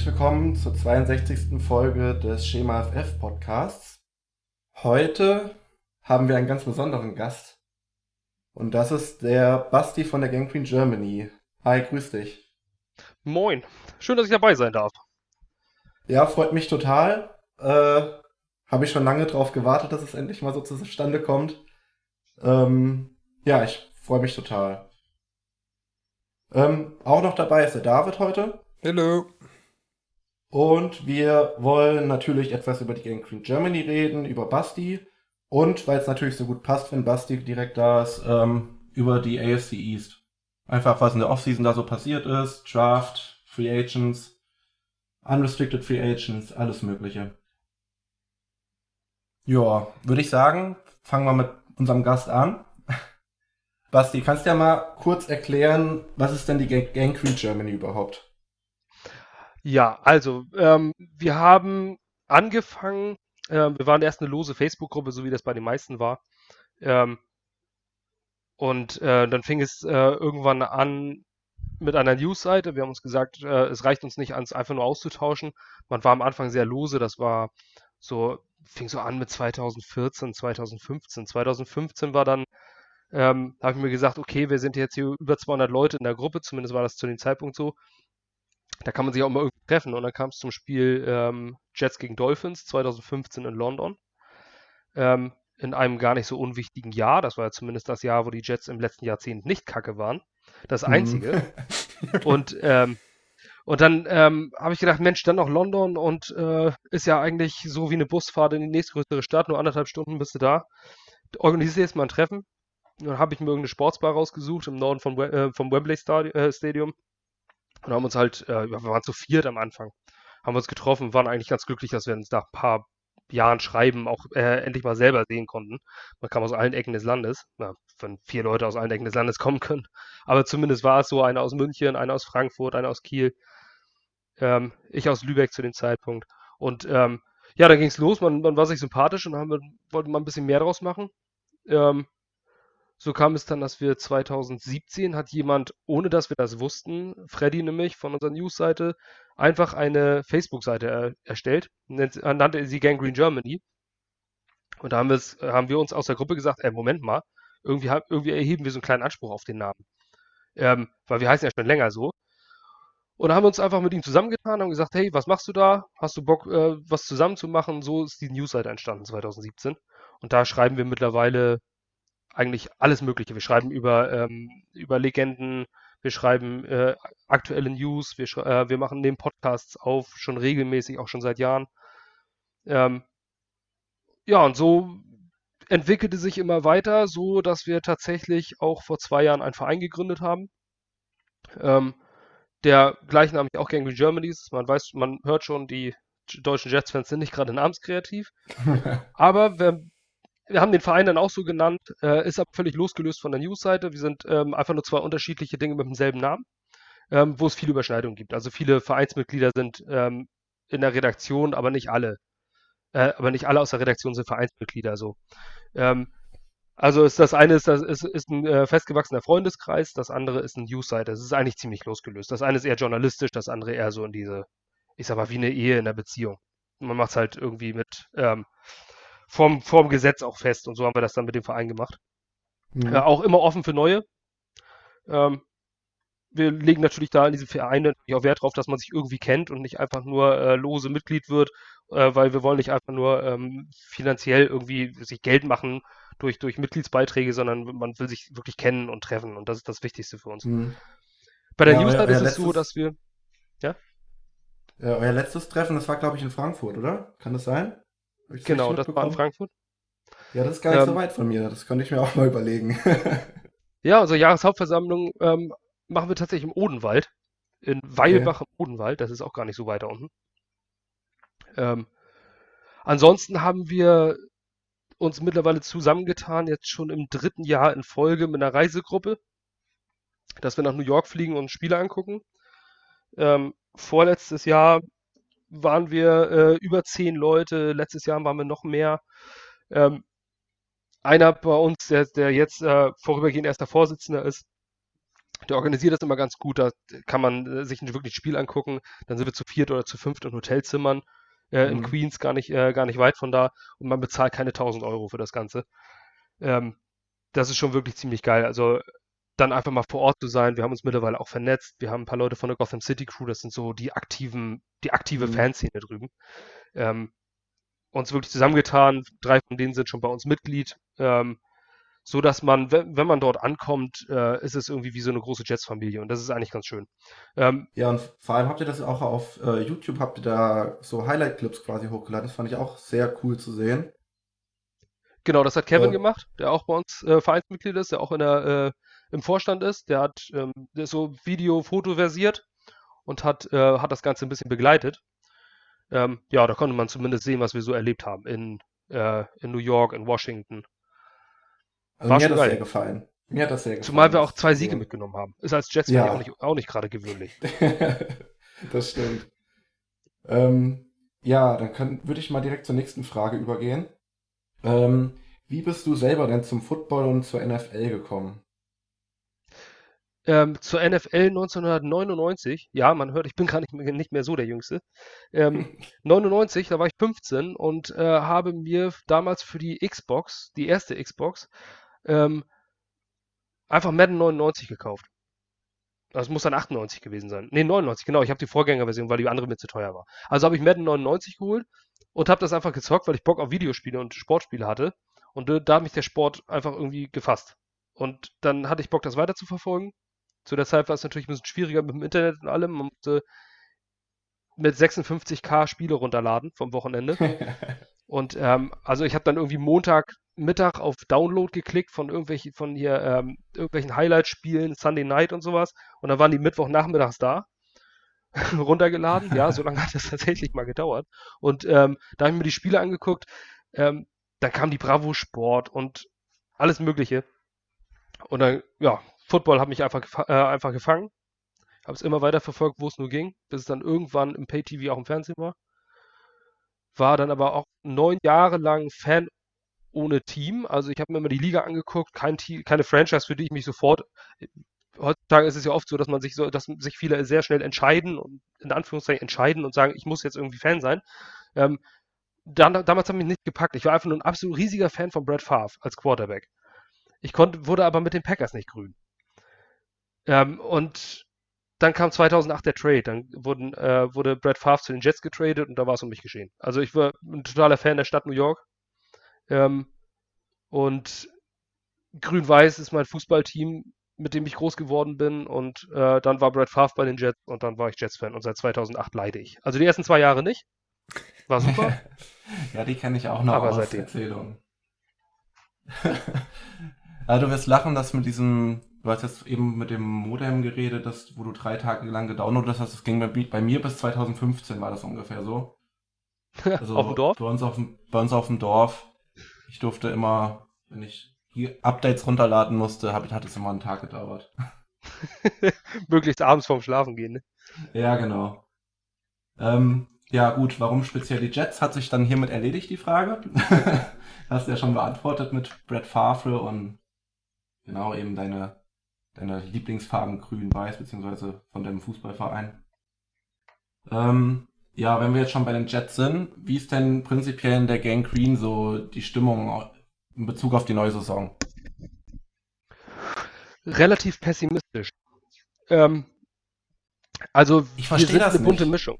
Herzlich willkommen zur 62. Folge des Schema FF Podcasts. Heute haben wir einen ganz besonderen Gast. Und das ist der Basti von der Gang Queen Germany. Hi, grüß dich. Moin. Schön, dass ich dabei sein darf. Ja, freut mich total. Äh, Habe ich schon lange drauf gewartet, dass es endlich mal so zustande kommt. Ähm, ja, ich freue mich total. Ähm, auch noch dabei ist der David heute. Hallo. Und wir wollen natürlich etwas über die Gang Queen Germany reden, über Basti. Und weil es natürlich so gut passt, wenn Basti direkt da ist, ähm, über die AFC East. Einfach, was in der Offseason da so passiert ist. Draft, Free Agents, Unrestricted Free Agents, alles Mögliche. Ja, würde ich sagen, fangen wir mit unserem Gast an. Basti, kannst du ja mal kurz erklären, was ist denn die Gang, Queen Germany überhaupt? Ja, also, ähm, wir haben angefangen, äh, wir waren erst eine lose Facebook-Gruppe, so wie das bei den meisten war. Ähm, und äh, dann fing es äh, irgendwann an mit einer News-Seite. Wir haben uns gesagt, äh, es reicht uns nicht, ans einfach nur auszutauschen. Man war am Anfang sehr lose, das war so, fing so an mit 2014, 2015. 2015 war dann, ähm, habe ich mir gesagt, okay, wir sind jetzt hier über 200 Leute in der Gruppe, zumindest war das zu dem Zeitpunkt so da kann man sich auch mal irgendwie treffen. Und dann kam es zum Spiel ähm, Jets gegen Dolphins 2015 in London. Ähm, in einem gar nicht so unwichtigen Jahr. Das war ja zumindest das Jahr, wo die Jets im letzten Jahrzehnt nicht kacke waren. Das mhm. einzige. Mhm. und, ähm, und dann ähm, habe ich gedacht, Mensch, dann noch London und äh, ist ja eigentlich so wie eine Busfahrt in die nächstgrößere Stadt, nur anderthalb Stunden bist du da. Organisiere jetzt mal ein Treffen. Dann habe ich mir irgendeine Sportsbar rausgesucht im Norden vom, äh, vom Wembley äh, Stadium. Und haben uns halt, äh, wir waren zu viert am Anfang, haben uns getroffen, waren eigentlich ganz glücklich, dass wir uns nach ein paar Jahren Schreiben auch äh, endlich mal selber sehen konnten. Man kam aus allen Ecken des Landes, na, wenn vier Leute aus allen Ecken des Landes kommen können. Aber zumindest war es so, einer aus München, einer aus Frankfurt, einer aus Kiel, ähm, ich aus Lübeck zu dem Zeitpunkt. Und ähm, ja, dann ging es los, man, man war sich sympathisch und haben wir, wollten mal ein bisschen mehr draus machen. Ähm, so kam es dann, dass wir 2017 hat jemand, ohne dass wir das wussten, Freddy nämlich von unserer Newsseite, einfach eine Facebook-Seite er erstellt, nennt, nannte sie Gangrene Germany. Und da haben, haben wir uns aus der Gruppe gesagt, ey, Moment mal, irgendwie, irgendwie erheben wir so einen kleinen Anspruch auf den Namen. Ähm, weil wir heißen ja schon länger so. Und da haben wir uns einfach mit ihm zusammengetan, haben gesagt, hey, was machst du da? Hast du Bock, äh, was zusammen zu machen? So ist die Newsseite entstanden 2017. Und da schreiben wir mittlerweile eigentlich alles Mögliche. Wir schreiben über, ähm, über Legenden, wir schreiben äh, aktuelle News, wir, äh, wir machen den Podcasts auf, schon regelmäßig, auch schon seit Jahren. Ähm, ja, und so entwickelte sich immer weiter, so dass wir tatsächlich auch vor zwei Jahren einen Verein gegründet haben. Ähm, der gleichnamig auch Gangrene Germany ist. Man weiß, man hört schon, die deutschen Jets-Fans sind nicht gerade namenskreativ. Aber wer wir haben den Verein dann auch so genannt, äh, ist aber völlig losgelöst von der News-Seite. Wir sind ähm, einfach nur zwei unterschiedliche Dinge mit demselben Namen, ähm, wo es viele Überschneidungen gibt. Also viele Vereinsmitglieder sind ähm, in der Redaktion, aber nicht alle. Äh, aber nicht alle aus der Redaktion sind Vereinsmitglieder. So. Ähm, also ist das eine ist, das ist, ist ein äh, festgewachsener Freundeskreis, das andere ist ein News-Seite. Es ist eigentlich ziemlich losgelöst. Das eine ist eher journalistisch, das andere eher so in diese, ich sag mal, wie eine Ehe in der Beziehung. Man macht es halt irgendwie mit, vorm, vorm Gesetz auch fest. Und so haben wir das dann mit dem Verein gemacht. Mhm. Ja, auch immer offen für neue. Ähm, wir legen natürlich da in diesem Verein natürlich auch Wert drauf, dass man sich irgendwie kennt und nicht einfach nur äh, lose Mitglied wird, äh, weil wir wollen nicht einfach nur ähm, finanziell irgendwie sich Geld machen durch, durch Mitgliedsbeiträge, sondern man will sich wirklich kennen und treffen und das ist das Wichtigste für uns. Mhm. Bei der ja, Newsletter ist es so, dass wir. Ja? ja? Euer letztes Treffen, das war, glaube ich, in Frankfurt, oder? Kann das sein? Genau, das war in Frankfurt. Ja, das ist gar nicht ähm, so weit von mir. Das könnte ich mir auch mal überlegen. ja, unsere Jahreshauptversammlung ähm, machen wir tatsächlich im Odenwald. In Weilbach okay. im Odenwald. Das ist auch gar nicht so weit da unten. Ähm, ansonsten haben wir uns mittlerweile zusammengetan, jetzt schon im dritten Jahr in Folge mit einer Reisegruppe, dass wir nach New York fliegen und Spiele angucken. Ähm, vorletztes Jahr waren wir äh, über zehn Leute, letztes Jahr waren wir noch mehr. Ähm, einer bei uns, der, der jetzt äh, vorübergehend erster Vorsitzender ist, Der organisiert das immer ganz gut, da kann man äh, sich wirklich ein Spiel angucken. Dann sind wir zu viert oder zu fünft in Hotelzimmern äh, in Mhm. Queens, gar nicht, äh, gar nicht weit von da. Und man bezahlt keine 1000 Euro für das Ganze. Ähm, das ist schon wirklich ziemlich geil. Also dann einfach mal vor Ort zu sein. Wir haben uns mittlerweile auch vernetzt. Wir haben ein paar Leute von der Gotham City Crew, das sind so die aktiven, die aktive Mhm. Fanszene drüben. Ähm, uns wirklich zusammengetan. Drei von denen sind schon bei uns Mitglied. Ähm, so dass man, wenn, wenn man dort ankommt, äh, ist es irgendwie wie so eine große Jets-Familie und das ist eigentlich ganz schön. Ähm, Ja, und vor allem habt ihr das auch auf äh, YouTube, habt ihr da so Highlight-Clips quasi hochgeladen. Das fand ich auch sehr cool zu sehen. genau, das hat Kevin Äh, gemacht, der auch bei uns äh, Vereinsmitglied ist, der auch in der, äh, im Vorstand ist. Der hat ähm, der ist so Video, Foto versiert und hat, äh, hat das Ganze ein bisschen begleitet. Ähm, ja, da konnte man zumindest sehen, was wir so erlebt haben in, äh, in New York, in Washington. Also War mir hat das geil. sehr gefallen. Mir hat das sehr gefallen. Zumal wir auch zwei Siege sehen. mitgenommen haben. Ist als ja Ja. auch nicht, auch nicht gerade gewöhnlich. das stimmt. Ähm, ja, dann kann, würde ich mal direkt zur nächsten Frage übergehen. Ähm, wie bist du selber denn zum Football und zur NFL gekommen? Ähm, zur NFL 1999, ja, man hört, ich bin gar nicht mehr, nicht mehr so der Jüngste. Ähm, 99, da war ich 15 und äh, habe mir damals für die Xbox, die erste Xbox, ähm, einfach Madden 99 gekauft. Das muss dann 98 gewesen sein. Nee, 99, genau. Ich habe die Vorgängerversion, weil die andere mir zu teuer war. Also habe ich Madden 99 geholt und habe das einfach gezockt, weil ich Bock auf Videospiele und Sportspiele hatte. Und äh, da hat mich der Sport einfach irgendwie gefasst. Und dann hatte ich Bock, das weiter zu verfolgen. Zu der Zeit war es natürlich ein bisschen schwieriger mit dem Internet und allem. Man musste mit 56k Spiele runterladen vom Wochenende. Und ähm, also ich habe dann irgendwie Montagmittag auf Download geklickt von irgendwelchen, von hier, ähm, irgendwelchen Highlight-Spielen, Sunday Night und sowas. Und dann waren die Mittwochnachmittags da, runtergeladen. Ja, so lange hat das tatsächlich mal gedauert. Und ähm, da habe ich mir die Spiele angeguckt. Ähm, dann kam die Bravo Sport und alles Mögliche. Und dann, ja, Football hat mich einfach, äh, einfach gefangen. Habe es immer weiter verfolgt, wo es nur ging, bis es dann irgendwann im Pay-TV auch im Fernsehen war. War dann aber auch neun Jahre lang Fan ohne Team. Also ich habe mir immer die Liga angeguckt, kein Team, keine Franchise, für die ich mich sofort. Heutzutage ist es ja oft so, dass man sich so, dass sich viele sehr schnell entscheiden und in Anführungszeichen entscheiden und sagen, ich muss jetzt irgendwie Fan sein. Ähm, dann, damals hat mich nicht gepackt. Ich war einfach nur ein absolut riesiger Fan von Brad Favre als Quarterback. Ich konnte, wurde aber mit den Packers nicht grün. Ähm, und dann kam 2008 der Trade. Dann wurden, äh, wurde Brad Favre zu den Jets getradet und da war es um mich geschehen. Also ich war ein totaler Fan der Stadt New York. Ähm, und Grün-Weiß ist mein Fußballteam, mit dem ich groß geworden bin. Und äh, dann war Brad Favre bei den Jets und dann war ich Jets-Fan. Und seit 2008 leide ich. Also die ersten zwei Jahre nicht. War super. ja, die kenne ich auch noch Aber aus seitdem. Erzählungen. ja, du wirst lachen, dass mit diesem, du hast jetzt eben mit dem Modem geredet, das, wo du drei Tage lang gedownloadet hast, das ging bei, bei mir bis 2015 war das ungefähr so. Also Auf dem Dorf? Bei uns auf dem, bei uns auf dem Dorf. Ich durfte immer, wenn ich hier Updates runterladen musste, hab, hat es immer einen Tag gedauert. Möglichst abends vorm Schlafen gehen. Ne? Ja, genau. Ähm, ja, gut, warum speziell die Jets hat sich dann hiermit erledigt, die Frage. Hast du ja schon beantwortet mit Brett Favre und genau eben deine, deine Lieblingsfarben grün-weiß, beziehungsweise von deinem Fußballverein. Ähm, ja, wenn wir jetzt schon bei den Jets sind, wie ist denn prinzipiell in der Gang Green so die Stimmung in Bezug auf die neue Saison? Relativ pessimistisch. Ähm, also Ich wir sind das eine bunte nicht. Mischung.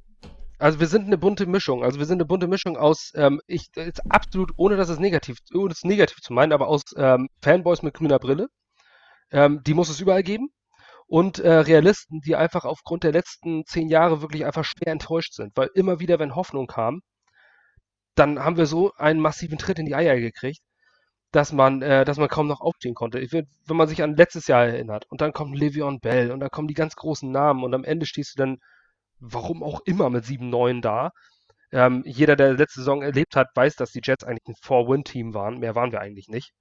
Also wir sind eine bunte Mischung. Also wir sind eine bunte Mischung aus, ähm, ich jetzt absolut, ohne dass es negativ, ohne es negativ zu meinen, aber aus ähm, Fanboys mit grüner Brille. Ähm, die muss es überall geben. Und äh, Realisten, die einfach aufgrund der letzten zehn Jahre wirklich einfach schwer enttäuscht sind. Weil immer wieder, wenn Hoffnung kam, dann haben wir so einen massiven Tritt in die Eier gekriegt, dass man, äh, dass man kaum noch aufstehen konnte. Ich wenn man sich an letztes Jahr erinnert und dann kommt Le'Veon Bell und dann kommen die ganz großen Namen und am Ende stehst du dann, warum auch immer, mit 7-9 da. Ähm, jeder, der letzte Saison erlebt hat, weiß, dass die Jets eigentlich ein Four-Win-Team waren. Mehr waren wir eigentlich nicht.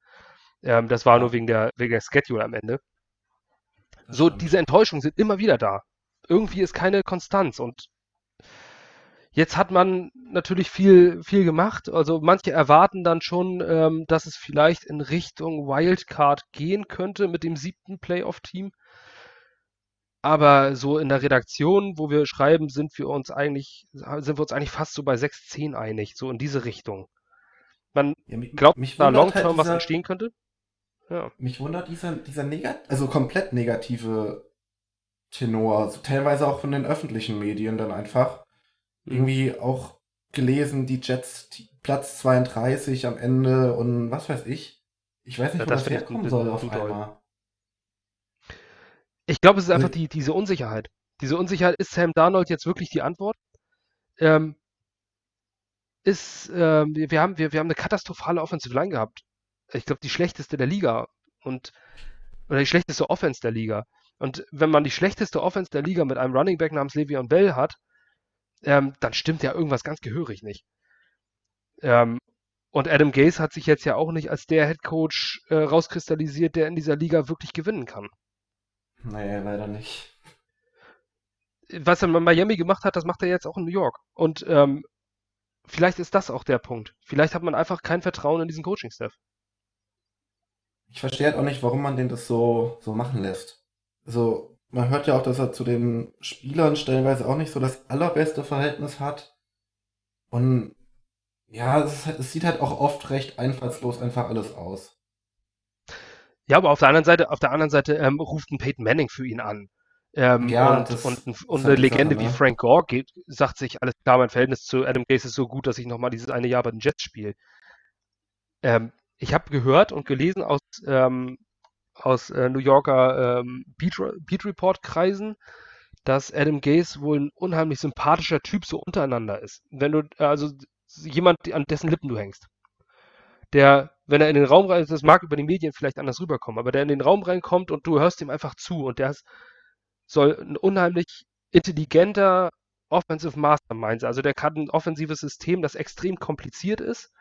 Ähm, das war nur wegen der, wegen der Schedule am Ende. So, diese Enttäuschungen sind immer wieder da. Irgendwie ist keine Konstanz und jetzt hat man natürlich viel, viel gemacht. Also manche erwarten dann schon, ähm, dass es vielleicht in Richtung Wildcard gehen könnte mit dem siebten Playoff-Team. Aber so in der Redaktion, wo wir schreiben, sind wir uns eigentlich, sind wir uns eigentlich fast so bei 6-10 einig, so in diese Richtung. Man Ja, mich, glaubt, mich da long-term halt was entstehen könnte. Ja. mich wundert dieser, dieser negat also komplett negative Tenor, also teilweise auch von den öffentlichen Medien dann einfach. Mhm. Irgendwie auch gelesen, die Jets die- Platz 32 am Ende und was weiß ich. Ich weiß nicht, Ja, wo das das herkommen ein soll auf doll. einmal. Ich glaube, es ist Also- einfach die, diese Unsicherheit. Diese Unsicherheit, ist Sam Darnold jetzt wirklich die Antwort? Ähm, ist, ähm, wir, wir haben, wir, wir haben eine katastrophale Offensive Line gehabt. Ich glaube, die schlechteste der Liga. Und, oder die schlechteste Offense der Liga. Und wenn man die schlechteste Offense der Liga mit einem Running Back namens Le'Veon Bell hat, ähm, dann stimmt ja irgendwas ganz gehörig nicht. Ähm, und Adam Gase hat sich jetzt ja auch nicht als der Head Coach äh, rauskristallisiert, der in dieser Liga wirklich gewinnen kann. Nee, leider nicht. was er in Miami gemacht hat, das macht er jetzt auch in New York. Und ähm, vielleicht ist das auch der Punkt. Vielleicht hat man einfach kein Vertrauen in diesen Coaching-Staff. Ich verstehe halt auch nicht, warum man den das so, so machen lässt. Also, man hört ja auch, dass er zu den Spielern stellenweise auch nicht so das allerbeste Verhältnis hat. Und ja, es, halt, es sieht halt auch oft recht einfallslos einfach alles aus. Ja, aber auf der anderen Seite, auf der anderen Seite ähm, ruft ein Peyton Manning für ihn an. Ähm, Ja, und, und, und eine halt die Legende Sache, wie ne? Frank Gore geht, sagt sich, alles klar, mein Verhältnis zu Adam Gase ist so gut, dass ich nochmal dieses eine Jahr bei den Jets spiele. Ähm, ich habe gehört und gelesen aus, ähm, aus äh, New Yorker ähm, Beat, Beat Report Kreisen, dass Adam Gase wohl ein unheimlich sympathischer Typ so untereinander ist. Wenn du, also jemand, an dessen Lippen du hängst. Der, wenn er in den Raum rein, das mag über die Medien vielleicht anders rüberkommen, aber der in den Raum reinkommt und du hörst ihm einfach zu und der ist, soll ein unheimlich intelligenter Offensive Mastermind sein. Also der kann ein offensives System, das extrem kompliziert ist,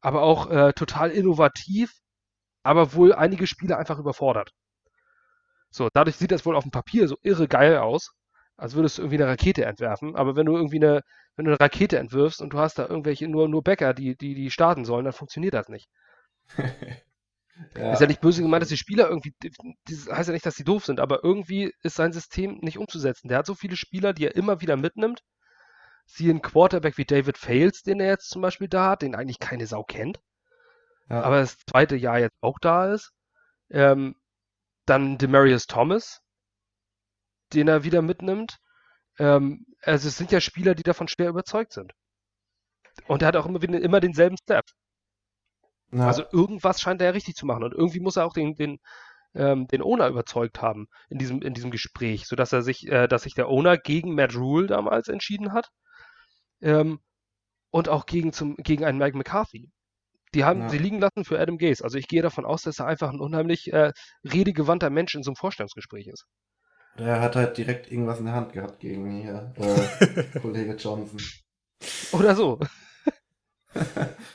aber auch äh, total innovativ, aber wohl einige Spieler einfach überfordert. So, dadurch sieht das wohl auf dem Papier so irre geil aus, als würdest du irgendwie eine Rakete entwerfen. Aber wenn du irgendwie eine, wenn du eine Rakete entwirfst und du hast da irgendwelche nur, nur Bäcker, die, die, die starten sollen, dann funktioniert das nicht. Ja, Ist ja nicht böse gemeint, dass die Spieler irgendwie, das heißt ja nicht, dass die doof sind, aber irgendwie ist sein System nicht umzusetzen. Der hat so viele Spieler, die er immer wieder mitnimmt. Siehe einen Quarterback wie David Fales, den er jetzt zum Beispiel da hat, den eigentlich keine Sau kennt, ja. aber das zweite Jahr jetzt auch da ist. Ähm, dann Demarius Thomas, den er wieder mitnimmt. Ähm, also es sind ja Spieler, die davon schwer überzeugt sind. Und er hat auch immer, wieder, immer denselben Step. Ja. Also irgendwas scheint er ja richtig zu machen. Und irgendwie muss er auch den, den, ähm, den Owner überzeugt haben in diesem, in diesem Gespräch, sodass er sich, äh, dass sich der Owner gegen Matt Rule damals entschieden hat. Ähm, und auch gegen, zum, gegen einen Mike McCarthy. Die haben Ja. sie liegen lassen für Adam Gase. Also ich gehe davon aus, dass er einfach ein unheimlich äh, redegewandter Mensch in so einem Vorstellungsgespräch ist. Der hat halt direkt irgendwas in der Hand gehabt gegen hier, äh, Kollege Johnson. Oder so.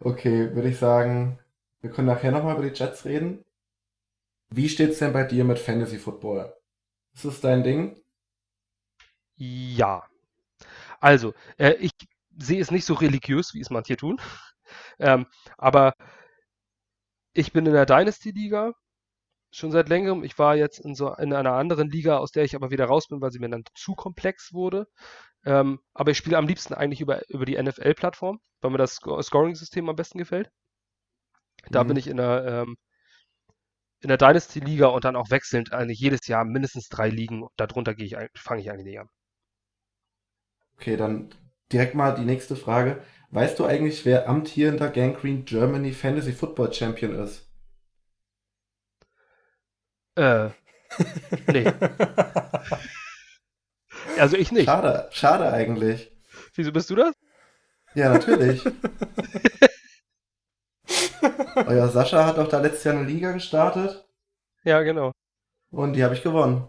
Okay, würde ich sagen, wir können nachher nochmal über die Jets reden. Wie steht's denn bei dir mit Fantasy Football? Ist das dein Ding? Ja. Also, äh, ich sehe es nicht so religiös, wie es manche tun. ähm, aber ich bin in der Dynasty-Liga schon seit längerem. Ich war jetzt in so in einer anderen Liga, aus der ich aber wieder raus bin, weil sie mir dann zu komplex wurde. Ähm, aber ich spiele am liebsten eigentlich über, über die NFL-Plattform, weil mir das Sco- Scoring-System am besten gefällt. Da Mhm. bin ich in der, ähm, in der Dynasty-Liga und dann auch wechselnd eigentlich jedes Jahr mindestens drei Ligen. Darunter gehe ich, fange ich eigentlich nicht an. Okay, dann direkt mal die nächste Frage. Weißt du eigentlich, wer amtierender Gangrene Germany Fantasy Football Champion ist? Äh, nee. Also ich nicht. Schade, schade eigentlich. Wieso bist du das? Ja, natürlich. Euer Sascha hat doch da letztes Jahr eine Liga gestartet Ja, genau. und die habe ich gewonnen.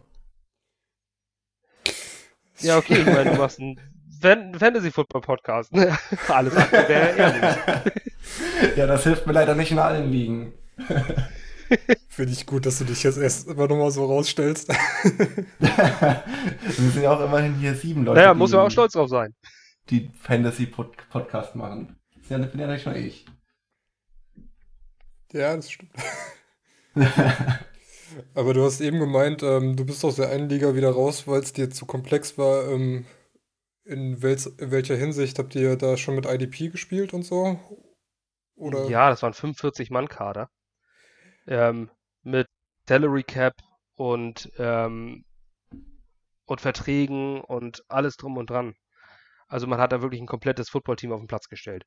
Ja, okay, ich meine, du machst einen Fan Fantasy-Football-Podcast. ne? Alles andere wäre ehrlich. ja, das hilft mir leider nicht in allen Ligen. Finde ich gut, dass du dich jetzt erst immer nochmal so rausstellst. Wir sind ja auch immerhin hier sieben Leute, Naja, muss man auch stolz drauf sein. die Fantasy-Podcast machen. Das ja- bin ja nicht nur ich. ja, das stimmt. Aber du hast eben gemeint, ähm, du bist aus der einen Liga wieder raus, weil es dir zu komplex war. Ähm, in, wel in welcher Hinsicht habt ihr da schon mit IDP gespielt und so? Oder? Ja, das waren 45-Mann-Kader. Ähm, mit Salary Cap und, ähm, und Verträgen und alles drum und dran. Also man hat da wirklich ein komplettes Footballteam auf den Platz gestellt.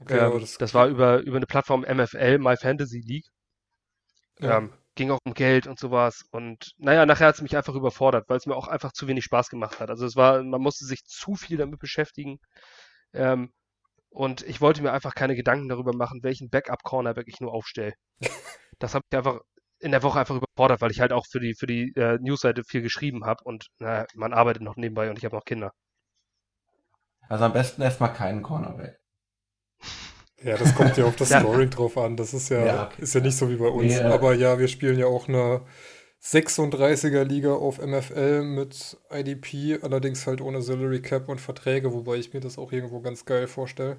Okay, ähm, das, das war über, über eine Plattform MFL, My Fantasy League. Ja. Ähm, ging auch um Geld und sowas. Und naja, nachher hat es mich einfach überfordert, weil es mir auch einfach zu wenig Spaß gemacht hat. Also es war, man musste sich zu viel damit beschäftigen. Ähm, und ich wollte mir einfach keine Gedanken darüber machen, welchen Backup-Cornerback ich nur aufstelle. das habe ich einfach in der Woche einfach überfordert, weil ich halt auch für die, für die äh, Newsseite viel geschrieben habe und naja, man arbeitet noch nebenbei und ich habe noch Kinder. Also am besten erstmal keinen Cornerback. Ja, das kommt ja auf das Scoring drauf an. Das ist ja, ja okay. ist ja nicht so wie bei uns. Nee, äh, Aber ja, wir spielen ja auch eine 36er Liga auf MFL mit IDP, allerdings halt ohne Salary Cap und Verträge, wobei ich mir das auch irgendwo ganz geil vorstelle.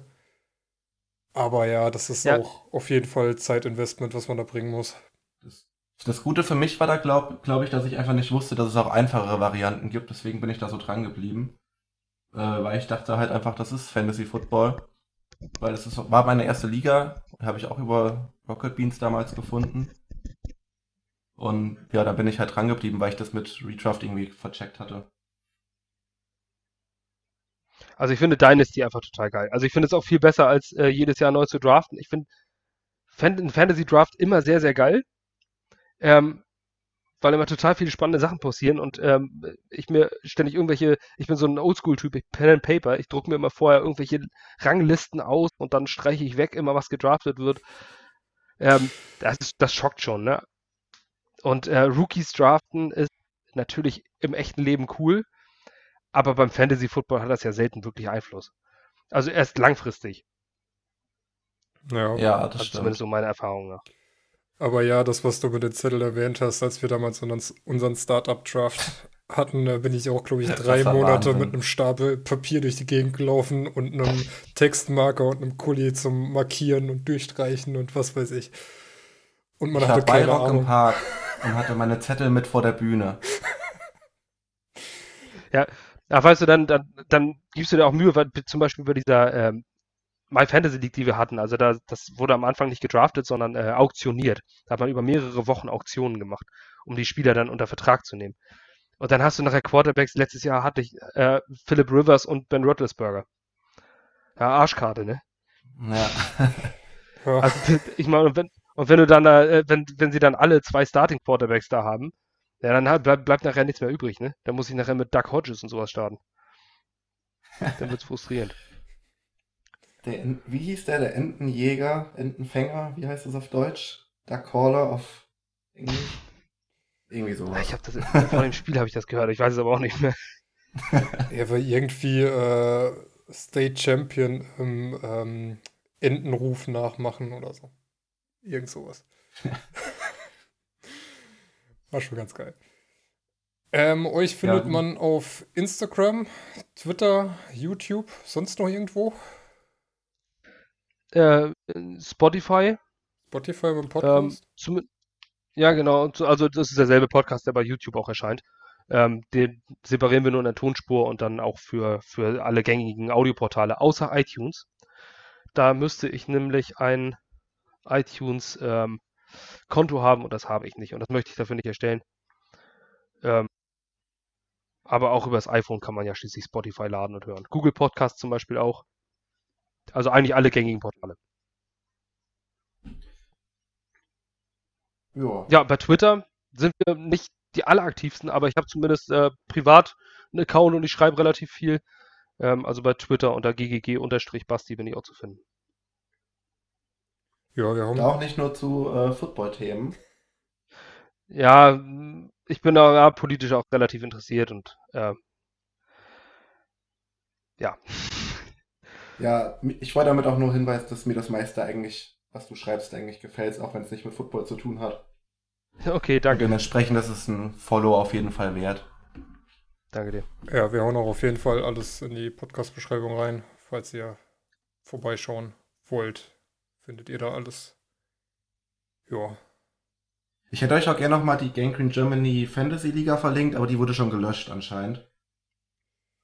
Aber ja, das ist ja. auch auf jeden Fall Zeitinvestment, was man da bringen muss. Das, das Gute für mich war da, glaube glaub ich, dass ich einfach nicht wusste, dass es auch einfachere Varianten gibt. Deswegen bin ich da so dran geblieben. Äh, weil ich dachte halt einfach, das ist Fantasy Football weil das war meine erste Liga, habe ich auch über Rocket Beans damals gefunden. Und ja, da bin ich halt dran geblieben, weil ich das mit Redraft irgendwie vercheckt hatte. Also ich finde Dynasty einfach total geil. Also ich finde es auch viel besser, als äh, jedes Jahr neu zu draften. Ich finde Fan Fantasy Draft immer sehr, sehr geil. Ähm, weil immer total viele spannende Sachen passieren und ähm, ich mir ständig irgendwelche, ich bin so ein Oldschool-Typ, ich Pen and Paper, ich drucke mir immer vorher irgendwelche Ranglisten aus und dann streiche ich weg, immer was gedraftet wird. Ähm, das, ist, das schockt schon, ne? Und äh, Rookies draften ist natürlich im echten Leben cool, aber beim Fantasy Football hat das ja selten wirklich Einfluss. Also erst langfristig. Ja, ja das also stimmt. Zumindest so meine Erfahrung nach. Aber ja, das, was du mit den Zettel erwähnt hast, als wir damals unseren Startup-Draft hatten, da bin ich auch, glaube ich, drei Monate Wahnsinn. mit einem Stapel Papier durch die Gegend gelaufen und einem Textmarker und einem Kuli zum Markieren und Durchstreichen und was weiß ich. Und man ich hatte keine Ahnung. im Park und hatte meine Zettel mit vor der Bühne. Ja, aber weißt du, dann, dann, dann gibst du dir auch Mühe, weil zum Beispiel bei dieser ähm, My Fantasy League, die wir hatten, also da, das wurde am Anfang nicht gedraftet, sondern äh, auktioniert. Da hat man über mehrere Wochen Auktionen gemacht, um die Spieler dann unter Vertrag zu nehmen. Und dann hast du nachher Quarterbacks, letztes Jahr hatte ich äh, Philip Rivers und Ben Roethlisberger. Ja, Arschkarte, ne? Ja. also, ich meine, und wenn, und wenn du dann, äh, wenn, wenn sie dann alle zwei Starting Quarterbacks da haben, ja, dann halt, bleibt, bleibt nachher nichts mehr übrig, ne? Dann muss ich nachher mit Doug Hodges und sowas starten. Dann wird's frustrierend. Der, wie hieß der? Der Entenjäger, Entenfänger, wie heißt das auf Deutsch? Der Caller auf Englisch? Irgendwie sowas. Ich habe das vor dem Spiel habe ich das gehört, ich weiß es aber auch nicht mehr. er war irgendwie äh, State Champion im ähm, Entenruf nachmachen oder so. Irgend sowas. war schon ganz geil. Ähm, euch findet ja, man auf Instagram, Twitter, YouTube, sonst noch irgendwo? Äh, Spotify. Spotify beim Podcast? Ähm, zum, ja, genau. Also das ist derselbe Podcast, der bei YouTube auch erscheint. Ähm, den separieren wir nur in der Tonspur und dann auch für, für alle gängigen Audioportale, außer iTunes. Da müsste ich nämlich ein iTunes-Konto ähm, haben und das habe ich nicht. Und das möchte ich dafür nicht erstellen. Ähm, aber auch über das iPhone kann man ja schließlich Spotify laden und hören. Google Podcast zum Beispiel auch. Also eigentlich alle gängigen Portale. Ja. ja, bei Twitter sind wir nicht die alleraktivsten, aber ich habe zumindest äh, privat einen Account und ich schreibe relativ viel. Ähm, also bei Twitter unter ggg-basti bin ich auch zu finden. Ja, wir haben auch nicht nur zu äh, Football-Themen. Ja, ich bin da ja, politisch auch relativ interessiert und äh, ja. Ja, ich wollte damit auch nur hinweisen, dass mir das meiste eigentlich, was du schreibst, eigentlich gefällt, auch wenn es nicht mit Football zu tun hat. Okay, danke. Und dementsprechend ist es ein Follow auf jeden Fall wert. Danke dir. Ja, wir hauen auch auf jeden Fall alles in die Podcast-Beschreibung rein. Falls ihr vorbeischauen wollt, findet ihr da alles. Ja. Ich hätte euch auch gerne nochmal die Gangrene Germany Fantasy Liga verlinkt, aber die wurde schon gelöscht anscheinend.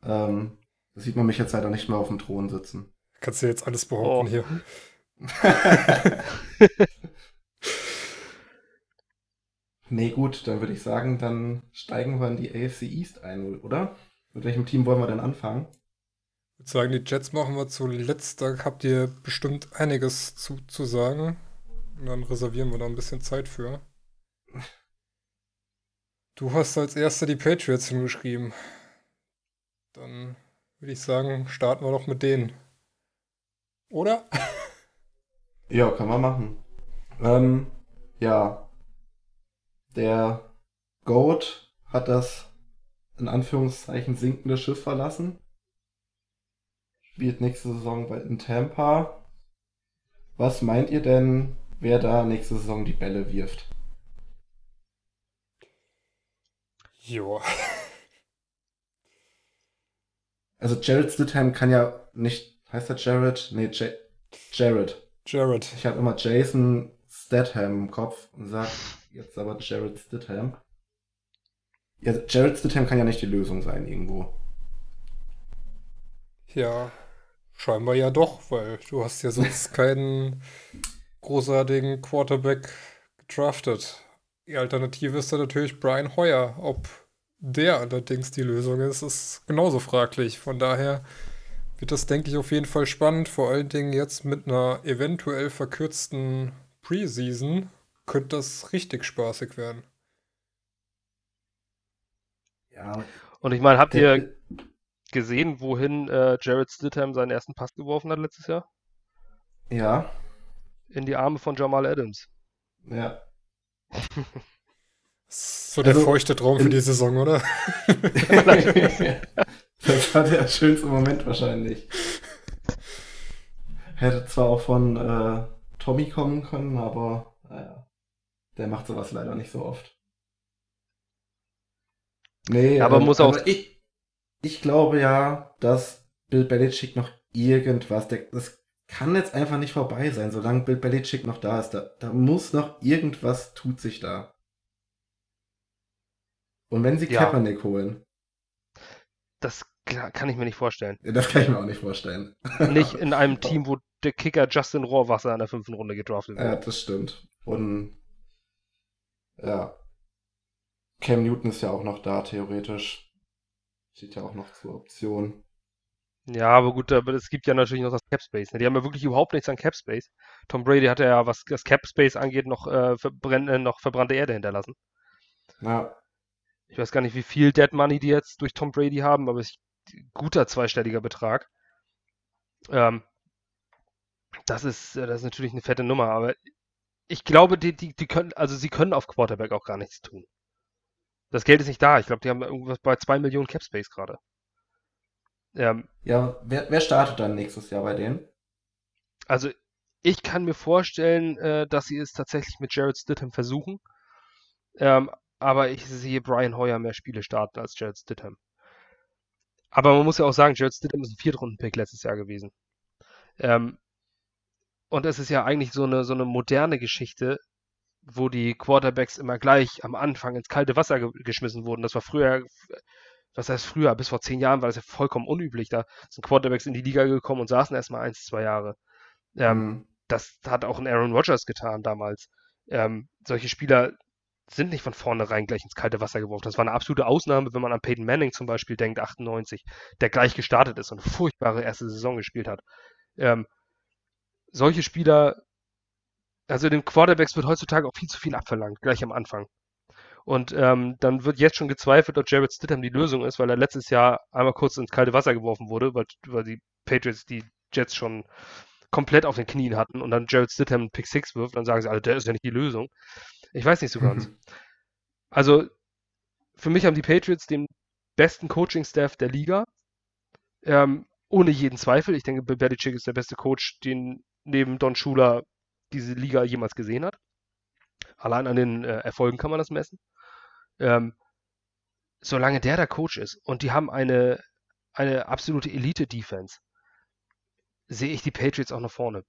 Ähm, da sieht man mich jetzt leider nicht mehr auf dem Thron sitzen. Kannst du jetzt alles behaupten oh. hier. nee, gut, dann würde ich sagen, dann steigen wir in die AFC East ein, oder? Mit welchem Team wollen wir denn anfangen? Ich würde sagen, die Jets machen wir zuletzt. Da habt ihr bestimmt einiges zu, zu sagen. Und dann reservieren wir da ein bisschen Zeit für. Du hast als erster die Patriots hingeschrieben. Dann würde ich sagen, starten wir doch mit denen. Oder? Ja, kann man machen. Ähm, ja. Der Goat hat das in Anführungszeichen sinkende Schiff verlassen. Spielt nächste Saison in Tampa. Was meint ihr denn, wer da nächste Saison die Bälle wirft? Joa. Also Jared Stidham kann ja nicht. Heißt er Jared? Nee, J Jared. Jared. Ich habe immer Jason Statham im Kopf und sag jetzt aber Jared Stidham. Ja, Jared Stidham kann ja nicht die Lösung sein irgendwo. Ja, scheinbar ja doch, weil du hast ja sonst keinen großartigen Quarterback gedraftet. Die Alternative ist dann natürlich Brian Hoyer. Ob der allerdings die Lösung ist, ist genauso fraglich. Von daher wird das, denke ich, auf jeden Fall spannend. Vor allen Dingen jetzt mit einer eventuell verkürzten Preseason könnte das richtig spaßig werden. Ja. Und ich meine, habt ihr gesehen, wohin äh, Jared Stidham seinen ersten Pass geworfen hat letztes Jahr? Ja. In die Arme von Jamal Adams. Ja. so der also, feuchte Traum für die Saison, oder? das war der schönste Moment wahrscheinlich. Hätte zwar auch von äh, Tommy kommen können, aber naja, der macht sowas leider nicht so oft. Nee, aber ähm, muss auch. Ich, ich glaube ja, dass Bill Belichick noch irgendwas, der, das kann jetzt einfach nicht vorbei sein, solange Bill Belichick noch da ist. Da, da muss noch irgendwas tut sich da. Und wenn sie ja. Kaepernick holen. Das kann ich mir nicht vorstellen. Das kann ich mir auch nicht vorstellen. Nicht in einem Team, wo der Kicker Justin Rohrwasser in der fünften Runde gedraftet wird. Ja, das stimmt. Und ja. Cam Newton ist ja auch noch da, theoretisch. Steht ja auch noch zur Option. Ja, aber gut, aber es gibt ja natürlich noch das Cap Space. Ne? Die haben ja wirklich überhaupt nichts an Cap Space. Tom Brady hat ja, was das Cap Space angeht, noch, äh, verbrenn, noch verbrannte Erde hinterlassen. Ja. Ich weiß gar nicht, wie viel Dead Money die jetzt durch Tom Brady haben, aber es ist ein guter zweistelliger Betrag. Ähm, das ist, äh, das ist natürlich eine fette Nummer, aber ich glaube, die, die, die können, also sie können auf Quarterback auch gar nichts tun. Das Geld ist nicht da. Ich glaube, die haben irgendwas bei 2 Millionen Cap Space gerade. Ähm, ja, wer, wer startet dann nächstes Jahr bei denen? Also, ich kann mir vorstellen, äh, dass sie es tatsächlich mit Jared Stidham versuchen. Ähm, aber ich sehe Brian Hoyer mehr Spiele starten als Jared Stidham. Aber man muss ja auch sagen, Jared Stidham ist ein Viertrunden-Pick letztes Jahr gewesen. Ähm, und es ist ja eigentlich so eine, so eine moderne Geschichte, wo die Quarterbacks immer gleich am Anfang ins kalte Wasser ge geschmissen wurden. Das war früher was heißt früher, bis vor zehn Jahren war das ja vollkommen unüblich. Da sind Quarterbacks in die Liga gekommen und saßen erstmal eins, zwei Jahre. Ähm, mhm. Das hat auch ein Aaron Rodgers getan damals. Ähm, solche Spieler sind nicht von vornherein gleich ins kalte Wasser geworfen. Das war eine absolute Ausnahme, wenn man an Peyton Manning zum Beispiel denkt, 98, der gleich gestartet ist und eine furchtbare erste Saison gespielt hat. Ähm, solche Spieler, also den Quarterbacks wird heutzutage auch viel zu viel abverlangt, gleich am Anfang. Und ähm, dann wird jetzt schon gezweifelt, ob Jared Stidham die Lösung ist, weil er letztes Jahr einmal kurz ins kalte Wasser geworfen wurde, weil, weil die Patriots die Jets schon komplett auf den Knien hatten und dann Jared Stidham Pick 6 wirft, dann sagen sie alle, der ist ja nicht die Lösung. Ich weiß nicht so ganz. Mhm. Also, für mich haben die Patriots den besten Coaching-Staff der Liga. Ähm, ohne jeden Zweifel. Ich denke, Belichick ist der beste Coach, den neben Don Schuler diese Liga jemals gesehen hat. Allein an den äh, Erfolgen kann man das messen ähm, solange der der Coach ist und die haben eine, eine absolute Elite-Defense, sehe ich die Patriots auch nach vorne.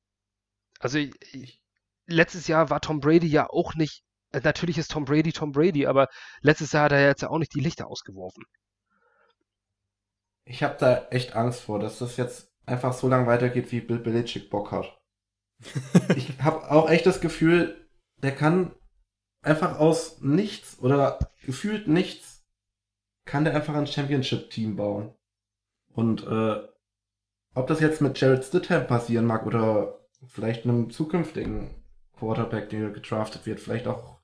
Also ich, letztes Jahr war Tom Brady ja auch nicht natürlich ist Tom Brady Tom Brady, aber letztes Jahr hat er jetzt ja auch nicht die Lichter ausgeworfen. Ich habe da echt Angst vor, dass das jetzt einfach so lange weitergeht, wie Bill Belichick Bock hat. ich habe auch echt das Gefühl, der kann einfach aus nichts oder gefühlt nichts, kann der einfach ein Championship-Team bauen. Und äh, ob das jetzt mit Jared Stidham passieren mag oder vielleicht einem zukünftigen Quarterback, der gedraftet wird, vielleicht auch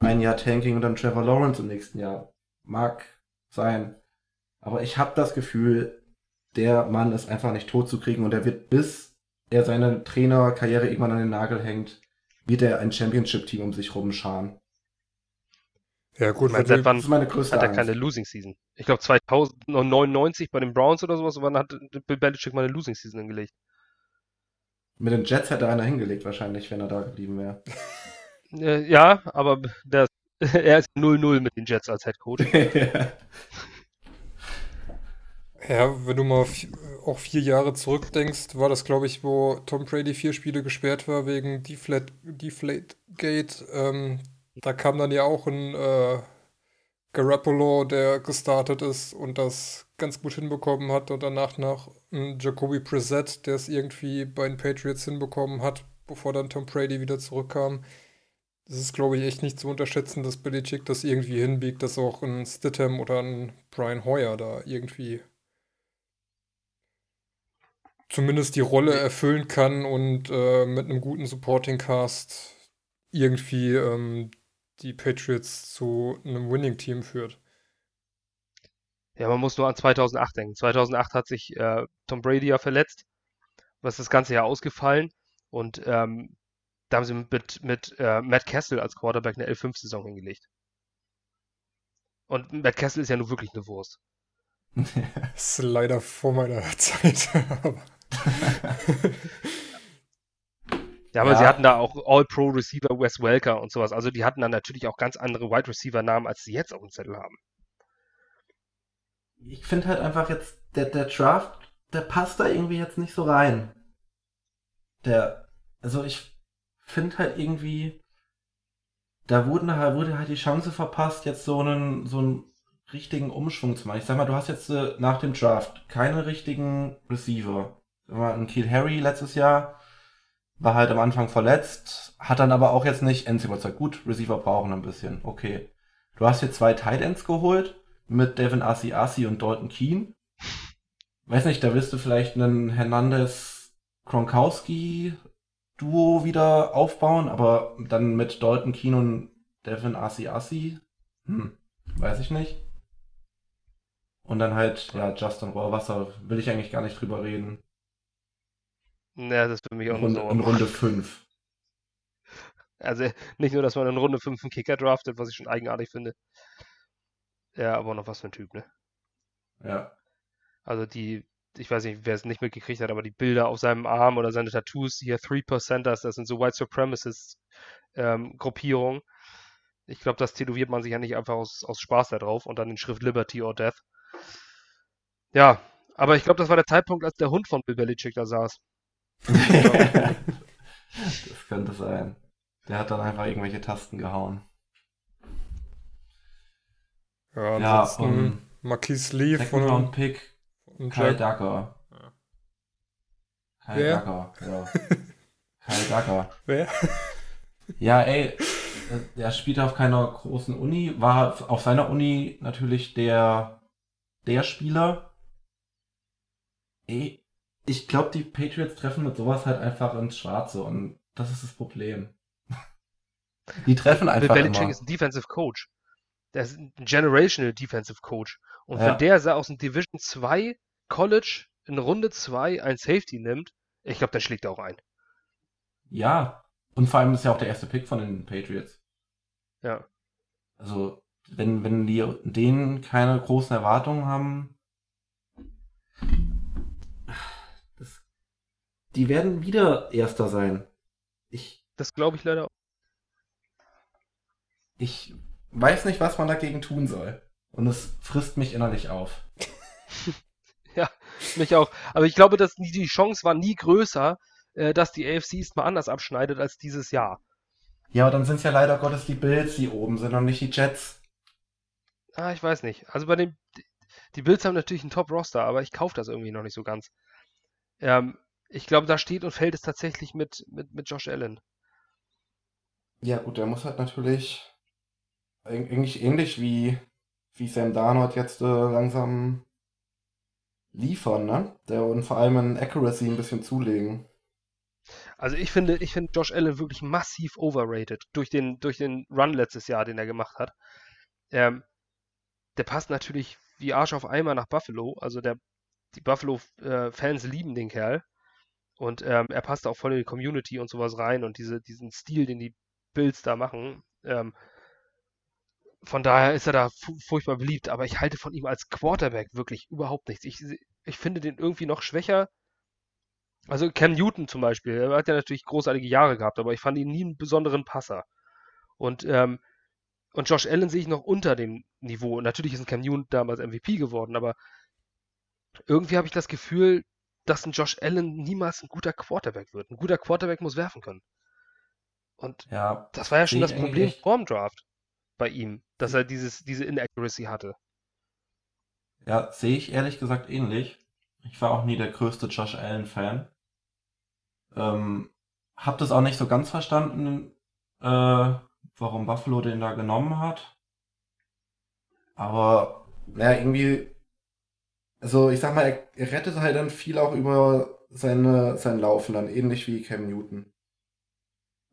ein Jahr Tanking und dann Trevor Lawrence im nächsten Jahr, mag sein. Aber ich habe das Gefühl, der Mann ist einfach nicht tot zu kriegen und er wird, bis er seine Trainerkarriere irgendwann an den Nagel hängt, wird er ein Championship-Team um sich rumscharen. Ja, gut, meine, seit wann das ist meine größte hat er keine Losing Season? Ich glaube 2099 bei den Browns oder sowas, wann hat Bill Belichick mal eine Losing Season hingelegt? Mit den Jets hätte einer hingelegt wahrscheinlich, wenn er da geblieben wäre. Äh, ja, aber der, er ist 0-0 mit den Jets als Head Coach. Ja, wenn du mal auch vier Jahre zurückdenkst, war das, glaube ich, wo Tom Brady vier Spiele gesperrt war wegen Deflate, Deflategate. Ähm, da kam dann ja auch ein äh, Garoppolo, der gestartet ist und das ganz gut hinbekommen hat und danach noch ein Jacoby Brissett, der es irgendwie bei den Patriots hinbekommen hat, bevor dann Tom Brady wieder zurückkam. Das ist, glaube ich, echt nicht zu unterschätzen, dass Billy Chick das irgendwie hinbiegt, dass auch ein Stidham oder ein Brian Hoyer da irgendwie zumindest die Rolle erfüllen kann und äh, mit einem guten Supporting Cast irgendwie ähm, die Patriots zu einem Winning-Team führt. Ja, man muss nur an 2008 denken. 2008 hat sich äh, Tom Brady ja verletzt, was das ganze Jahr ausgefallen und ähm, da haben sie mit, mit äh, Matt Castle als Quarterback eine L5-Saison hingelegt. Und Matt Castle ist ja nur wirklich eine Wurst. das ist leider vor meiner Zeit. ja, aber ja. sie hatten da auch All-Pro-Receiver Wes Welker und sowas. Also die hatten dann natürlich auch ganz andere Wide Receiver-Namen, als sie jetzt auf dem Zettel haben. Ich finde halt einfach jetzt, der, der Draft, der passt da irgendwie jetzt nicht so rein. Der, also ich finde halt irgendwie, da wurden, wurde halt die Chance verpasst, jetzt so einen, so einen richtigen Umschwung zu machen. Ich sag mal, du hast jetzt äh, nach dem Draft keine richtigen Receiver ein Kiel Harry letztes Jahr, war halt am Anfang verletzt, hat dann aber auch jetzt nicht ends überzeugt. Gut, Receiver brauchen ein bisschen, okay. Du hast hier zwei Tight Ends geholt mit Devin Asi Asi und Dalton Keen. Weiß nicht, da wirst du vielleicht einen Hernandez Kronkowski Duo wieder aufbauen, aber dann mit Dalton Keen und Devin Asi Asi, hm, weiß ich nicht. Und dann halt, ja, Justin Rohrwasser, will ich eigentlich gar nicht drüber reden. Ja, das ist für mich auch nur so. In Runde 5. Also nicht nur, dass man in Runde 5 einen Kicker draftet, was ich schon eigenartig finde. Ja, aber noch was für ein Typ, ne? Ja. Also die, ich weiß nicht, wer es nicht mitgekriegt hat, aber die Bilder auf seinem Arm oder seine Tattoos, hier 3%ers, das sind so White Supremacist ähm, Gruppierungen. Ich glaube, das tätowiert man sich ja nicht einfach aus, aus Spaß da drauf und dann in Schrift Liberty or Death. Ja, aber ich glaube, das war der Zeitpunkt, als der Hund von Bill Belichick da saß. das könnte sein. Der hat dann einfach irgendwelche Tasten gehauen. Ja, ansonsten ja, um, Marquis Lee von Round Pick Kyle Ducker. Ja. Kyle Wer? Ducker, ja. Kyle Ducker. Wer? Ja, ey, der spielt auf keiner großen Uni, war auf seiner Uni natürlich der, der Spieler. Ey, ich glaube, die Patriots treffen mit sowas halt einfach ins Schwarze und das ist das Problem. die treffen einfach Bill Belichick ist ein Defensive Coach. Der ist ein Generational Defensive Coach. Und ja. wenn der aus dem Division 2 College in Runde 2 ein Safety nimmt, ich glaube, der schlägt er auch ein. Ja, und vor allem ist ja auch der erste Pick von den Patriots. Ja. Also, wenn, wenn die denen keine großen Erwartungen haben, Die werden wieder Erster sein. Ich. Das glaube ich leider auch. Ich weiß nicht, was man dagegen tun soll. Und es frisst mich innerlich auf. ja, mich auch. Aber ich glaube, dass die Chance war nie größer, äh, dass die AFC East mal anders abschneidet als dieses Jahr. Ja, aber dann sind es ja leider Gottes die Bills, die oben sind und nicht die Jets. Ah, ich weiß nicht. Also bei den, die Bills haben natürlich einen Top-Roster, aber ich kaufe das irgendwie noch nicht so ganz. Ähm, ich glaube, da steht und fällt es tatsächlich mit, mit, mit Josh Allen. Ja, gut, der muss halt natürlich eigentlich ähnlich wie, wie Sam Darnold jetzt äh, langsam liefern, ne? Der und vor allem in Accuracy ein bisschen zulegen. Also ich finde, ich finde Josh Allen wirklich massiv overrated durch den, durch den Run letztes Jahr, den er gemacht hat. Ähm, der passt natürlich wie Arsch auf Eimer nach Buffalo. Also der, die Buffalo-Fans äh, lieben den Kerl. Und ähm, er passt auch voll in die Community und sowas rein und diese, diesen Stil, den die Bills da machen. Ähm, von daher ist er da furchtbar beliebt, aber ich halte von ihm als Quarterback wirklich überhaupt nichts. Ich, ich finde den irgendwie noch schwächer. Also Cam Newton zum Beispiel, er hat ja natürlich großartige Jahre gehabt, aber ich fand ihn nie einen besonderen Passer. Und, ähm, und Josh Allen sehe ich noch unter dem Niveau. Und natürlich ist ein Cam Newton damals MVP geworden, aber irgendwie habe ich das Gefühl, dass ein Josh Allen niemals ein guter Quarterback wird. Ein guter Quarterback muss werfen können. Und ja, das war ja schon das Problem vor dem Draft bei ihm, dass er dieses, diese Inaccuracy hatte. Ja, sehe ich ehrlich gesagt ähnlich. Ich war auch nie der größte Josh Allen-Fan. Ähm, hab das auch nicht so ganz verstanden, äh, warum Buffalo den da genommen hat. Aber, naja, irgendwie, also ich sag mal, er, er rettet halt dann viel auch über seine, sein Laufen dann, ähnlich wie Cam Newton.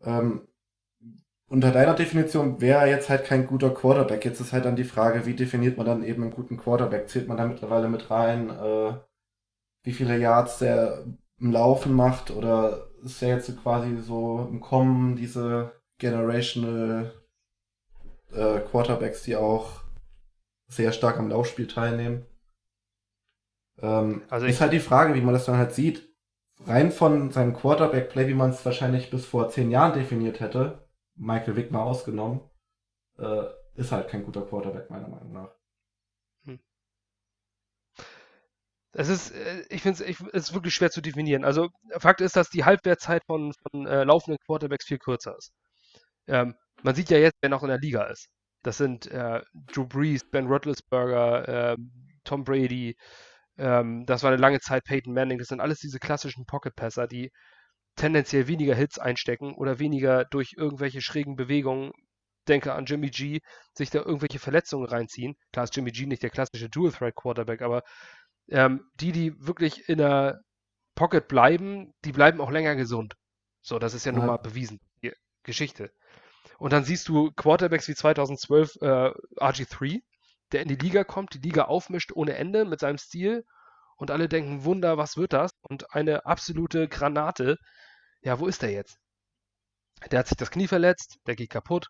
Ähm, unter deiner Definition wäre er jetzt halt kein guter Quarterback. Jetzt ist halt dann die Frage, wie definiert man dann eben einen guten Quarterback? Zählt man da mittlerweile mit rein, äh, wie viele Yards der im Laufen macht? Oder ist er jetzt quasi so im Kommen, diese generational äh, Quarterbacks, die auch sehr stark am Laufspiel teilnehmen? Ähm, also ist halt die Frage, wie man das dann halt sieht. Rein von seinem Quarterback-Play, wie man es wahrscheinlich bis vor zehn Jahren definiert hätte, Michael Vick mal ausgenommen, äh, ist halt kein guter Quarterback, meiner Meinung nach. Hm. Es ist, äh, ich finde es wirklich schwer zu definieren. Also, Fakt ist, dass die Halbwertzeit von, von äh, laufenden Quarterbacks viel kürzer ist. Ähm, man sieht ja jetzt, wer noch in der Liga ist. Das sind äh, Drew Brees, Ben Roethlisberger, äh, Tom Brady, ähm, das war eine lange Zeit Peyton Manning. Das sind alles diese klassischen Pocket-Passer, die tendenziell weniger Hits einstecken oder weniger durch irgendwelche schrägen Bewegungen, denke an Jimmy G, sich da irgendwelche Verletzungen reinziehen. Klar ist Jimmy G nicht der klassische Dual-Threat-Quarterback, aber ähm, die, die wirklich in der Pocket bleiben, die bleiben auch länger gesund. So, das ist ja, ja. nun mal bewiesen. Die Geschichte. Und dann siehst du Quarterbacks wie 2012 äh, RG3, der in die Liga kommt, die Liga aufmischt ohne Ende mit seinem Stil und alle denken, Wunder, was wird das? Und eine absolute Granate. Ja, wo ist der jetzt? Der hat sich das Knie verletzt, der geht kaputt.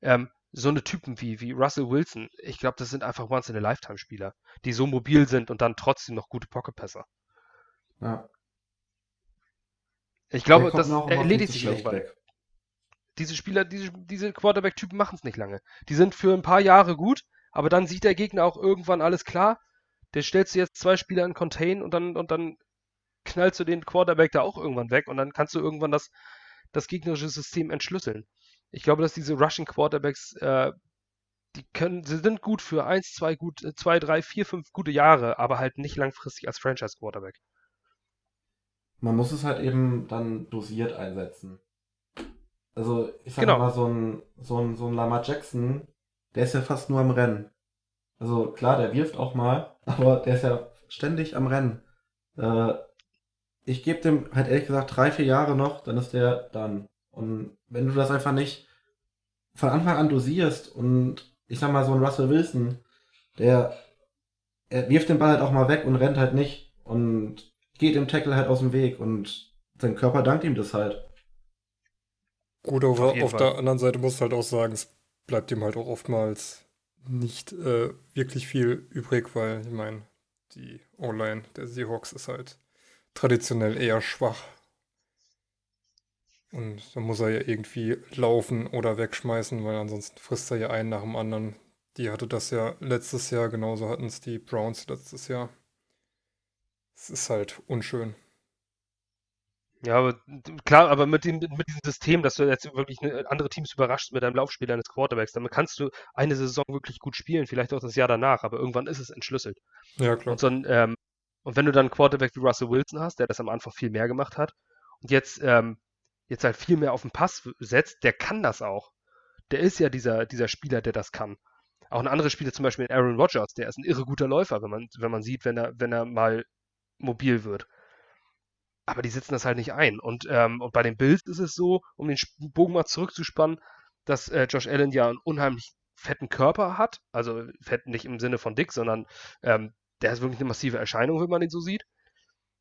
Ähm, so eine Typen wie, wie Russell Wilson, ich glaube, das sind einfach Once-in-a-Lifetime-Spieler, die so mobil sind und dann trotzdem noch gute Pocket-Pässer. Ja. Ich glaube, das erledigt sich irgendwann. Diese Spieler, diese, diese Quarterback-Typen machen es nicht lange. Die sind für ein paar Jahre gut, aber dann sieht der Gegner auch irgendwann alles klar der stellst du jetzt zwei Spieler in Contain und dann, und dann knallst du den Quarterback da auch irgendwann weg und dann kannst du irgendwann das, das gegnerische System entschlüsseln. Ich glaube, dass diese Russian Quarterbacks, äh, die können, sie sind gut für eins, zwei, gut, äh, zwei, drei, vier, fünf gute Jahre, aber halt nicht langfristig als Franchise Quarterback. Man muss es halt eben dann dosiert einsetzen. Also, ich sag genau. mal, so ein, so ein, so ein Lamar Jackson, der ist ja fast nur am Rennen. Also klar, der wirft auch mal, aber der ist ja ständig am Rennen. Äh, ich gebe dem halt ehrlich gesagt drei, vier Jahre noch, dann ist der dann. Und wenn du das einfach nicht von Anfang an dosierst und ich sag mal so ein Russell Wilson, der er wirft den Ball halt auch mal weg und rennt halt nicht und geht im Tackle halt aus dem Weg und sein Körper dankt ihm das halt. Gut, aber auf, auf der anderen Seite musst du halt auch sagen, es bleibt ihm halt auch oftmals nicht äh, wirklich viel übrig, weil ich meine, die O-Line der Seahawks ist halt traditionell eher schwach. Und da muss er ja irgendwie laufen oder wegschmeißen, weil ansonsten frisst er ja einen nach dem anderen. Die hatte das ja letztes Jahr, genauso hatten es die Browns letztes Jahr. Es ist halt unschön. Ja, aber klar, aber mit, dem, mit diesem System, dass du jetzt wirklich andere Teams überraschst mit deinem Laufspiel deines Quarterbacks, damit kannst du eine Saison wirklich gut spielen, vielleicht auch das Jahr danach, aber irgendwann ist es entschlüsselt. Ja, klar. Und, so ein, ähm, und wenn du dann einen Quarterback wie Russell Wilson hast, der das am Anfang viel mehr gemacht hat und jetzt, ähm, jetzt halt viel mehr auf den Pass setzt, der kann das auch. Der ist ja dieser, dieser Spieler, der das kann. Auch ein anderer Spieler, zum Beispiel Aaron Rodgers, der ist ein irre guter Läufer, wenn man, wenn man sieht, wenn er, wenn er mal mobil wird aber die setzen das halt nicht ein. Und, ähm, und bei den Bills ist es so, um den Bogen mal zurückzuspannen, dass äh, Josh Allen ja einen unheimlich fetten Körper hat. Also fett nicht im Sinne von dick, sondern ähm, der ist wirklich eine massive Erscheinung, wenn man ihn so sieht.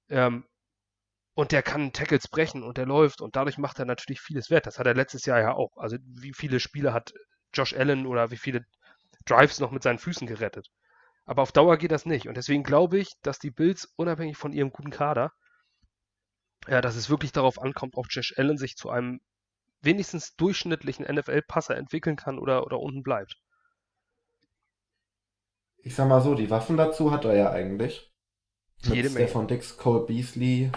Ähm, und der kann Tackles brechen und der läuft und dadurch macht er natürlich vieles wett. Das hat er letztes Jahr ja auch. Also wie viele Spiele hat Josh Allen oder wie viele Drives noch mit seinen Füßen gerettet. Aber auf Dauer geht das nicht. Und deswegen glaube ich, dass die Bills unabhängig von ihrem guten Kader ja, dass es wirklich darauf ankommt, ob Josh Allen sich zu einem wenigstens durchschnittlichen NFL-Passer entwickeln kann oder, oder unten bleibt. Ich sag mal so, die Waffen dazu hat er ja eigentlich. Mit Jede Menge. Stefan Dix, Cole Beasley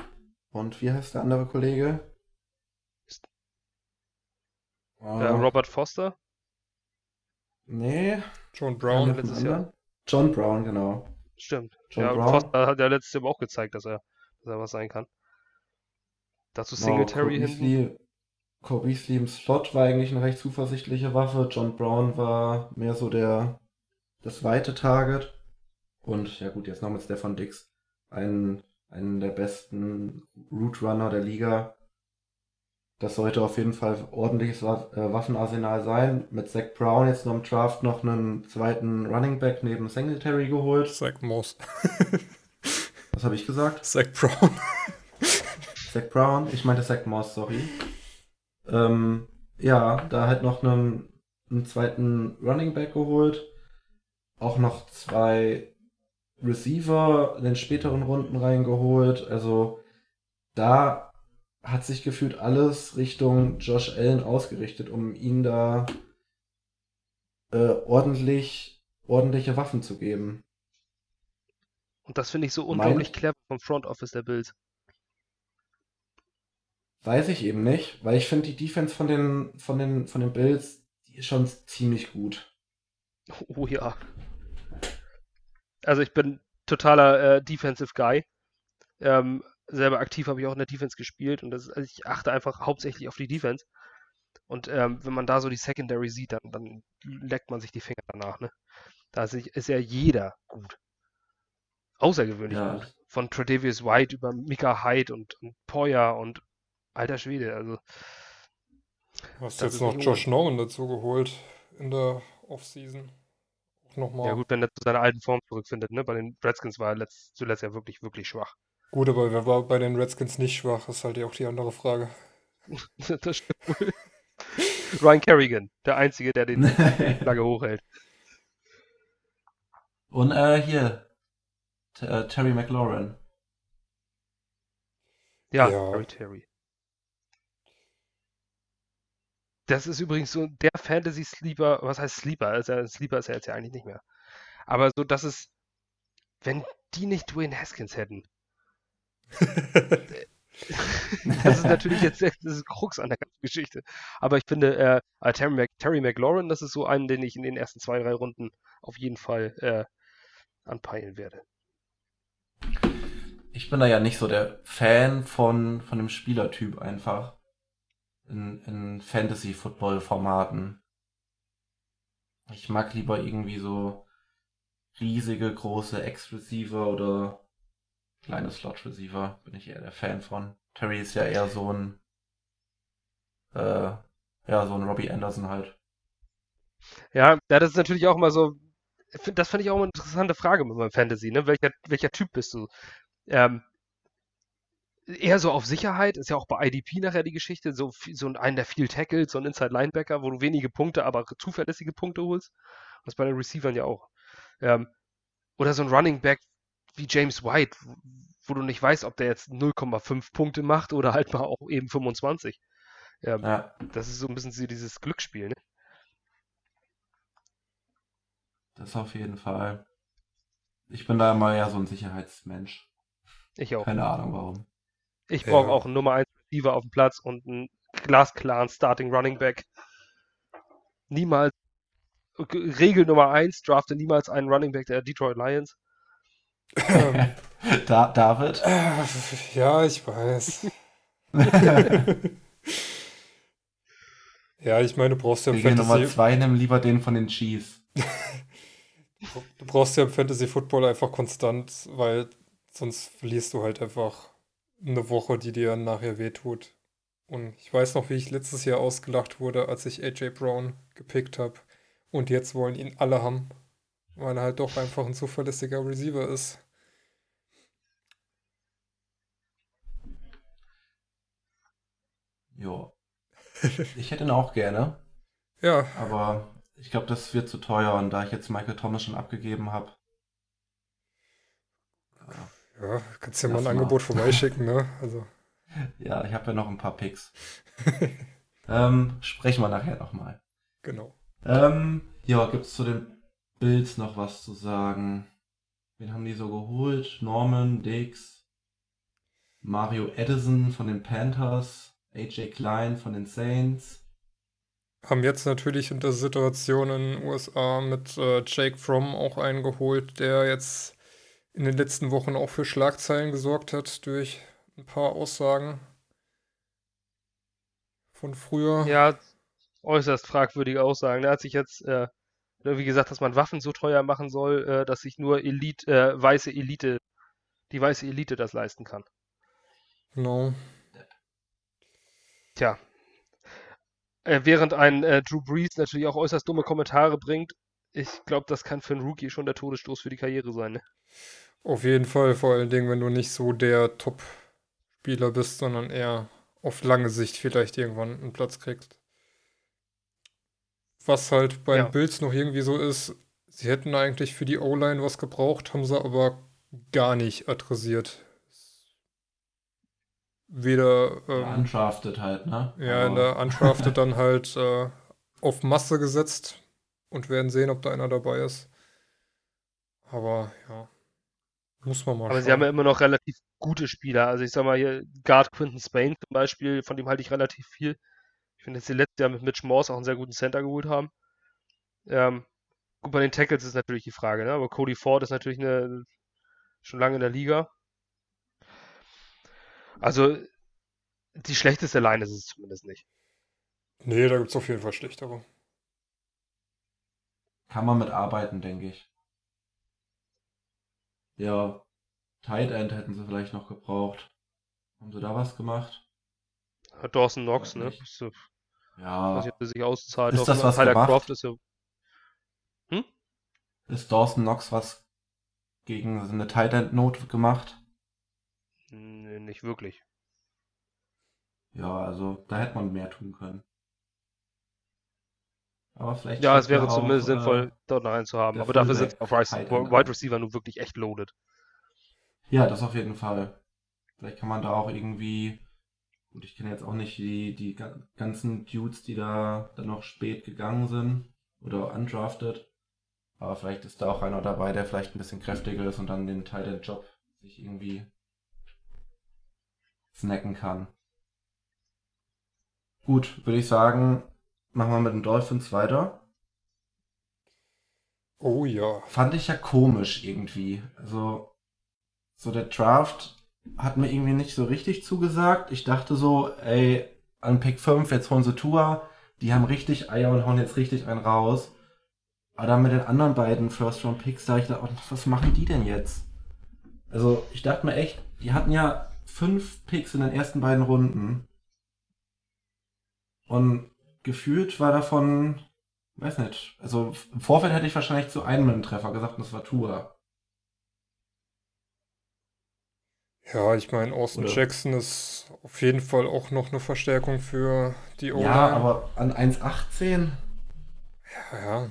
und wie heißt der andere Kollege? Äh, Robert Foster? Nee. John Brown. letztes Jahr. John Brown, genau. Stimmt. John ja, Brown. Foster hat ja letztes Jahr auch gezeigt, dass er, dass er was sein kann. Dazu Singletary wow, hinten. Cole Beasley im Slot war eigentlich eine recht zuversichtliche Waffe. John Brown war mehr so der das weite Target. Und ja gut, jetzt noch mit Stefan Dix. Einen, einen der besten Root Runner der Liga. Das sollte auf jeden Fall ordentliches äh, Waffenarsenal sein. Mit Zach Brown jetzt noch im Draft noch einen zweiten Running Back neben Singletary geholt. Zach Moss. Was habe ich gesagt? Zach Brown. Zach Brown, ich meinte Zach Moss, sorry. Ähm, ja, da halt noch einen, einen zweiten Running Back geholt. Auch noch zwei Receiver in den späteren Runden reingeholt. Also da hat sich gefühlt alles Richtung Josh Allen ausgerichtet, um ihn da äh, ordentlich, ordentliche Waffen zu geben. Und das finde ich so unglaublich mein, clever vom Front Office der Bills. Weiß ich eben nicht, weil ich finde die Defense von den, von den, von den Bills, die ist schon ziemlich gut. Oh ja. Also ich bin totaler äh, Defensive Guy. Ähm, selber aktiv habe ich auch in der Defense gespielt und das, also ich achte einfach hauptsächlich auf die Defense. Und ähm, wenn man da so die Secondary sieht, dann, dann leckt man sich die Finger danach. Ne? Da ist, ist ja jeder gut. Außergewöhnlich ja. gut. Von Tredavious White über Mika Hyde und, und Poyer und Alter Schwede, also. Du hast jetzt noch Josh Norman dazu geholt in der Offseason. Nochmal. Ja gut, wenn er zu seiner alten Form zurückfindet, ne? Bei den Redskins war er letzt, zuletzt ja wirklich, wirklich schwach. Gut, aber wer war bei den Redskins nicht schwach, ist halt ja auch die andere Frage. das stimmt wohl. Ryan Kerrigan, der Einzige, der den Flagge hochhält. Und äh, hier, T äh, Terry McLaurin. Ja, ja. Terry Terry. Das ist übrigens so der Fantasy-Sleeper, was heißt Sleeper? Also Sleeper ist er jetzt ja eigentlich nicht mehr. Aber so, dass es, wenn die nicht Dwayne Haskins hätten. das ist natürlich jetzt das ist Krux an der ganzen Geschichte. Aber ich finde, äh, äh, Terry, Mac, Terry McLaurin, das ist so einen, den ich in den ersten zwei, drei Runden auf jeden Fall äh, anpeilen werde. Ich bin da ja nicht so der Fan von, von dem Spielertyp einfach in, in Fantasy-Football-Formaten. Ich mag lieber irgendwie so riesige, große Ex-Receiver oder kleine Slot-Receiver. Bin ich eher der Fan von. Terry ist ja eher so ein, äh, ja, so ein Robbie Anderson halt. Ja, ja, das ist natürlich auch mal so, das finde ich auch eine interessante Frage mit meinem Fantasy, ne? Welcher, welcher Typ bist du? Ähm, eher so auf Sicherheit, ist ja auch bei IDP nachher die Geschichte, so, so einen der viel Tackles, so ein Inside Linebacker, wo du wenige Punkte, aber zuverlässige Punkte holst. Das ist bei den Receivern ja auch. Ähm, oder so ein Running Back wie James White, wo du nicht weißt, ob der jetzt 0,5 Punkte macht oder halt mal auch eben 25. Ähm, ja. Das ist so ein bisschen dieses Glücksspiel, ne? Das auf jeden Fall. Ich bin da immer ja so ein Sicherheitsmensch. Ich auch. Keine Ahnung warum. Ich brauche ja. auch einen Nummer 1 Receiver auf dem Platz und einen glasklaren Starting Running Back. Niemals, Regel Nummer 1, drafte niemals einen Running Back der Detroit Lions. Ähm, da, David? Ja, ich weiß. ja, ich meine, du brauchst ja im Regel Fantasy... Nummer 2, nimm lieber den von den Chiefs. du brauchst ja im Fantasy Football einfach konstant, weil sonst verlierst du halt einfach eine Woche, die dir nachher wehtut. Und ich weiß noch, wie ich letztes Jahr ausgelacht wurde, als ich AJ Brown gepickt habe. Und jetzt wollen ihn alle haben, weil er halt doch einfach ein zuverlässiger Receiver ist. Ja. Ich hätte ihn auch gerne. Ja. Aber ich glaube, das wird zu teuer. Und da ich jetzt Michael Thomas schon abgegeben habe. Ja, kannst ja mal ein Angebot vorbeischicken, ne? Also. Ja, ich habe ja noch ein paar Picks. ähm, sprechen wir nachher nochmal. Genau. Ähm, ja, gibt es zu den Bills noch was zu sagen? Wen haben die so geholt? Norman, Dix, Mario Edison von den Panthers, AJ Klein von den Saints. Haben jetzt natürlich in der Situation in den USA mit äh, Jake Fromm auch einen geholt, der jetzt in den letzten Wochen auch für Schlagzeilen gesorgt hat durch ein paar Aussagen von früher. Ja, äußerst fragwürdige Aussagen. Er hat sich jetzt äh, wie gesagt, dass man Waffen so teuer machen soll, äh, dass sich nur Elite, äh, weiße Elite, die weiße Elite das leisten kann. No. Tja. Äh, während ein äh, Drew Brees natürlich auch äußerst dumme Kommentare bringt, ich glaube, das kann für einen Rookie schon der Todesstoß für die Karriere sein. Ne? Auf jeden Fall, vor allen Dingen, wenn du nicht so der Top-Spieler bist, sondern eher auf lange Sicht vielleicht irgendwann einen Platz kriegst. Was halt bei ja. Bills noch irgendwie so ist, sie hätten eigentlich für die O-Line was gebraucht, haben sie aber gar nicht adressiert. Weder. Ähm, undrafted halt, ne? Ja, aber... in der Undrafted dann halt äh, auf Masse gesetzt und werden sehen, ob da einer dabei ist. Aber ja. Muss man mal Aber schauen. sie haben ja immer noch relativ gute Spieler. Also ich sag mal hier, Guard Quinton Spain zum Beispiel, von dem halte ich relativ viel. Ich finde, dass sie letztes Jahr mit Mitch Morse auch einen sehr guten Center geholt haben. Ähm, gut, bei den Tackles ist natürlich die Frage, ne? aber Cody Ford ist natürlich eine, schon lange in der Liga. Also, die schlechteste Line ist es zumindest nicht. Nee, da gibt es auf jeden Fall schlechtere. Kann man mit arbeiten, denke ich. Ja, Tight End hätten sie vielleicht noch gebraucht. Haben sie da was gemacht? Dawson Knox, ne? Ja. Weiß nicht, ob er sich auszahlt. Ist das was Tyler gemacht? Croft ist ja. Hm? Ist Dawson Knox was gegen eine Tight End Note gemacht? Nee, nicht wirklich. Ja, also da hätte man mehr tun können. Aber vielleicht. Ja, es wäre zumindest auch, sinnvoll, äh, dort noch einen zu haben. Aber dafür sind auf Wide Receiver nun wirklich echt loaded. Ja, das auf jeden Fall. Vielleicht kann man da auch irgendwie Gut, ich kenne jetzt auch nicht die, die ganzen Dudes, die da dann noch spät gegangen sind oder undrafted. Aber vielleicht ist da auch einer dabei, der vielleicht ein bisschen kräftiger ist und dann den Teil der Job sich irgendwie snacken kann. Gut, würde ich sagen, machen wir mit den Dolphins weiter. Oh ja. Fand ich ja komisch irgendwie. Also, so der Draft hat mir irgendwie nicht so richtig zugesagt. Ich dachte so, ey, an Pick 5, jetzt holen sie Tua, die haben richtig Eier und hauen jetzt richtig einen raus. Aber dann mit den anderen beiden First-Round-Picks, da ich dachte, oh, was machen die denn jetzt? Also, ich dachte mir echt, die hatten ja fünf Picks in den ersten beiden Runden. Und gefühlt war davon, weiß nicht, also im Vorfeld hätte ich wahrscheinlich zu einem Treffer gesagt und das war Tua. Ja, ich meine, Austin Oder? Jackson ist auf jeden Fall auch noch eine Verstärkung für die O-Line. Ja, aber an 1,18? Ja, ja.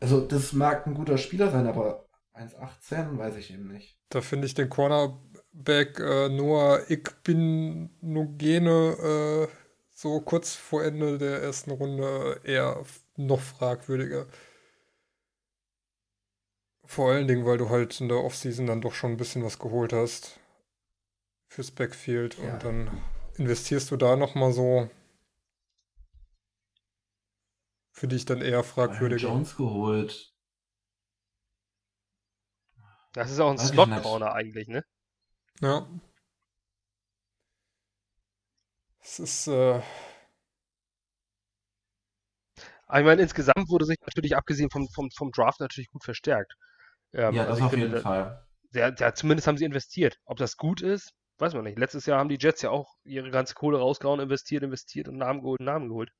Also, das mag ein guter Spieler sein, aber 1,18 weiß ich eben nicht. Da finde ich den Cornerback äh, Noah Igbinogene äh, so kurz vor Ende der ersten Runde eher noch fragwürdiger. Vor allen Dingen, weil du halt in der Offseason dann doch schon ein bisschen was geholt hast. fürs Backfield ja. und dann investierst du da nochmal so für dich dann eher fragwürdig. Jones geholt. Das ist auch ein Slot-Corner eigentlich, ne? Ja. Es ist, äh, ich meine, insgesamt wurde sich natürlich, abgesehen vom, vom, vom Draft, natürlich gut verstärkt. Ähm, ja, das also auf finde, jeden Fall. Der, der, zumindest haben sie investiert. Ob das gut ist, weiß man nicht. Letztes Jahr haben die Jets ja auch ihre ganze Kohle rausgehauen, investiert, investiert und Namen geholt, Namen geholt.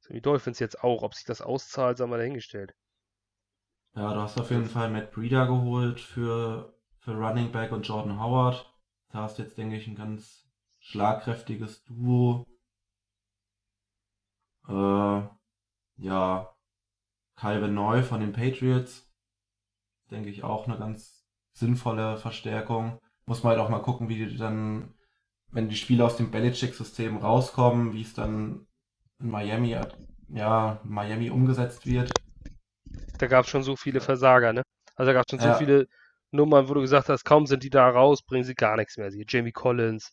So die Dolphins jetzt auch. Ob sich das auszahlt, sagen wir dahingestellt. Ja, du hast auf jeden Fall Matt Breeder geholt für, für Running Back und Jordan Howard. Da hast du jetzt, denke ich, ein ganz schlagkräftiges Duo. Äh, ja, Calvin Neu von den Patriots. Denke ich auch eine ganz sinnvolle Verstärkung. Muss man halt auch mal gucken, wie die dann, wenn die Spieler aus dem Belichick-System rauskommen, wie es dann in Miami, ja, Miami umgesetzt wird. Da gab es schon so viele Versager, ne? Also da gab es schon ja. so viele Nummern, wo du gesagt hast, kaum sind die da raus, bringen sie gar nichts mehr. Sie, Jamie Collins,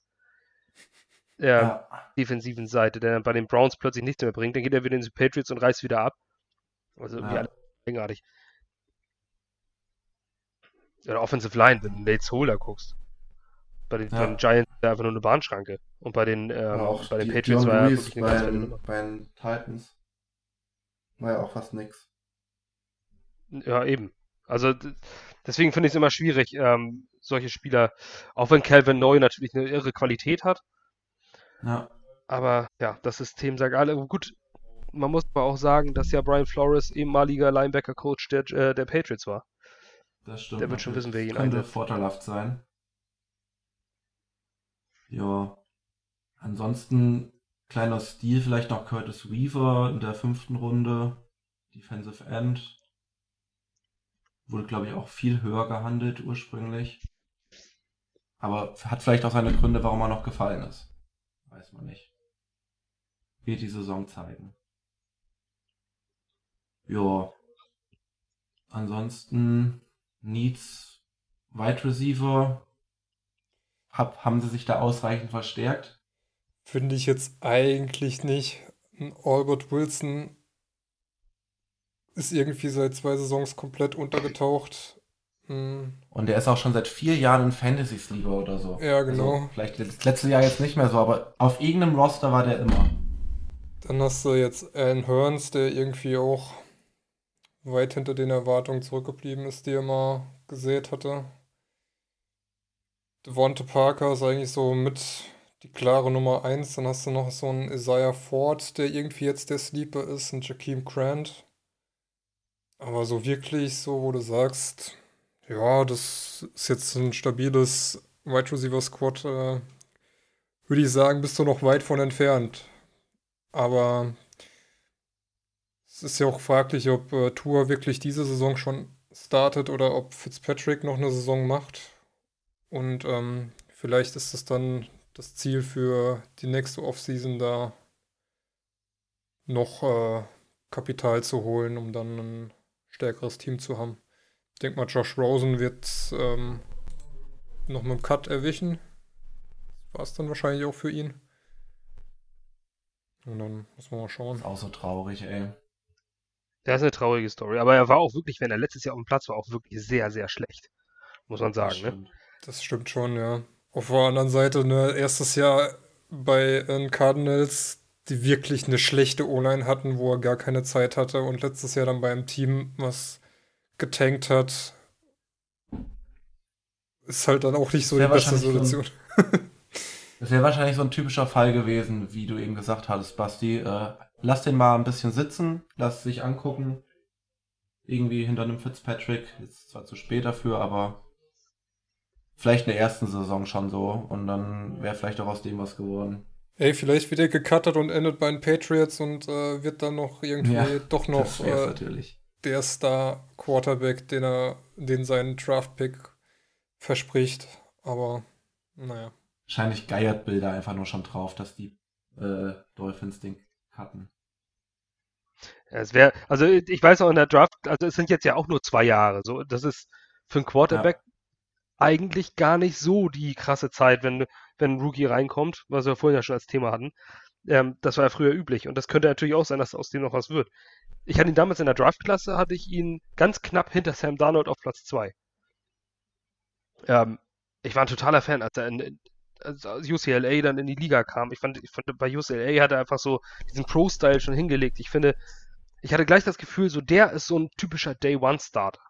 der ja. defensiven Seite, der dann bei den Browns plötzlich nichts mehr bringt. Dann geht er wieder in die Patriots und reißt wieder ab. Also irgendwie ja. alle eigenartig. Oder Offensive Line, wenn du Nate Holder guckst. Bei den, ja. bei den Giants war einfach nur eine Bahnschranke. Und bei den, ähm, auch bei den Patriots war er wirklich eine bei, ganz bei den Titans war ja auch fast nix. Ja, eben. Also deswegen finde ich es immer schwierig, ähm, solche Spieler, auch wenn Calvin Neu natürlich eine irre Qualität hat. Ja. Aber ja, das System sagt alle. Gut, man muss aber auch sagen, dass ja Brian Flores ehemaliger Linebacker-Coach der, äh, der Patriots war. Das stimmt. Der wird schon wissen, wer ihn Könnte einsetzt. vorteilhaft sein. Ja. Ansonsten kleiner Stil, vielleicht noch Curtis Weaver in der fünften Runde. Defensive End. Wurde, glaube ich, auch viel höher gehandelt ursprünglich. Aber hat vielleicht auch seine Gründe, warum er noch gefallen ist. Weiß man nicht. Wird die Saison zeigen. Ja. Ansonsten Needs Wide Receiver. Hab, haben sie sich da ausreichend verstärkt? Finde ich jetzt eigentlich nicht. Albert Wilson ist irgendwie seit zwei Saisons komplett untergetaucht. Hm. Und der ist auch schon seit vier Jahren in Fantasy Sleeper oder so. Ja, genau. Also vielleicht das letzte Jahr jetzt nicht mehr so, aber auf irgendeinem Roster war der immer. Dann hast du jetzt Alan Hearns, der irgendwie auch weit hinter den Erwartungen zurückgeblieben ist, die er mal gesät hatte. Devonta Parker ist eigentlich so mit die klare Nummer 1. Dann hast du noch so einen Isaiah Ford, der irgendwie jetzt der Sleeper ist, ein Jakeem Grant. Aber so wirklich so, wo du sagst, ja, das ist jetzt ein stabiles Wide Receiver Squad, äh, würde ich sagen, bist du noch weit von entfernt. Aber es ist ja auch fraglich, ob äh, Tour wirklich diese Saison schon startet oder ob Fitzpatrick noch eine Saison macht. Und ähm, vielleicht ist das dann das Ziel für die nächste Offseason da noch äh, Kapital zu holen, um dann ein stärkeres Team zu haben. Ich denke mal, Josh Rosen wird ähm, noch mit dem Cut erwischen. War es dann wahrscheinlich auch für ihn. Und dann muss man mal schauen. Ist auch so traurig, ey. Das ist eine traurige Story. Aber er war auch wirklich, wenn er letztes Jahr auf dem Platz war, auch wirklich sehr, sehr schlecht. Muss man sagen, das ne? Das stimmt schon, ja. Auf der anderen Seite, ne, erstes Jahr bei den Cardinals, die wirklich eine schlechte O-Line hatten, wo er gar keine Zeit hatte. Und letztes Jahr dann bei einem Team, was getankt hat, ist halt dann auch nicht so die beste Situation. So das wäre wahrscheinlich so ein typischer Fall gewesen, wie du eben gesagt hattest, Basti. Äh, lass den mal ein bisschen sitzen, lass sich angucken. Irgendwie hinter einem Fitzpatrick. Ist zwar zu spät dafür, aber vielleicht in der ersten Saison schon so. Und dann wäre vielleicht auch aus dem was geworden. Ey, vielleicht wird er gecuttet und endet bei den Patriots und äh, wird dann noch irgendwie ja, doch noch äh, der Star-Quarterback, den er, den sein Draft-Pick verspricht. Aber naja. Wahrscheinlich geiert Bilder einfach nur schon drauf, dass die äh, Dolphins den hatten. Ja, es wäre, also ich weiß auch in der Draft, also es sind jetzt ja auch nur zwei Jahre, so das ist für einen Quarterback ja. eigentlich gar nicht so die krasse Zeit, wenn, wenn ein Rookie reinkommt, was wir vorhin ja schon als Thema hatten. Ähm, das war ja früher üblich und das könnte natürlich auch sein, dass aus dem noch was wird. Ich hatte ihn damals in der Draft-Klasse, hatte ich ihn ganz knapp hinter Sam Darnold auf Platz 2. Ähm, ich war ein totaler Fan, als er in, als UCLA dann in die Liga kam. Ich fand, ich fand bei UCLA hat er einfach so diesen Pro-Style schon hingelegt. Ich finde, ich hatte gleich das Gefühl, so der ist so ein typischer Day-One-Starter.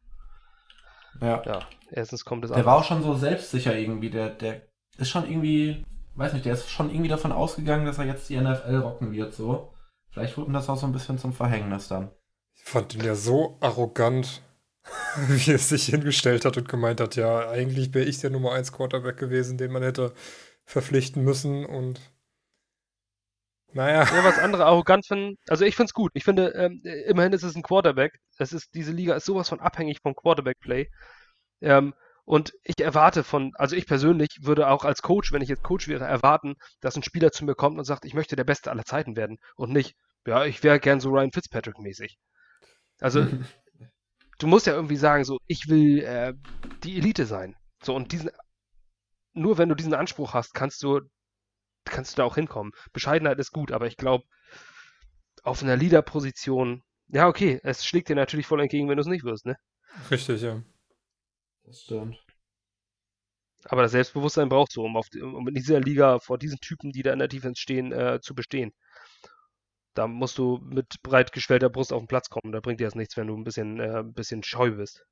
Ja. Ja, erstens kommt es an. Der war auch schon so selbstsicher irgendwie. Der, der ist schon irgendwie, weiß nicht, der ist schon irgendwie davon ausgegangen, dass er jetzt die NFL rocken wird, so. Vielleicht wurde ihm das auch so ein bisschen zum Verhängnis dann. Ich fand ihn ja so arrogant, wie er sich hingestellt hat und gemeint hat, ja, eigentlich wäre ich der Nummer 1 Quarterback gewesen, den man hätte verpflichten müssen und naja. Ja, was andere arrogant finden, also ich finde es gut. Ich finde, ähm, immerhin ist es ein Quarterback. Es ist, diese Liga ist sowas von abhängig vom Quarterback-Play. Ähm, und ich erwarte von, also ich persönlich würde auch als Coach, wenn ich jetzt Coach wäre, erwarten, dass ein Spieler zu mir kommt und sagt, ich möchte der Beste aller Zeiten werden und nicht, ja, ich wäre gern so Ryan Fitzpatrick-mäßig. Also, du musst ja irgendwie sagen, so, ich will äh, die Elite sein. So, und diesen, nur wenn du diesen Anspruch hast, kannst du kannst du da auch hinkommen. Bescheidenheit ist gut, aber ich glaube, auf einer Leader-Position, ja, okay, es schlägt dir natürlich voll entgegen, wenn du es nicht wirst, ne? Richtig, ja. Das stimmt. Aber das Selbstbewusstsein brauchst du, um, auf, um in dieser Liga vor diesen Typen, die da in der Defense stehen, äh, zu bestehen. Da musst du mit breit geschwellter Brust auf den Platz kommen. Da bringt dir das nichts, wenn du ein bisschen, äh, ein bisschen scheu bist.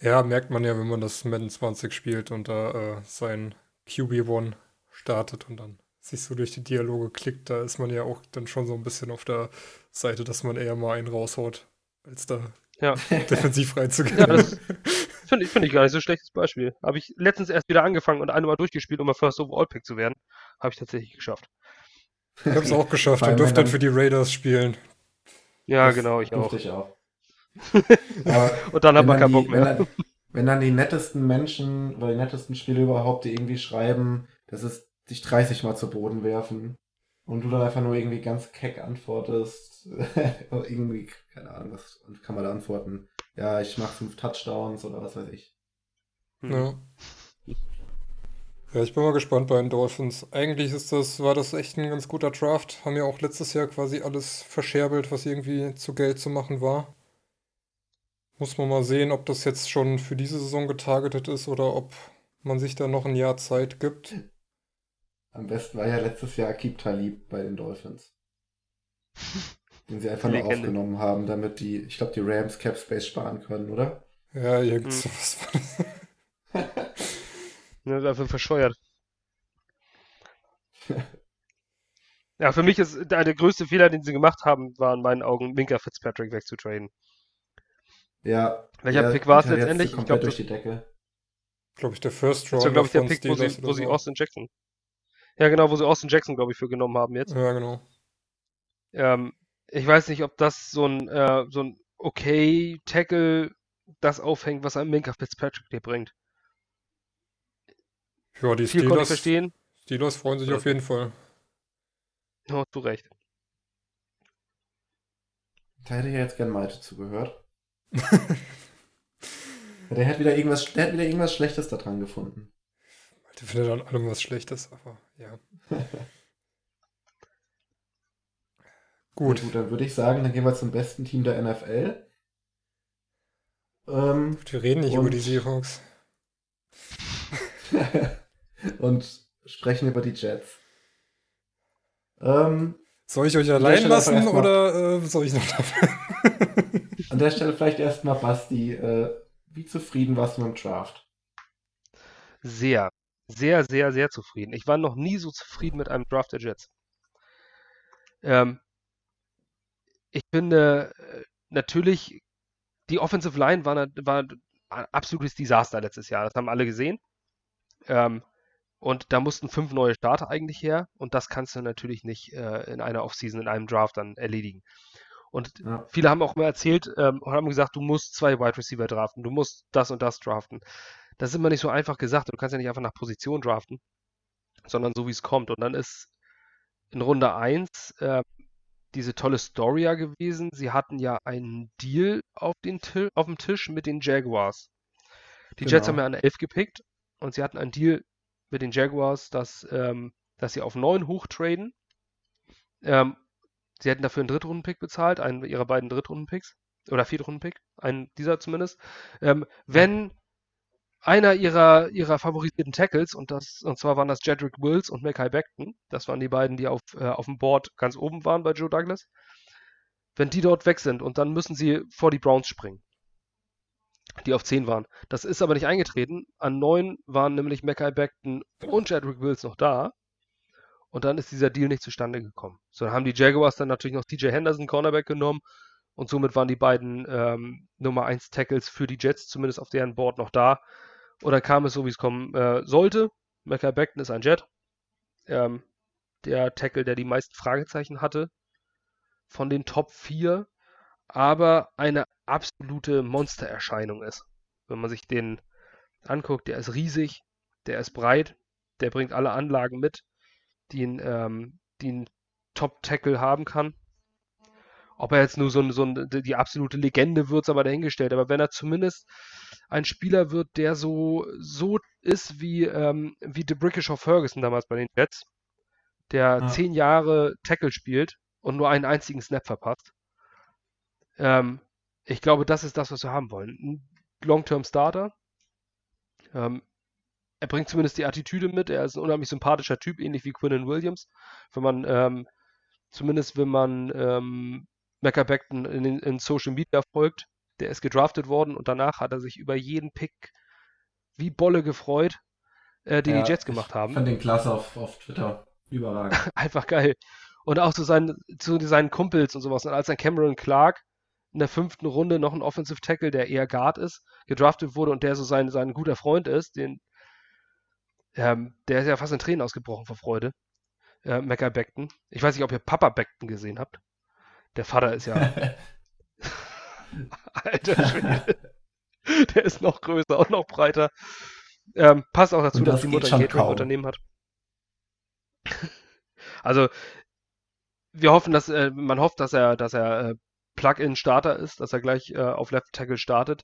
Ja, merkt man ja, wenn man das Madden 20 spielt und da äh, sein QB1 startet und dann sich so durch die Dialoge klickt, da ist man ja auch dann schon so ein bisschen auf der Seite, dass man eher mal einen raushaut, als da ja. defensiv reinzugehen. Ja, das finde ich, find ich gar nicht so ein schlechtes Beispiel. Habe ich letztens erst wieder angefangen und einmal durchgespielt, um mal First Overall Pick zu werden. Habe ich tatsächlich geschafft. Ich habe es auch geschafft und durfte dann für die Raiders spielen. Ja, das genau, ich auch. Ich auch. und dann hat man keinen Bock mehr. Wenn dann, wenn dann die nettesten Menschen oder die nettesten Spiele überhaupt, die irgendwie schreiben, das ist dich 30 Mal zu Boden werfen und du dann einfach nur irgendwie ganz keck antwortest. irgendwie, keine Ahnung, was kann man da antworten? Ja, ich mache fünf Touchdowns oder was weiß ich. Hm. Ja. Ja, ich bin mal gespannt bei den Dolphins. Eigentlich ist das, war das echt ein ganz guter Draft. Haben ja auch letztes Jahr quasi alles verscherbelt, was irgendwie zu Geld zu machen war. Muss man mal sehen, ob das jetzt schon für diese Saison getargetet ist oder ob man sich da noch ein Jahr Zeit gibt. Am besten war ja letztes Jahr Akib Talib bei den Dolphins. den sie einfach nur aufgenommen haben, damit die, ich glaube, die Rams Cap Space sparen können, oder? Ja, irgend hm. sowas war das. ja, dafür verscheuert. ja, für mich ist der, der größte Fehler, den sie gemacht haben, war in meinen Augen, Minka Fitzpatrick wegzutraden. Ja. Welcher ja, Pick war es letztendlich? Ich glaube, durch die Decke. Glaube ich, der First Round. Das war, glaube ich, der Pick, wo sie, wo sie Austin Jackson ja, genau, wo sie Austin Jackson, glaube ich, für genommen haben jetzt. Ja, genau. Ähm, ich weiß nicht, ob das so ein, äh, so ein okay Tackle das aufhängt, was ein Minka Fitzpatrick dir bringt. Ja, die Viel Steelers, verstehen. Steelers freuen sich ja. auf jeden Fall. Ja, zu Recht. Da hätte ich ja jetzt gern Malte zugehört. der hat wieder irgendwas, der hat wieder irgendwas Schlechtes daran gefunden. Der findet an allem was Schlechtes, aber ja. gut. gut. Dann würde ich sagen, dann gehen wir zum besten Team der NFL. Ähm, wir reden nicht und, über die Seahawks. und sprechen über die Jets. Ähm, soll ich euch allein lassen oder äh, soll ich noch dafür? An der Stelle vielleicht erstmal Basti. Äh, wie zufrieden warst du mit dem Draft? Sehr sehr, sehr, sehr zufrieden. Ich war noch nie so zufrieden mit einem Draft der Jets. Ähm, ich finde äh, natürlich, die Offensive Line war, war ein absolutes Desaster letztes Jahr. Das haben alle gesehen. Ähm, und da mussten fünf neue Starter eigentlich her. Und das kannst du natürlich nicht äh, in einer Offseason, in einem Draft dann erledigen. Und ja. viele haben auch mal erzählt ähm, und haben gesagt, du musst zwei Wide Receiver draften, du musst das und das draften das ist immer nicht so einfach gesagt. Du kannst ja nicht einfach nach Position draften, sondern so wie es kommt. Und dann ist in Runde 1 äh, diese tolle Story ja gewesen. Sie hatten ja einen Deal auf, den auf dem Tisch mit den Jaguars. Die genau. Jets haben ja an 11 gepickt und sie hatten einen Deal mit den Jaguars, dass, ähm, dass sie auf 9 hochtraden. Ähm, sie hätten dafür einen Drittrunden-Pick bezahlt, einen ihrer beiden Drittrunden-Picks. Oder Viertrunden-Pick, einen dieser zumindest. Ähm, wenn einer ihrer, ihrer favorisierten Tackles, und, das, und zwar waren das Jedrick Wills und Mackay Beckton, das waren die beiden, die auf, äh, auf dem Board ganz oben waren bei Joe Douglas, wenn die dort weg sind und dann müssen sie vor die Browns springen, die auf 10 waren. Das ist aber nicht eingetreten. An 9 waren nämlich Mackay Beckton und Jedrick Wills noch da. Und dann ist dieser Deal nicht zustande gekommen. So, dann haben die Jaguars dann natürlich noch TJ Henderson, Cornerback, genommen. Und somit waren die beiden ähm, Nummer 1 Tackles für die Jets zumindest auf deren Board noch da. Dann kam es so, wie es kommen äh, sollte. Mackay Beckton ist ein Jet. Ähm, der Tackle, der die meisten Fragezeichen hatte von den Top 4, aber eine absolute Monstererscheinung ist. Wenn man sich den anguckt, der ist riesig, der ist breit, der bringt alle Anlagen mit, die ein, ähm, die ein Top-Tackle haben kann. Ob er jetzt nur so, so ein, die absolute Legende wird, aber dahingestellt. Aber wenn er zumindest ein Spieler wird, der so, so ist wie, ähm, wie DeBrickishaw Ferguson damals bei den Jets, der ja. zehn Jahre Tackle spielt und nur einen einzigen Snap verpasst. Ähm, ich glaube, das ist das, was wir haben wollen. Ein Long-Term Starter. Ähm, er bringt zumindest die Attitüde mit. Er ist ein unheimlich sympathischer Typ, ähnlich wie Quinnen Williams. Wenn man, ähm, zumindest wenn man ähm, Mecca Beckton in, in Social Media folgt. Der ist gedraftet worden und danach hat er sich über jeden Pick wie Bolle gefreut, äh, den ja, die Jets gemacht haben. Ich fand den klasse auf, auf Twitter. Überragend. Einfach geil. Und auch zu seinen, zu seinen Kumpels und sowas. Und als dann Cameron Clark in der fünften Runde noch ein Offensive Tackle, der eher Guard ist, gedraftet wurde und der so sein, sein guter Freund ist, den, ähm, der ist ja fast in Tränen ausgebrochen vor Freude. Äh, Mecca Beckton. Ich weiß nicht, ob ihr Papa Beckton gesehen habt. Der Vater ist ja. Alter Schwede. Der ist noch größer und noch breiter. Ähm, passt auch dazu, das dass die Mutter ein Catering-Unternehmen hat. also, wir hoffen, dass äh, man hofft, dass er, dass er äh, Plug-in-Starter ist, dass er gleich äh, auf Left Tackle startet.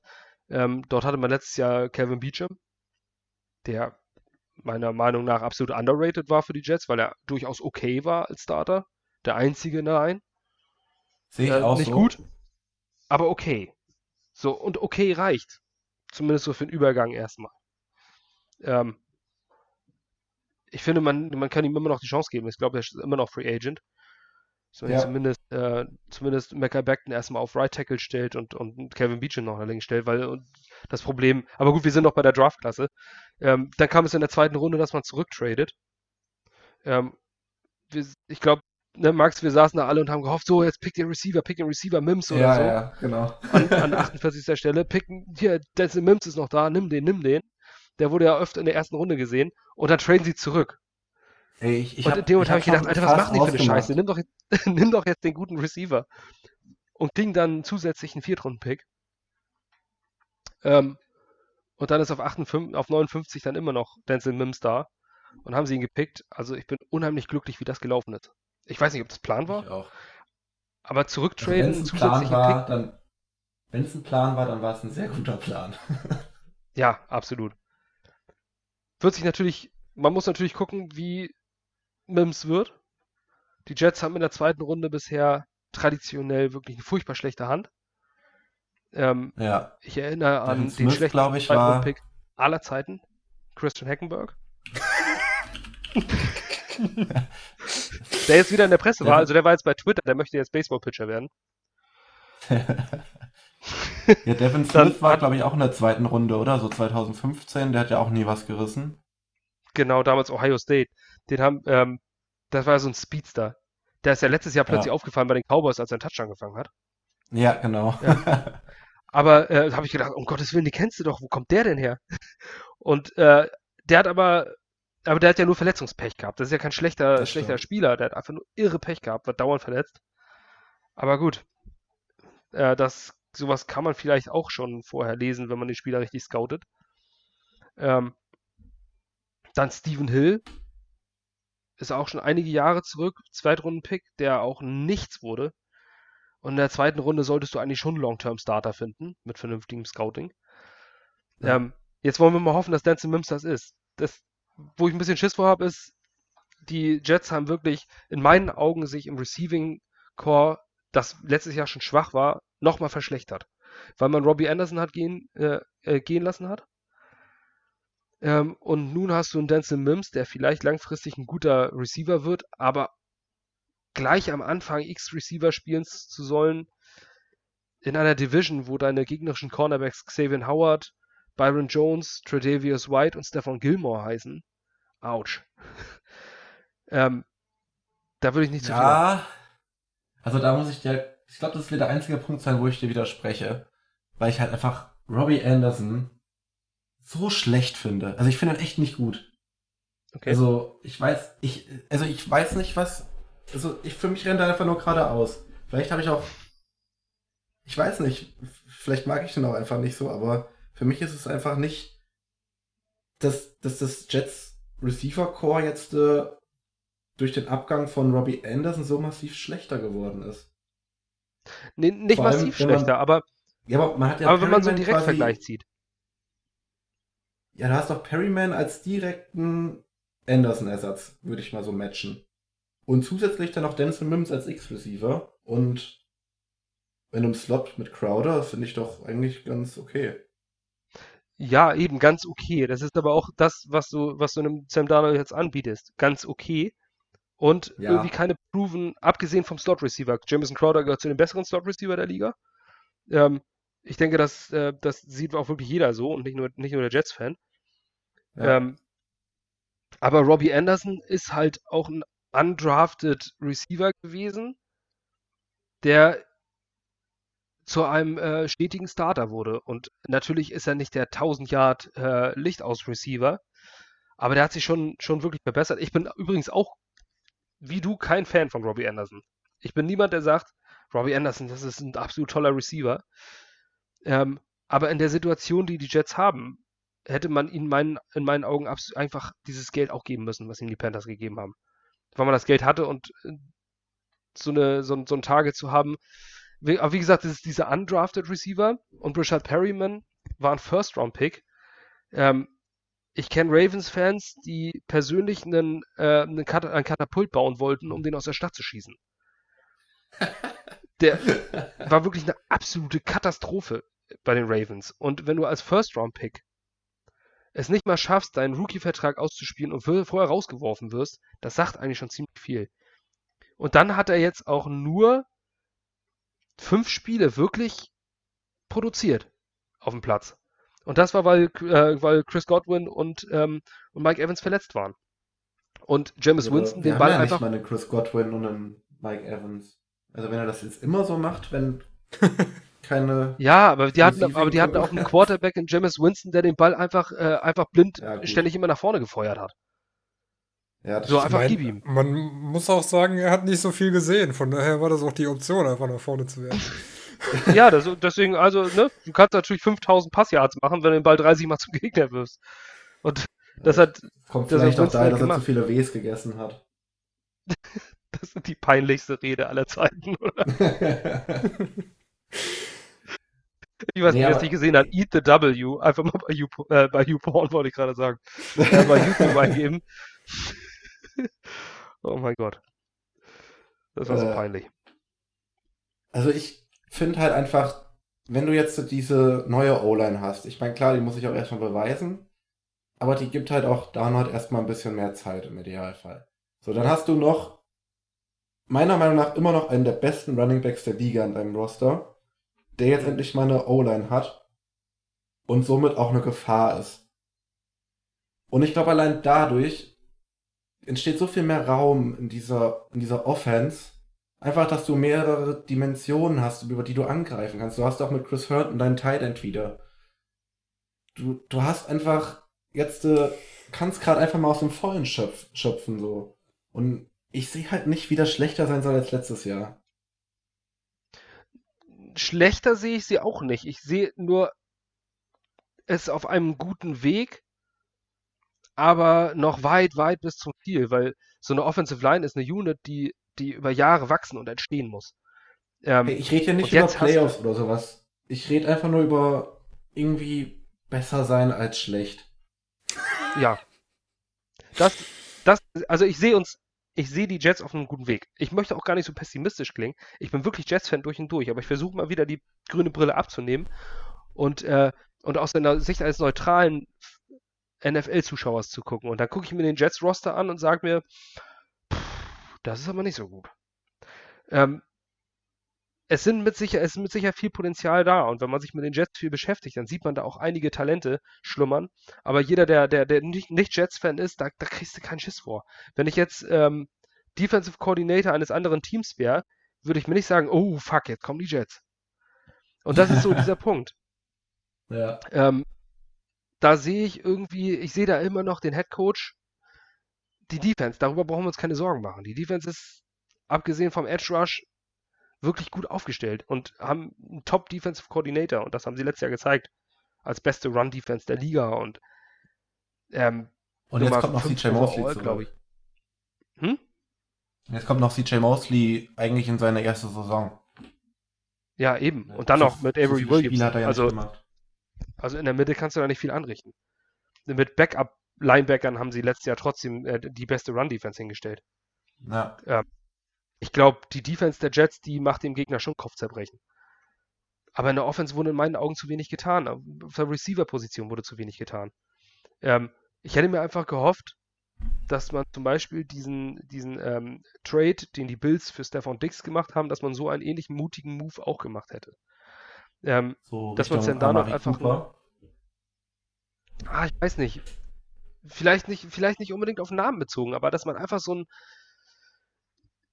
Ähm, dort hatte man letztes Jahr Kevin Beecham, der meiner Meinung nach absolut underrated war für die Jets, weil er durchaus okay war als Starter. Der einzige nein. Sehe ich äh, auch nicht so. gut, aber okay. So, und okay reicht. Zumindest so für den Übergang erstmal. Ähm, ich finde, man, man kann ihm immer noch die Chance geben. Ich glaube, er ist immer noch Free Agent. So, ja. zumindest, äh, zumindest Mecca Beckton erstmal auf Right Tackle stellt und, und Kevin Beecham noch links stellt, weil das Problem, aber gut, wir sind noch bei der Draftklasse. Ähm, dann kam es in der zweiten Runde, dass man zurücktradet. Ähm, ich glaube, ne, Max, wir saßen da alle und haben gehofft, so, jetzt pick den Receiver, pick den Receiver, Mims oder ja, so. Ja, genau. An, an 48. Stelle, picken, hier, Denzel Mims ist noch da, nimm den, nimm den. Der wurde ja öfter in der ersten Runde gesehen und dann traden sie zurück. Ey, ich, ich und in dem Moment habe ich gedacht, Alter, was machen die für eine Scheiße? Nimm doch, jetzt, nimm doch jetzt den guten Receiver. Und ging dann zusätzlich einen Viertrunden-Pick. Ähm, und dann ist auf, 58, auf 59 dann immer noch Denzel Mims da. Und haben sie ihn gepickt. Also ich bin unheimlich glücklich, wie das gelaufen ist. Ich weiß nicht, ob das Plan war. Ich auch. Aber zurücktraden, also war, dann, Wenn es ein Plan war, dann war es ein sehr guter Plan. ja, absolut. Wird sich natürlich, man muss natürlich gucken, wie Mims wird. Die Jets haben in der zweiten Runde bisher traditionell wirklich eine furchtbar schlechte Hand. Ähm, ja. Ich erinnere an den Smith, schlechtesten ich, war... Pick aller Zeiten, Christian Hackenberg. der jetzt wieder in der Presse war, also der war jetzt bei Twitter, der möchte jetzt Baseball-Pitcher werden. ja, Devin Smith war, glaube ich, auch in der zweiten Runde, oder? So 2015, der hat ja auch nie was gerissen. Genau, damals Ohio State. Den haben, ähm, das war so ein Speedster. Der ist ja letztes Jahr plötzlich ja. aufgefallen bei den Cowboys, als er einen Touchdown gefangen hat. Ja, genau. Ja. Aber äh, habe ich gedacht, um Gottes Willen, die kennst du doch, wo kommt der denn her? Und äh, der hat aber aber der hat ja nur Verletzungspech gehabt. Das ist ja kein schlechter, schlechter Spieler. Der hat einfach nur irre Pech gehabt, wird dauernd verletzt. Aber gut. Äh, das, sowas kann man vielleicht auch schon vorher lesen, wenn man den Spieler richtig scoutet. Ähm, dann Steven Hill. Ist auch schon einige Jahre zurück. Zweitrunden-Pick, der auch nichts wurde. Und in der zweiten Runde solltest du eigentlich schon Long-Term-Starter finden, mit vernünftigem Scouting. Ja. Ähm, Jetzt wollen wir mal hoffen, dass Danson Mims das ist. Das, wo ich ein bisschen Schiss vor habe, ist, die Jets haben wirklich in meinen Augen sich im Receiving Core, das letztes Jahr schon schwach war, nochmal verschlechtert. Weil man Robbie Anderson hat gehen, äh, äh, gehen lassen hat. Ähm, und nun hast du einen Denzel Mims, der vielleicht langfristig ein guter Receiver wird, aber gleich am Anfang X-Receiver spielen zu sollen, in einer Division, wo deine gegnerischen Cornerbacks Xavier Howard, Byron Jones, Tredavious White und Stefan Gilmore heißen. Autsch. ähm, da würde ich nicht zu viel. Ja, also da muss ich dir, ich glaube, das wird der einzige Punkt sein, wo ich dir widerspreche, weil ich halt einfach Robbie Anderson so schlecht finde. Also ich finde ihn echt nicht gut. Okay. Also ich weiß, ich, also ich weiß nicht, was, also ich für mich rennt er einfach nur geradeaus. Vielleicht habe ich auch, ich weiß nicht, vielleicht mag ich den auch einfach nicht so, aber für mich ist es einfach nicht, dass, dass das Jets Receiver Core jetzt äh, durch den Abgang von Robbie Anderson so massiv schlechter geworden ist. Nee, nicht allem, massiv schlechter, man, aber, ja, aber, man hat ja aber wenn man so einen Direktvergleich zieht. Ja, da hast doch Perryman als direkten Anderson-Ersatz, würde ich mal so matchen. Und zusätzlich dann noch Denzel Mims als X-Receiver. Und in einem Slot mit Crowder finde ich doch eigentlich ganz okay. Ja, eben ganz okay. Das ist aber auch das, was du, was du einem Sam Darnold jetzt anbietest. Ganz okay. Und ja. irgendwie keine proven, abgesehen vom Slot Receiver. Jamison Crowder gehört zu den besseren Slot Receiver der Liga. Ähm, ich denke, das, äh, das sieht auch wirklich jeder so und nicht nur, nicht nur der Jets-Fan. Ja. Ähm, aber Robbie Anderson ist halt auch ein undrafted Receiver gewesen, der zu einem äh, stetigen Starter wurde. Und natürlich ist er nicht der 1000 Yard äh, Lichtaus-Receiver, aber der hat sich schon, schon wirklich verbessert. Ich bin übrigens auch, wie du, kein Fan von Robbie Anderson. Ich bin niemand, der sagt, Robbie Anderson, das ist ein absolut toller Receiver. Ähm, aber in der Situation, die die Jets haben, hätte man ihnen meinen, in meinen Augen einfach dieses Geld auch geben müssen, was ihnen die Panthers gegeben haben. Weil man das Geld hatte und äh, so, eine, so, so ein Target zu haben. Wie, aber wie gesagt, das ist dieser undrafted Receiver und Brishad Perryman war ein First-Round-Pick. Ähm, ich kenne Ravens-Fans, die persönlich einen, äh, einen, Kat einen Katapult bauen wollten, um den aus der Stadt zu schießen. Der war wirklich eine absolute Katastrophe bei den Ravens. Und wenn du als First-Round-Pick es nicht mal schaffst, deinen Rookie-Vertrag auszuspielen und vorher rausgeworfen wirst, das sagt eigentlich schon ziemlich viel. Und dann hat er jetzt auch nur fünf Spiele wirklich produziert auf dem Platz. Und das war, weil, äh, weil Chris Godwin und, ähm, und Mike Evans verletzt waren. Und James ja, Winston den Ball ja einfach. Ich meine Chris Godwin und einen Mike Evans. Also wenn er das jetzt immer so macht, wenn keine. Ja, aber die hatten, aber die hatten auch einen Quarterback in James Winston, der den Ball einfach, äh, einfach blind ja, ständig immer nach vorne gefeuert hat. Ja, so einfach mein, gib ihm. Man muss auch sagen, er hat nicht so viel gesehen. Von daher war das auch die Option, einfach nach vorne zu werden. ja, das, deswegen, also, ne, du kannst natürlich 5000 Passyards machen, wenn du den Ball 30 Mal zum Gegner wirst. Und das hat. Kommt das vielleicht auch daher, dass er zu viele Ws gegessen hat. das ist die peinlichste Rede aller Zeiten, oder? Ich weiß nicht, wer es nicht gesehen hat. Eat the W. Einfach mal bei, you, äh, bei YouPorn, wollte ich gerade sagen. Äh, bei YouTube eingeben. oh mein Gott. Das war äh, so peinlich. Also ich finde halt einfach, wenn du jetzt diese neue O-Line hast, ich meine, klar, die muss ich auch erstmal beweisen, aber die gibt halt auch Downward erstmal ein bisschen mehr Zeit im Idealfall. So, dann hast du noch, meiner Meinung nach, immer noch einen der besten Running Backs der Liga in deinem Roster der jetzt endlich mal eine O-Line hat und somit auch eine Gefahr ist. Und ich glaube, allein dadurch entsteht so viel mehr Raum in dieser, in dieser Offense. Einfach, dass du mehrere Dimensionen hast, über die du angreifen kannst. Du hast auch mit Chris Herndon deinen Tight End wieder. Du, du hast einfach jetzt, äh, kannst gerade einfach mal aus dem Vollen schöpf, schöpfen, so. Und ich sehe halt nicht, wie das schlechter sein soll als letztes Jahr schlechter sehe ich sie auch nicht. Ich sehe nur es auf einem guten Weg, aber noch weit, weit bis zum Ziel, weil so eine Offensive Line ist eine Unit, die, die über Jahre wachsen und entstehen muss. Ähm, ich rede ja nicht über Playoffs oder sowas. Ich rede einfach nur über irgendwie besser sein als schlecht. Ja. Das, das, also ich sehe uns, ich sehe die Jets auf einem guten Weg. Ich möchte auch gar nicht so pessimistisch klingen. Ich bin wirklich Jets-Fan durch und durch, aber ich versuche mal wieder die grüne Brille abzunehmen und, äh, und aus der Sicht eines neutralen NFL-Zuschauers zu gucken. Und dann gucke ich mir den Jets-Roster an und sage mir, pff, das ist aber nicht so gut. Ähm, es, sind mit sicher, es ist mit Sicherheit viel Potenzial da. Und wenn man sich mit den Jets viel beschäftigt, dann sieht man da auch einige Talente schlummern. Aber jeder, der, der, der nicht, nicht Jets-Fan ist, da, da kriegst du keinen Schiss vor. Wenn ich jetzt ähm, Defensive Coordinator eines anderen Teams wäre, würde ich mir nicht sagen, oh fuck, jetzt kommen die Jets. Und das ist so dieser Punkt. Ja. Ähm, da sehe ich irgendwie, ich sehe da immer noch den Head Coach, die Defense, darüber brauchen wir uns keine Sorgen machen. Die Defense ist, abgesehen vom Edge Rush, wirklich gut aufgestellt und haben einen Top Defensive Coordinator und das haben sie letztes Jahr gezeigt. Als beste Run Defense der Liga und ähm, und jetzt kommt noch CJ Mosley glaube ich. Hm? Jetzt kommt noch CJ Mosley eigentlich in seine erste Saison. Ja, eben. Und dann noch mit Avery Williams. Hat er ja also, in der Mitte kannst du da nicht viel anrichten. Mit Backup-Linebackern haben sie letztes Jahr trotzdem äh, die beste Run-Defense hingestellt. Ja. Ähm, ich glaube, die Defense der Jets, die macht dem Gegner schon Kopfzerbrechen. Aber in der Offense wurde in meinen Augen zu wenig getan. Auf der Receiver-Position wurde zu wenig getan. Ähm, ich hätte mir einfach gehofft, dass man zum Beispiel diesen, diesen ähm, Trade, den die Bills für Stefan Dix gemacht haben, dass man so einen ähnlichen mutigen Move auch gemacht hätte. Ähm, so dass man Sam Darnold einfach nur. Ah, ich weiß nicht. Vielleicht nicht, vielleicht nicht unbedingt auf Namen bezogen, aber dass man einfach so ein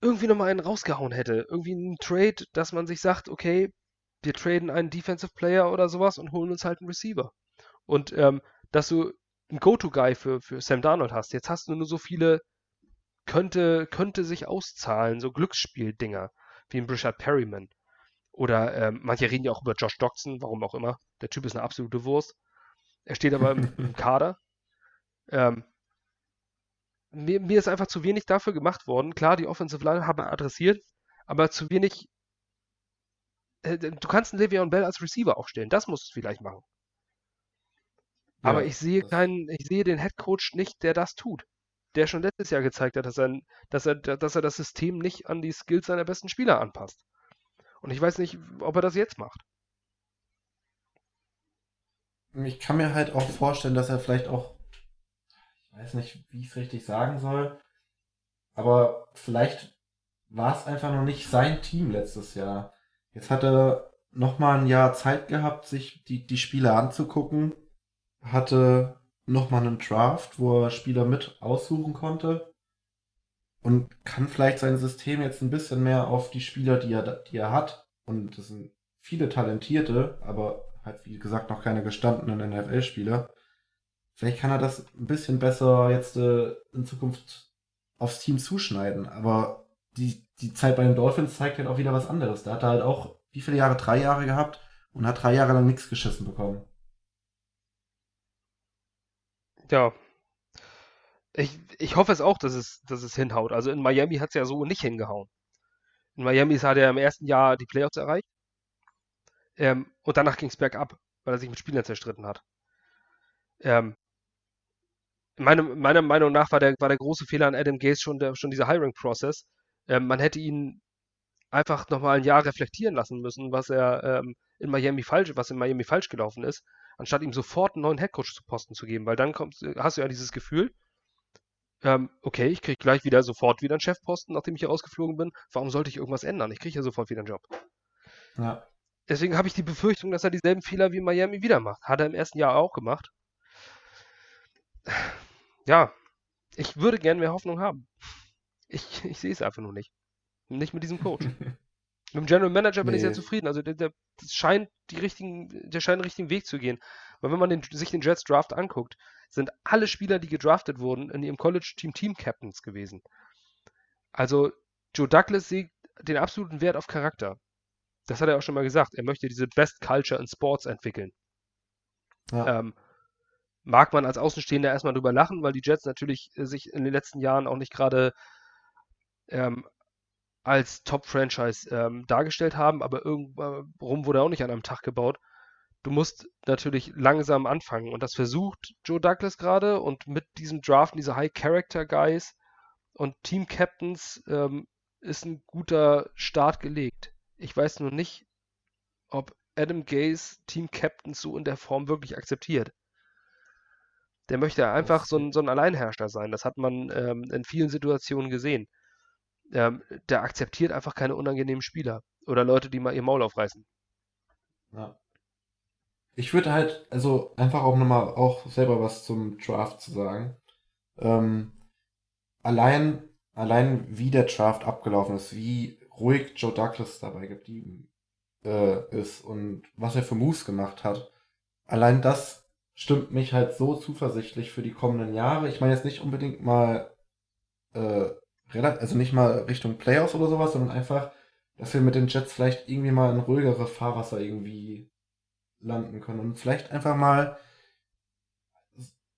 irgendwie nochmal einen rausgehauen hätte. Irgendwie ein Trade, dass man sich sagt, okay, wir traden einen Defensive Player oder sowas und holen uns halt einen Receiver. Und ähm, dass du einen Go-To-Guy für, für Sam Darnold hast. Jetzt hast du nur so viele, könnte, könnte sich auszahlen, so Glücksspiel-Dinger, wie ein Richard Perryman. Oder ähm, manche reden ja auch über Josh Doxson, warum auch immer. Der Typ ist eine absolute Wurst. Er steht aber im, im Kader. Ähm, mir, mir ist einfach zu wenig dafür gemacht worden. Klar, die Offensive Line haben wir adressiert, aber zu wenig. Äh, du kannst einen Le'Veon Bell als Receiver aufstellen. Das musst du vielleicht machen. Ja, aber ich sehe keinen, ich sehe den Head Coach nicht, der das tut. Der schon letztes Jahr gezeigt hat, dass er, dass er, dass er das System nicht an die Skills seiner besten Spieler anpasst. Und ich weiß nicht, ob er das jetzt macht. Ich kann mir halt auch vorstellen, dass er vielleicht auch weiß nicht, wie ich es richtig sagen soll. Aber vielleicht war es einfach noch nicht sein Team letztes Jahr. Jetzt hat er nochmal ein Jahr Zeit gehabt, sich die, die Spiele anzugucken. Hatte nochmal einen Draft, wo er Spieler mit aussuchen konnte. Und kann vielleicht sein System jetzt ein bisschen mehr auf die Spieler, die er, die er hat. Und das sind viele talentierte, aber halt wie gesagt noch keine gestandenen NFL-Spieler Vielleicht kann er das ein bisschen besser jetzt äh, in Zukunft aufs Team zuschneiden. Aber die, die Zeit bei den Dolphins zeigt halt auch wieder was anderes. Da hat er halt auch wie viele Jahre? Drei Jahre gehabt und hat drei Jahre lang nichts geschissen bekommen. Ja. Ich, ich hoffe es auch, dass es, dass es hinhaut. Also in Miami hat es ja so nicht hingehauen. In Miami hat er im ersten Jahr die Playoffs erreicht. Ähm, und danach ging es bergab, weil er sich mit Spielern zerstritten hat. Ähm, meine, meiner Meinung nach war der, war der große Fehler an Adam Gaze schon, der, schon dieser Hiring-Prozess. Ähm, man hätte ihn einfach nochmal ein Jahr reflektieren lassen müssen, was er ähm, in Miami falsch, was in Miami falsch gelaufen ist, anstatt ihm sofort einen neuen Headcoach zu Posten zu geben, weil dann kommst, hast du ja dieses Gefühl, ähm, okay, ich kriege gleich wieder sofort wieder einen Chefposten, nachdem ich hier rausgeflogen bin. Warum sollte ich irgendwas ändern? Ich kriege ja sofort wieder einen Job. Ja. Deswegen habe ich die Befürchtung, dass er dieselben Fehler wie Miami wieder macht. Hat er im ersten Jahr auch gemacht ja, ich würde gerne mehr Hoffnung haben. Ich, ich sehe es einfach nur nicht. Nicht mit diesem Coach. mit dem General Manager bin nee. ich sehr zufrieden. Also der, der scheint die richtigen, der scheint den richtigen Weg zu gehen. Weil wenn man den, sich den Jets Draft anguckt, sind alle Spieler, die gedraftet wurden, in ihrem College-Team Team-Captains gewesen. Also Joe Douglas sieht den absoluten Wert auf Charakter. Das hat er auch schon mal gesagt. Er möchte diese Best Culture in Sports entwickeln. Ja. Ähm, mag man als Außenstehender erstmal drüber lachen, weil die Jets natürlich äh, sich in den letzten Jahren auch nicht gerade ähm, als Top-Franchise ähm, dargestellt haben, aber irgendwann wurde auch nicht an einem Tag gebaut. Du musst natürlich langsam anfangen. Und das versucht Joe Douglas gerade und mit diesem Draft, diese High Character Guys und Team Captains ähm, ist ein guter Start gelegt. Ich weiß nur nicht, ob Adam Gaze Team Captains so in der Form wirklich akzeptiert. Der möchte einfach so ein, so ein Alleinherrscher sein. Das hat man ähm, in vielen Situationen gesehen. Ähm, der akzeptiert einfach keine unangenehmen Spieler oder Leute, die mal ihr Maul aufreißen. Ja. Ich würde halt, also einfach auch nochmal auch selber was zum Draft zu sagen. Ähm, allein, allein wie der Draft abgelaufen ist, wie ruhig Joe Douglas dabei geblieben äh, ist und was er für Moves gemacht hat, allein das stimmt mich halt so zuversichtlich für die kommenden Jahre. Ich meine jetzt nicht unbedingt mal, äh, also nicht mal Richtung Playoffs oder sowas, sondern einfach, dass wir mit den Jets vielleicht irgendwie mal in ruhigere Fahrwasser irgendwie landen können und vielleicht einfach mal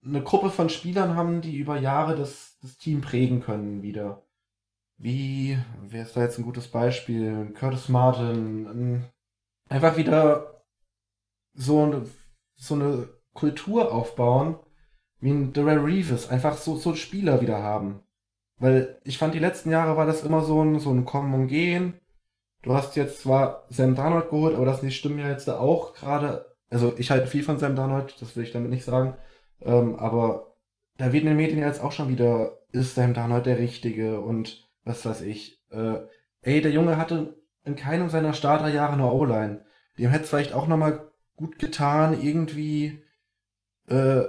eine Gruppe von Spielern haben, die über Jahre das, das Team prägen können wieder. Wie, wer ist da jetzt ein gutes Beispiel? Curtis Martin. Einfach wieder so eine, so eine Kultur aufbauen, wie ein Darrell Reeves. Einfach so, so Spieler wieder haben. Weil ich fand, die letzten Jahre war das immer so ein, so ein Kommen und Gehen. Du hast jetzt zwar Sam Darnold geholt, aber das stimmen ja jetzt da auch gerade. Also ich halte viel von Sam Darnold, das will ich damit nicht sagen. Ähm, aber da wird in den Medien jetzt auch schon wieder, ist Sam Darnold der Richtige und was weiß ich. Äh, ey, der Junge hatte in keinem seiner Starterjahre eine O-Line. Dem hätte es vielleicht auch nochmal gut getan, irgendwie äh,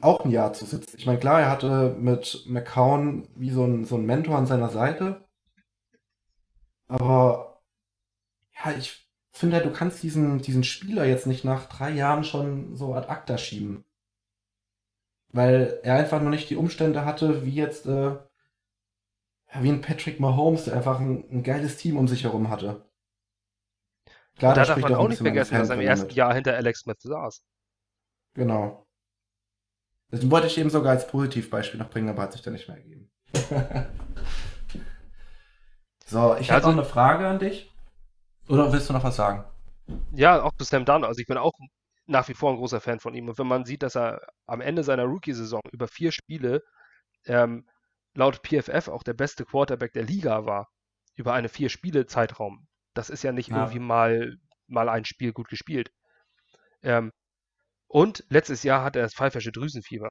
auch ein Jahr zu sitzen. Ich meine, klar, er hatte mit McCown wie so ein, so ein Mentor an seiner Seite. Aber ja, ich finde, du kannst diesen, diesen Spieler jetzt nicht nach drei Jahren schon so ad acta schieben. Weil er einfach noch nicht die Umstände hatte, wie jetzt, äh, wie ein Patrick Mahomes, der einfach ein, ein geiles Team um sich herum hatte. Klar, da darf man auch nicht vergessen, dass er im ersten mit. Jahr hinter Alex Smith saß. Genau. Das wollte ich eben sogar als Positivbeispiel noch bringen, aber hat sich da nicht mehr ergeben. So, ich also, habe noch eine Frage an dich. Oder willst du noch was sagen? Ja, auch zu Sam Dunn. Also ich bin auch nach wie vor ein großer Fan von ihm. Und wenn man sieht, dass er am Ende seiner Rookie-Saison über vier Spiele ähm, laut PFF auch der beste Quarterback der Liga war, über eine Vier-Spiele-Zeitraum, das ist ja nicht ja. irgendwie mal, mal ein Spiel gut gespielt. Ähm, und letztes Jahr hatte er das pfeifersche Drüsenfieber.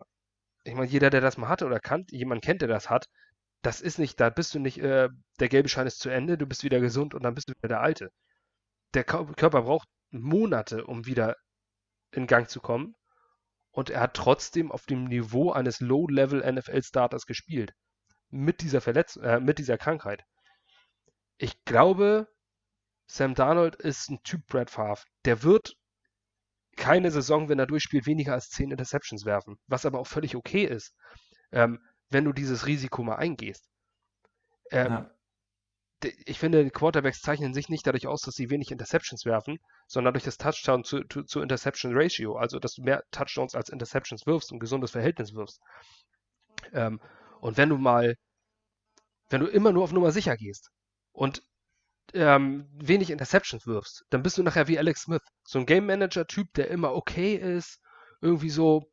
Ich meine, jeder, der das mal hatte oder kannt, jemand kennt, der das hat, das ist nicht, da bist du nicht, äh, der gelbe Schein ist zu Ende, du bist wieder gesund und dann bist du wieder der Alte. Der Körper braucht Monate, um wieder in Gang zu kommen. Und er hat trotzdem auf dem Niveau eines Low-Level NFL-Starters gespielt. Mit dieser Verletzung, äh, mit dieser Krankheit. Ich glaube, Sam Darnold ist ein Typ Brad Favre. Der wird keine Saison, wenn er durchspielt, weniger als 10 Interceptions werfen. Was aber auch völlig okay ist. Ähm, wenn du dieses Risiko mal eingehst. Ähm, ja. Ich finde, Quarterbacks zeichnen sich nicht dadurch aus, dass sie wenig Interceptions werfen, sondern durch das Touchdown zu, zu, zu Interception Ratio, also dass du mehr Touchdowns als Interceptions wirfst und ein gesundes Verhältnis wirfst. Ähm, und wenn du mal, wenn du immer nur auf Nummer sicher gehst und ähm, wenig Interceptions wirfst, dann bist du nachher wie Alex Smith. So ein Game Manager-Typ, der immer okay ist, irgendwie so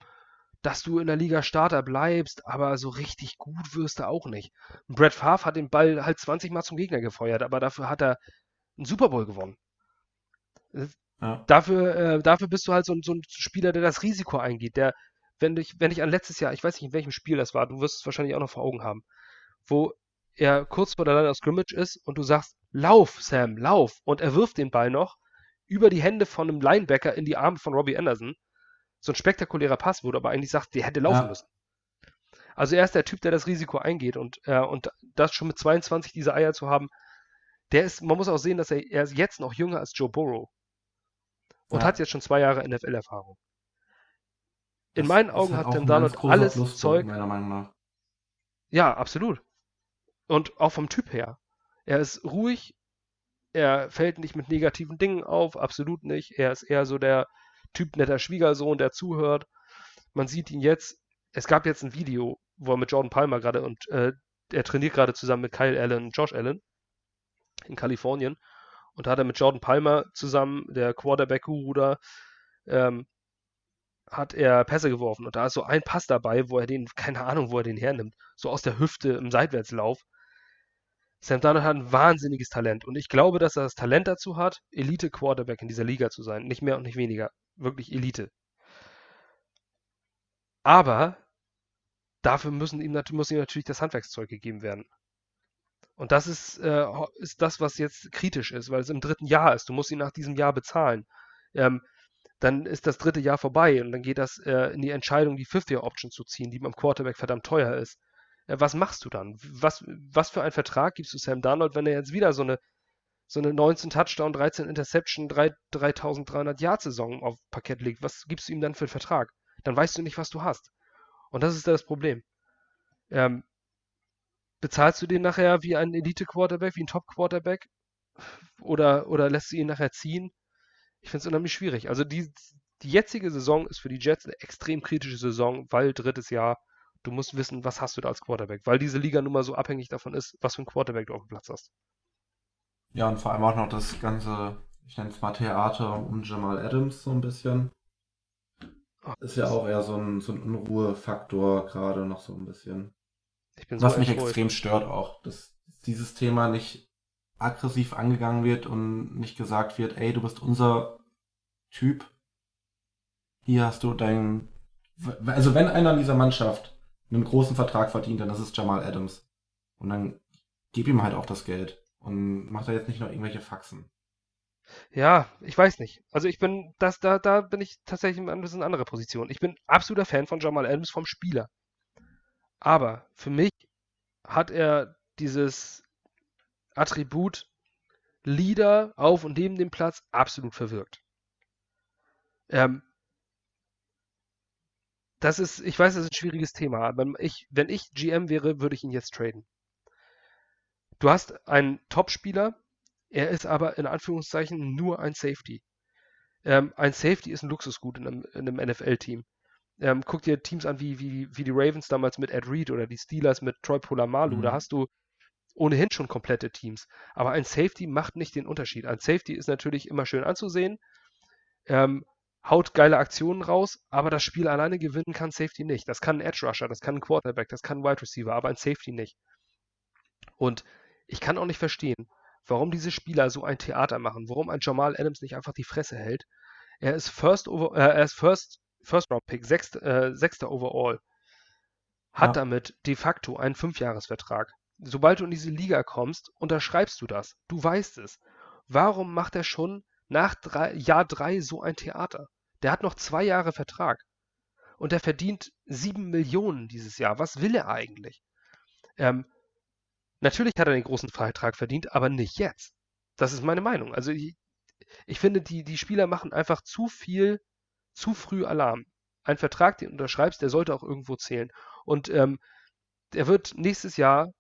dass du in der Liga Starter bleibst, aber so richtig gut wirst du auch nicht. Brad Favre hat den Ball halt 20 Mal zum Gegner gefeuert, aber dafür hat er einen Super Bowl gewonnen. Ja. Dafür, äh, dafür bist du halt so, so, ein Spieler, der das Risiko eingeht, der, wenn ich, wenn ich an letztes Jahr, ich weiß nicht, in welchem Spiel das war, du wirst es wahrscheinlich auch noch vor Augen haben, wo er kurz vor der Line of Scrimmage ist und du sagst, lauf, Sam, lauf, und er wirft den Ball noch über die Hände von einem Linebacker in die Arme von Robbie Anderson so ein spektakulärer Pass wurde, aber eigentlich sagt, der hätte laufen ja. müssen. Also er ist der Typ, der das Risiko eingeht und, äh, und das schon mit 22 diese Eier zu haben, der ist, man muss auch sehen, dass er, er ist jetzt noch jünger als Joe Burrow und ja. hat jetzt schon zwei Jahre NFL-Erfahrung. In das meinen Augen hat Tim Darnold alles Pluspunkt, Zeug. Meiner Meinung nach. Ja, absolut. Und auch vom Typ her. Er ist ruhig, er fällt nicht mit negativen Dingen auf, absolut nicht. Er ist eher so der, Typ netter Schwiegersohn, der zuhört. Man sieht ihn jetzt. Es gab jetzt ein Video, wo er mit Jordan Palmer gerade und äh, er trainiert gerade zusammen mit Kyle Allen und Josh Allen in Kalifornien. Und da hat er mit Jordan Palmer zusammen, der Quarterback-Guru da, ähm, hat er Pässe geworfen. Und da ist so ein Pass dabei, wo er den, keine Ahnung, wo er den hernimmt, so aus der Hüfte im Seitwärtslauf. Sam Darnold hat ein wahnsinniges Talent. Und ich glaube, dass er das Talent dazu hat, Elite-Quarterback in dieser Liga zu sein. Nicht mehr und nicht weniger. Wirklich Elite. Aber dafür müssen ihm, muss ihm natürlich das Handwerkszeug gegeben werden. Und das ist, äh, ist das, was jetzt kritisch ist, weil es im dritten Jahr ist. Du musst ihn nach diesem Jahr bezahlen. Ähm, dann ist das dritte Jahr vorbei und dann geht das äh, in die Entscheidung, die Fifth-Year-Option zu ziehen, die beim Quarterback verdammt teuer ist. Äh, was machst du dann? Was, was für einen Vertrag gibst du Sam Darnold, wenn er jetzt wieder so eine, so eine 19 Touchdown, 13 Interception, 3, 3300 Yard-Saison auf Parkett legt? Was gibst du ihm dann für einen Vertrag? Dann weißt du nicht, was du hast. Und das ist das Problem. Ähm, bezahlst du den nachher wie ein Elite-Quarterback, wie ein Top-Quarterback? Oder, oder lässt du ihn nachher ziehen? Ich finde es unheimlich schwierig. Also die, die jetzige Saison ist für die Jets eine extrem kritische Saison, weil drittes Jahr, du musst wissen, was hast du da als Quarterback, weil diese Liga nun mal so abhängig davon ist, was für ein Quarterback du auf dem Platz hast. Ja, und vor allem auch noch das ganze, ich nenne es mal Theater um Jamal Adams so ein bisschen. Ist ja auch eher so ein, so ein Unruhefaktor gerade noch so ein bisschen. So Was mich extrem stört auch, dass dieses Thema nicht aggressiv angegangen wird und nicht gesagt wird, ey, du bist unser Typ. Hier hast du dein. Also wenn einer in dieser Mannschaft einen großen Vertrag verdient, dann ist es Jamal Adams. Und dann gib ihm halt auch das Geld. Und mach da jetzt nicht noch irgendwelche Faxen. Ja, ich weiß nicht. Also ich bin, das, da, da bin ich tatsächlich in ein bisschen andere Position. Ich bin absoluter Fan von Jamal Adams vom Spieler. Aber für mich hat er dieses Attribut Leader auf und neben dem Platz absolut verwirkt. Ähm, das ist, ich weiß, das ist ein schwieriges Thema, aber ich, wenn ich GM wäre, würde ich ihn jetzt traden. Du hast einen Top-Spieler, er ist aber in Anführungszeichen nur ein Safety. Ähm, ein Safety ist ein Luxusgut in einem, einem NFL-Team. Ähm, guck dir Teams an wie, wie, wie die Ravens damals mit Ed Reed oder die Steelers mit Troy Polamalu. Mhm. Da hast du ohnehin schon komplette Teams. Aber ein Safety macht nicht den Unterschied. Ein Safety ist natürlich immer schön anzusehen, ähm, haut geile Aktionen raus, aber das Spiel alleine gewinnen kann Safety nicht. Das kann ein Edge Rusher, das kann ein Quarterback, das kann ein Wide Receiver, aber ein Safety nicht. Und ich kann auch nicht verstehen, warum diese Spieler so ein Theater machen, warum ein Jamal Adams nicht einfach die Fresse hält. Er ist First, over, äh, er ist First, First Round Pick, sechst, äh, sechster Overall. Hat ja. damit de facto einen Fünfjahresvertrag. Sobald du in diese Liga kommst, unterschreibst du das. Du weißt es. Warum macht er schon nach drei, Jahr drei so ein Theater? Der hat noch zwei Jahre Vertrag. Und er verdient sieben Millionen dieses Jahr. Was will er eigentlich? Ähm, Natürlich hat er den großen Vertrag verdient, aber nicht jetzt. Das ist meine Meinung. Also ich, ich finde, die, die Spieler machen einfach zu viel, zu früh Alarm. Ein Vertrag, den du unterschreibst, der sollte auch irgendwo zählen. Und ähm, er wird nächstes Jahr,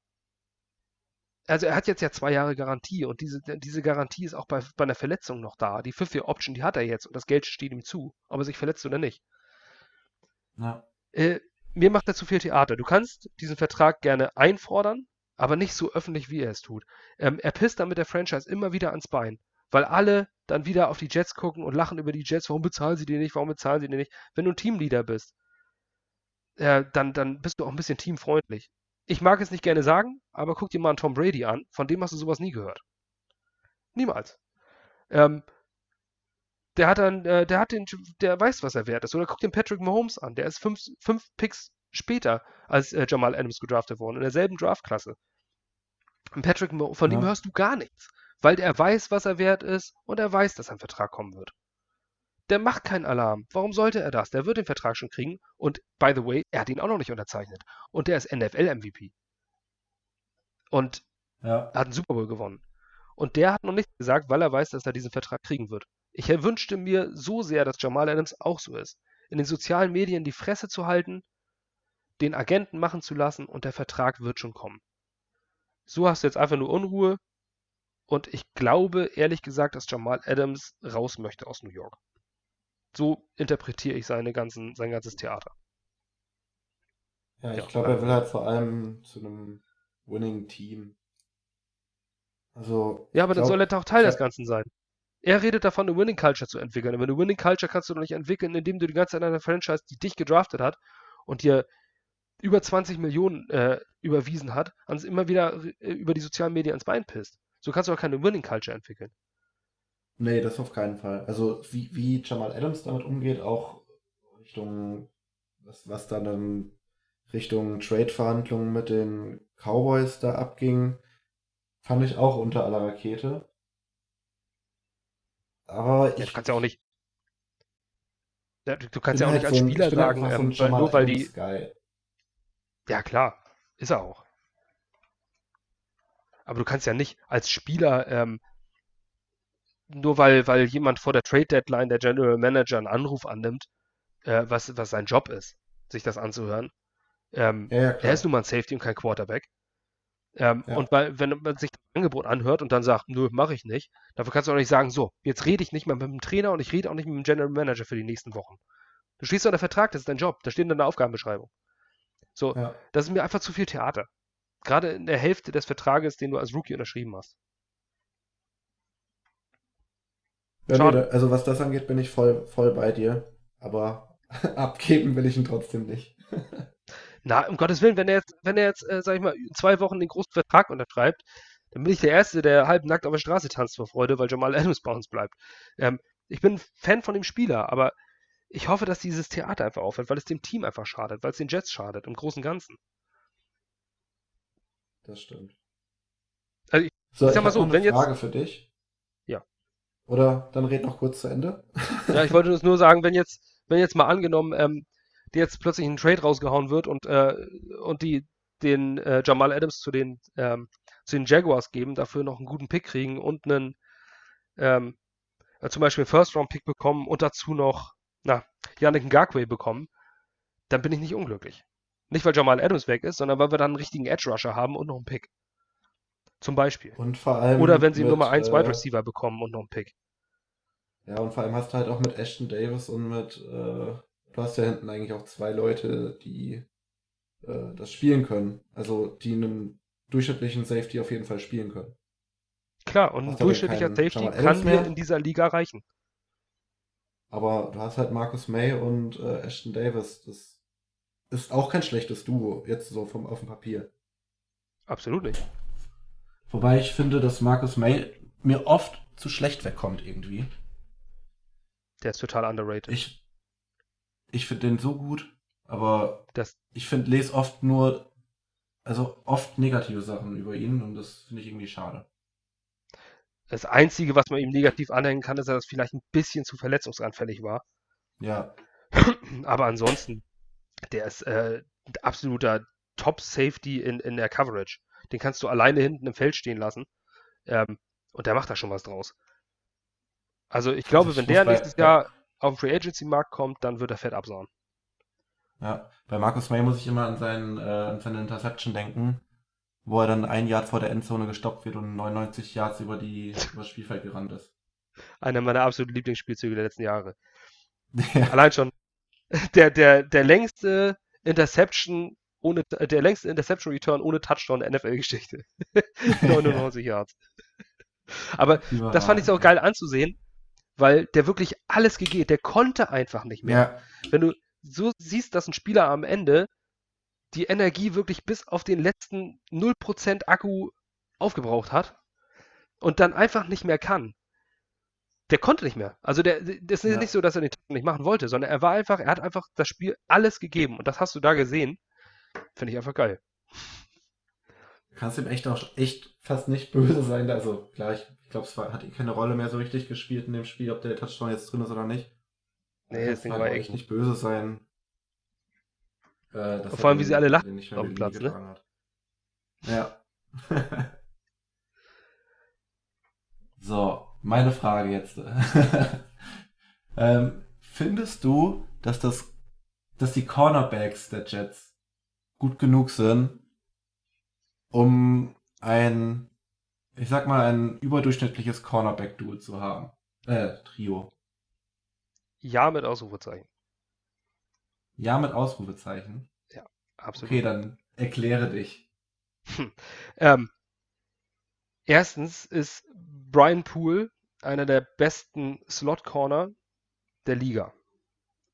also er hat jetzt ja zwei Jahre Garantie und diese, diese Garantie ist auch bei, bei einer Verletzung noch da. Die Fifth-Year-Option, die hat er jetzt und das Geld steht ihm zu, ob er sich verletzt oder nicht. Ja. Äh, mir macht er zu viel Theater. Du kannst diesen Vertrag gerne einfordern, aber nicht so öffentlich, wie er es tut. Ähm, er pisst damit der Franchise immer wieder ans Bein, weil alle dann wieder auf die Jets gucken und lachen über die Jets. Warum bezahlen sie die nicht? Warum bezahlen sie die nicht? Wenn du ein Teamleader bist, äh, dann, dann bist du auch ein bisschen teamfreundlich. Ich mag es nicht gerne sagen, aber guck dir mal einen Tom Brady an. Von dem hast du sowas nie gehört. Niemals. Ähm, der hat dann, äh, der hat den, der weiß, was er wert ist. Oder guck den Patrick Mahomes an. Der ist fünf, fünf Picks später als äh, Jamal Adams gedraftet worden, in derselben Draftklasse. Und Patrick, von ja. ihm hörst du gar nichts, weil er weiß, was er wert ist und er weiß, dass ein Vertrag kommen wird. Der macht keinen Alarm. Warum sollte er das? Der wird den Vertrag schon kriegen. Und by the way, er hat ihn auch noch nicht unterzeichnet. Und der ist NFL-MVP. Und ja. hat einen Super Bowl gewonnen. Und der hat noch nichts gesagt, weil er weiß, dass er diesen Vertrag kriegen wird. Ich wünschte mir so sehr, dass Jamal Adams auch so ist. In den sozialen Medien die Fresse zu halten den Agenten machen zu lassen und der Vertrag wird schon kommen. So hast du jetzt einfach nur Unruhe und ich glaube ehrlich gesagt, dass Jamal Adams raus möchte aus New York. So interpretiere ich seine ganzen, sein ganzes Theater. Ja, ich ja, glaube, er will halt vor allem zu einem Winning Team. Also. Ja, aber dann soll er auch Teil des Ganzen sein. Er redet davon, eine Winning Culture zu entwickeln. Aber eine Winning Culture kannst du doch nicht entwickeln, indem du die ganze Zeit an einer Franchise, die dich gedraftet hat und dir über 20 Millionen äh, überwiesen hat, ans immer wieder äh, über die sozialen Medien ans Bein pisst. So kannst du auch keine Winning Culture entwickeln. Nee, das auf keinen Fall. Also wie, wie Jamal Adams damit umgeht, auch Richtung, was, was dann Richtung Trade-Verhandlungen mit den Cowboys da abging, fand ich auch unter aller Rakete. Aber ich. Ja, du kannst ja auch nicht. Du kannst ja auch halt nicht als Spieler sagen, ähm, weil, nur weil die. Guy. Ja, klar. Ist er auch. Aber du kannst ja nicht als Spieler, ähm, nur weil, weil jemand vor der Trade Deadline, der General Manager, einen Anruf annimmt, äh, was, was sein Job ist, sich das anzuhören. Ähm, ja, ja, er ist nun mal ein Safety und kein Quarterback. Ähm, ja. Und weil, wenn man sich das Angebot anhört und dann sagt, nö, mache ich nicht, dafür kannst du auch nicht sagen, so, jetzt rede ich nicht mehr mit dem Trainer und ich rede auch nicht mit dem General Manager für die nächsten Wochen. Du stehst unter Vertrag, das ist dein Job, da steht in deiner Aufgabenbeschreibung. So, ja. das ist mir einfach zu viel Theater. Gerade in der Hälfte des Vertrages, den du als Rookie unterschrieben hast. Ja, nee, also was das angeht, bin ich voll, voll bei dir. Aber abgeben will ich ihn trotzdem nicht. Na, um Gottes Willen, wenn er jetzt, wenn er jetzt, äh, sag ich mal, zwei Wochen den großen Vertrag unterschreibt, dann bin ich der Erste, der halb nackt auf der Straße tanzt vor Freude, weil Jamal Adams bei uns bleibt. Ähm, ich bin Fan von dem Spieler, aber ich hoffe, dass dieses Theater einfach aufhört, weil es dem Team einfach schadet, weil es den Jets schadet, im Großen und Ganzen. Das stimmt. Also ich, so, ich sag mal so, wenn jetzt. Frage für dich. Ja. Oder dann red noch kurz zu Ende. ja, ich wollte nur sagen, wenn jetzt, wenn jetzt mal angenommen, ähm, die jetzt plötzlich ein Trade rausgehauen wird und, äh, und die den äh, Jamal Adams zu den, ähm, zu den Jaguars geben, dafür noch einen guten Pick kriegen und einen ähm, äh, zum Beispiel einen First-Round-Pick bekommen und dazu noch na, Yannick Ngakwe bekommen, dann bin ich nicht unglücklich. Nicht, weil Jamal Adams weg ist, sondern weil wir dann einen richtigen Edge-Rusher haben und noch einen Pick. Zum Beispiel. Und vor allem Oder wenn sie mit, Nummer 1 äh, Wide Receiver bekommen und noch einen Pick. Ja, und vor allem hast du halt auch mit Ashton Davis und mit äh, du hast ja hinten eigentlich auch zwei Leute, die äh, das spielen können. Also die einen durchschnittlichen Safety auf jeden Fall spielen können. Klar, und ein durchschnittlicher Safety kann mir in dieser Liga reichen. Aber du hast halt Marcus May und äh, Ashton Davis. Das ist auch kein schlechtes Duo, jetzt so vom, auf dem Papier. Absolut nicht. Wobei ich finde, dass Marcus May mir oft zu schlecht wegkommt irgendwie. Der ist total underrated. Ich, ich finde den so gut, aber das ich finde, lese oft nur, also oft negative Sachen über ihn und das finde ich irgendwie schade. Das Einzige, was man ihm negativ anhängen kann, ist, dass er vielleicht ein bisschen zu verletzungsanfällig war. Ja. Aber ansonsten, der ist äh, ein absoluter Top-Safety in, in der Coverage. Den kannst du alleine hinten im Feld stehen lassen. Ähm, und der macht da schon was draus. Also ich glaube, wenn der nächstes Jahr auf den Free Agency Markt kommt, dann wird er fett absauen. Ja, bei Markus May muss ich immer an, seinen, äh, an seine Interception denken, wo er dann ein Jahr vor der Endzone gestoppt wird und 99 Yards über, die, über das Spielfeld gerannt ist. Einer meiner absoluten Lieblingsspielzüge der letzten Jahre. Ja. Allein schon der, der, der längste Interception ohne der längste Interception Return ohne Touchdown der NFL-Geschichte. 99 Yards. Aber das fand ich so geil anzusehen, weil der wirklich alles gegeben, der konnte einfach nicht mehr. Ja. Wenn du so siehst, dass ein Spieler am Ende die Energie wirklich bis auf den letzten 0% Akku aufgebraucht hat und dann einfach nicht mehr kann. Der konnte nicht mehr. Also der, das ist ja. nicht so, dass er den Tag nicht machen wollte, sondern er war einfach, er hat einfach das Spiel alles gegeben und das hast du da gesehen. Finde ich einfach geil. Du kannst ihm echt auch echt fast nicht böse sein. Also klar, ich ich glaube, es war, hat keine Rolle mehr so richtig gespielt in dem Spiel, ob der Touchdown jetzt drin ist oder nicht. Nee, das Ding war echt nicht böse sein. Äh, Vor allem, wie sie alle lachen auf dem Platz, ne? Ja. so, meine Frage jetzt. ähm, findest du, dass das, dass die Cornerbacks der Jets gut genug sind, um ein ich sag mal, ein überdurchschnittliches Cornerback-Duo zu haben. Äh, Trio. Ja, mit Ausrufezeichen. Ja, mit Ausrufezeichen. Ja, absolut. Okay, dann erkläre dich. Hm. Ähm, erstens ist Brian Poole einer der besten Slot-Corner der Liga.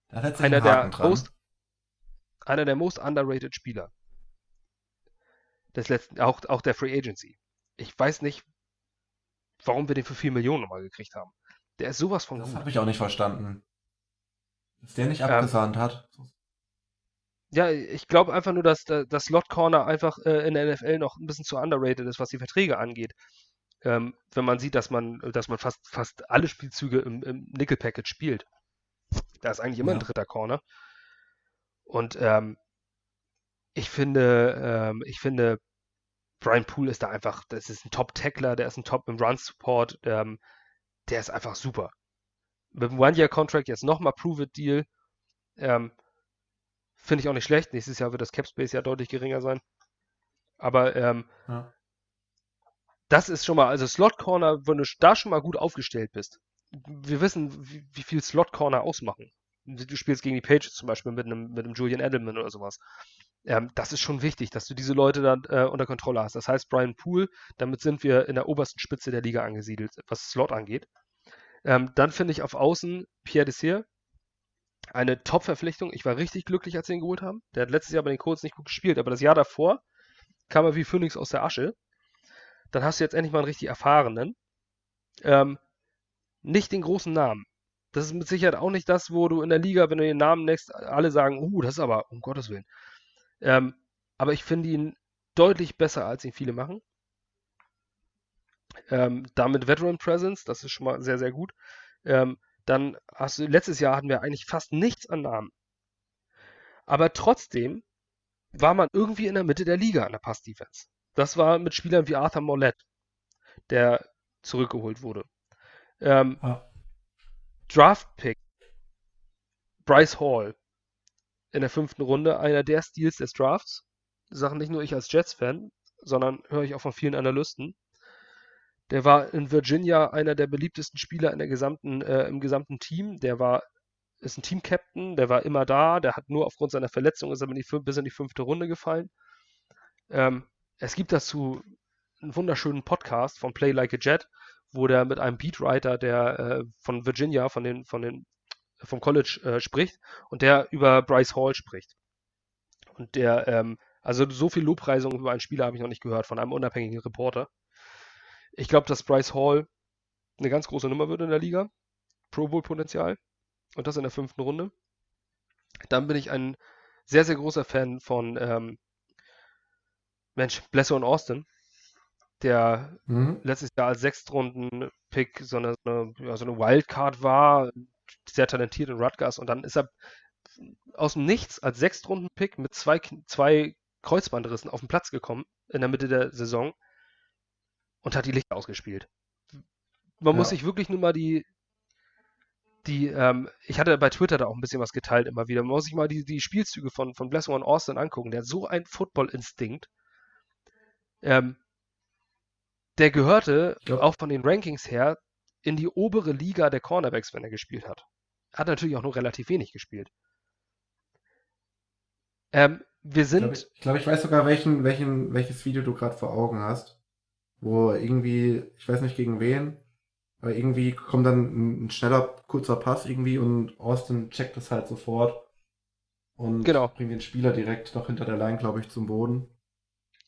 Einer der, most, einer der most underrated Spieler. Des letzten, auch, auch der Free Agency. Ich weiß nicht, warum wir den für 4 Millionen nochmal gekriegt haben. Der ist sowas von Das habe ich auch nicht verstanden. Dass der nicht abgesahnt ähm, hat. Ja, ich glaube einfach nur, dass das Slot Corner einfach äh, in der NFL noch ein bisschen zu underrated ist, was die Verträge angeht. Ähm, wenn man sieht, dass man, dass man fast, fast alle Spielzüge im, im Nickel Package spielt. Da ist eigentlich immer ja. ein dritter Corner. Und ähm, ich finde, ähm, ich finde, Brian Poole ist da einfach, das ist ein Top-Tackler, der ist ein Top im Run-Support, ähm, der ist einfach super. Mit dem One-Year-Contract jetzt nochmal Prove-It-Deal. Ähm, Finde ich auch nicht schlecht. Nächstes Jahr wird das Cap Space ja deutlich geringer sein. Aber ähm, ja. das ist schon mal, also Slot Corner, wenn du da schon mal gut aufgestellt bist. Wir wissen, wie, wie viel Slot Corner ausmachen. Du spielst gegen die Pages zum Beispiel mit einem, mit einem Julian Edelman oder sowas. Ähm, das ist schon wichtig, dass du diese Leute dann äh, unter Kontrolle hast. Das heißt, Brian Poole, damit sind wir in der obersten Spitze der Liga angesiedelt, was Slot angeht. Ähm, dann finde ich auf Außen Pierre Desir, eine Top-Verpflichtung. Ich war richtig glücklich, als sie ihn geholt haben. Der hat letztes Jahr bei den Colts nicht gut gespielt, aber das Jahr davor kam er wie Phoenix aus der Asche. Dann hast du jetzt endlich mal einen richtig erfahrenen. Ähm, nicht den großen Namen. Das ist mit Sicherheit auch nicht das, wo du in der Liga, wenn du den Namen nennst, alle sagen, uh, das ist aber, um Gottes Willen. Ähm, aber ich finde ihn deutlich besser, als ihn viele machen. Ähm, damit Veteran Presence, das ist schon mal sehr, sehr gut. Ähm, dann hast du, letztes Jahr hatten wir eigentlich fast nichts an Namen. Aber trotzdem war man irgendwie in der Mitte der Liga an der Pass-Defense. Das war mit Spielern wie Arthur Mollett, der zurückgeholt wurde. Ähm, ah. Draft-Pick Bryce Hall in der fünften Runde, einer der Steals des Drafts. Sachen nicht nur ich als Jets-Fan, sondern höre ich auch von vielen Analysten. Der war in Virginia einer der beliebtesten Spieler in der gesamten, äh, im gesamten Team. Der war, ist ein Team-Captain, der war immer da, der hat nur aufgrund seiner Verletzung ist er in die, bis in die fünfte Runde gefallen. Ähm, es gibt dazu einen wunderschönen Podcast von Play Like a Jet, wo der mit einem Beatwriter, der äh, von Virginia, von den, von den, vom College äh, spricht und der über Bryce Hall spricht. Und der, ähm, also so viel Lobpreisung über einen Spieler habe ich noch nicht gehört von einem unabhängigen Reporter. Ich glaube, dass Bryce Hall eine ganz große Nummer wird in der Liga. Pro Bowl-Potenzial. Und das in der fünften Runde. Dann bin ich ein sehr, sehr großer Fan von ähm, Mensch, Blesser und Austin, der mhm. letztes Jahr als Sechstrunden-Pick so eine, eine, ja, so eine Wildcard war, sehr talentiert in Rutgers und dann ist er aus dem Nichts als Sechstrunden-Pick mit zwei, zwei Kreuzbandrissen auf den Platz gekommen in der Mitte der Saison und hat die Lichter ausgespielt. Man ja. muss sich wirklich nur mal die, die, ähm, ich hatte bei Twitter da auch ein bisschen was geteilt immer wieder. Man muss sich mal die, die Spielzüge von, von Blessing und Austin angucken. Der hat so einen Football-Instinkt. Ähm, der gehörte ja. auch von den Rankings her in die obere Liga der Cornerbacks, wenn er gespielt hat. Hat natürlich auch nur relativ wenig gespielt. Ähm, wir sind. Ich glaube, ich, glaub, ich, weiß sogar, welchen, welchen, welches Video du gerade vor Augen hast wo irgendwie, ich weiß nicht gegen wen, aber irgendwie kommt dann ein schneller, kurzer Pass irgendwie und Austin checkt das halt sofort und genau. bringt den Spieler direkt noch hinter der Line, glaube ich, zum Boden.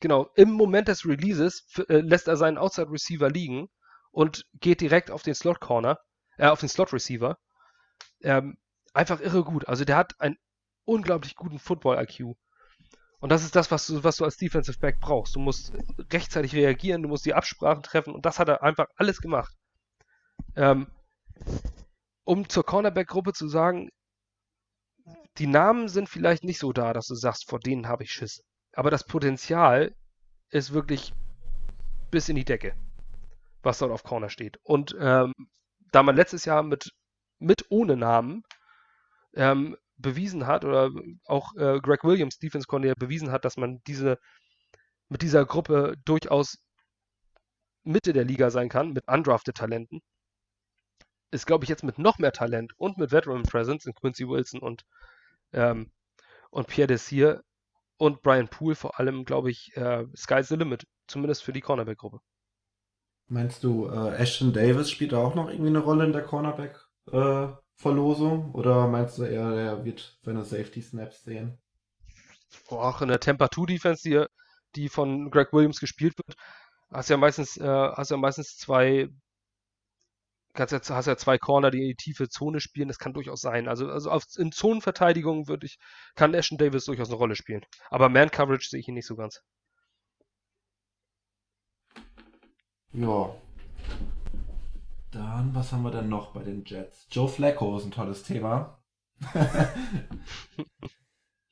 Genau, im Moment des Releases äh, lässt er seinen Outside Receiver liegen und geht direkt auf den Slot Corner, äh, auf den Slot Receiver. Ähm, einfach irre gut. Also der hat einen unglaublich guten Football IQ. Und das ist das, was du, was du als Defensive Back brauchst. Du musst rechtzeitig reagieren, du musst die Absprachen treffen und das hat er einfach alles gemacht. Ähm, um zur Cornerback-Gruppe zu sagen, die Namen sind vielleicht nicht so da, dass du sagst, vor denen habe ich Schiss. Aber das Potenzial ist wirklich bis in die Decke, was dort auf Corner steht. Und ähm, da man letztes Jahr mit, mit ohne Namen ähm, bewiesen hat, oder auch äh, Greg Williams, Defense Coordinator, bewiesen hat, dass man diese mit dieser Gruppe durchaus Mitte der Liga sein kann, mit undrafted Talenten, ist, glaube ich, jetzt mit noch mehr Talent und mit Veteran Presence in Quincy Wilson und, ähm, und Pierre Desir und Brian Poole vor allem, glaube ich, äh, sky's the limit, zumindest für die Cornerback-Gruppe. Meinst du, äh, Ashton Davis spielt da auch noch irgendwie eine Rolle in der Cornerback-Verlosung? Äh, oder meinst du eher, er wird seine Safety-Snaps sehen? auch in der Temper 2 Defense, die, die von Greg Williams gespielt wird, hast ja meistens, äh, hast ja meistens zwei, kannst ja, hast ja zwei Corner, die in die tiefe Zone spielen. Das kann durchaus sein. Also, also auf, in Zonenverteidigung würde ich, kann Ashton Davis durchaus eine Rolle spielen. Aber Man Coverage sehe ich ihn nicht so ganz. Ja. Dann, was haben wir denn noch bei den Jets? Joe Flacco ist ein tolles Thema.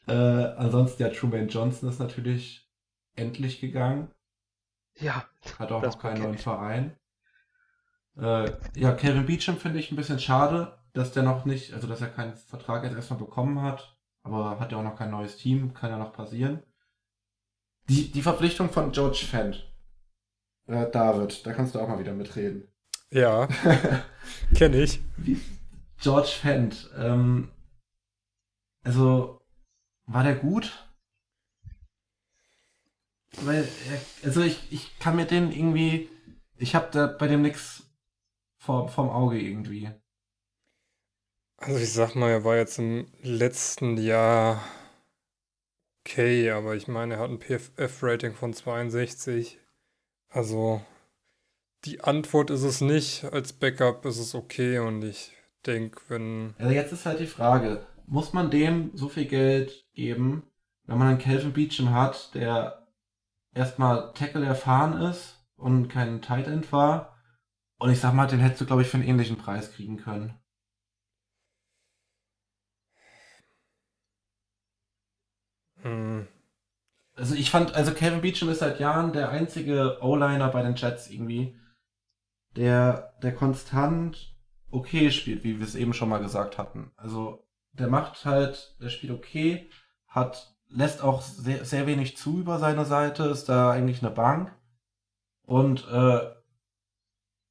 äh, ansonsten, ja, Truman Johnson ist natürlich endlich gegangen. Ja. Hat auch noch keinen neuen Verein. Äh, ja, Kevin Beecham finde ich ein bisschen schade, dass der noch nicht, also dass er keinen Vertrag jetzt erstmal bekommen hat. Aber hat ja auch noch kein neues Team, kann ja noch passieren. Die, die Verpflichtung von George Fent. Äh, David, da kannst du auch mal wieder mitreden. Ja, kenne ich. George Fent, ähm, also war der gut? Weil, also ich, ich kann mir den irgendwie, ich habe da bei dem nichts vor, vorm Auge irgendwie. Also ich sag mal, er war jetzt im letzten Jahr okay, aber ich meine, er hat ein PFF-Rating von 62. Also die Antwort ist es nicht. Als Backup ist es okay und ich denke, wenn. Also jetzt ist halt die Frage, muss man dem so viel Geld geben, wenn man einen Calvin Beecham hat, der erstmal Tackle erfahren ist und kein Tight End war? Und ich sag mal, den hättest du, glaube ich, für einen ähnlichen Preis kriegen können. Hm. Also ich fand, also Kevin Beecham ist seit Jahren der einzige O-Liner bei den Jets irgendwie, der, der konstant okay spielt, wie wir es eben schon mal gesagt hatten. Also der macht halt, der spielt okay, hat, lässt auch sehr, sehr wenig zu über seine Seite, ist da eigentlich eine Bank. Und äh,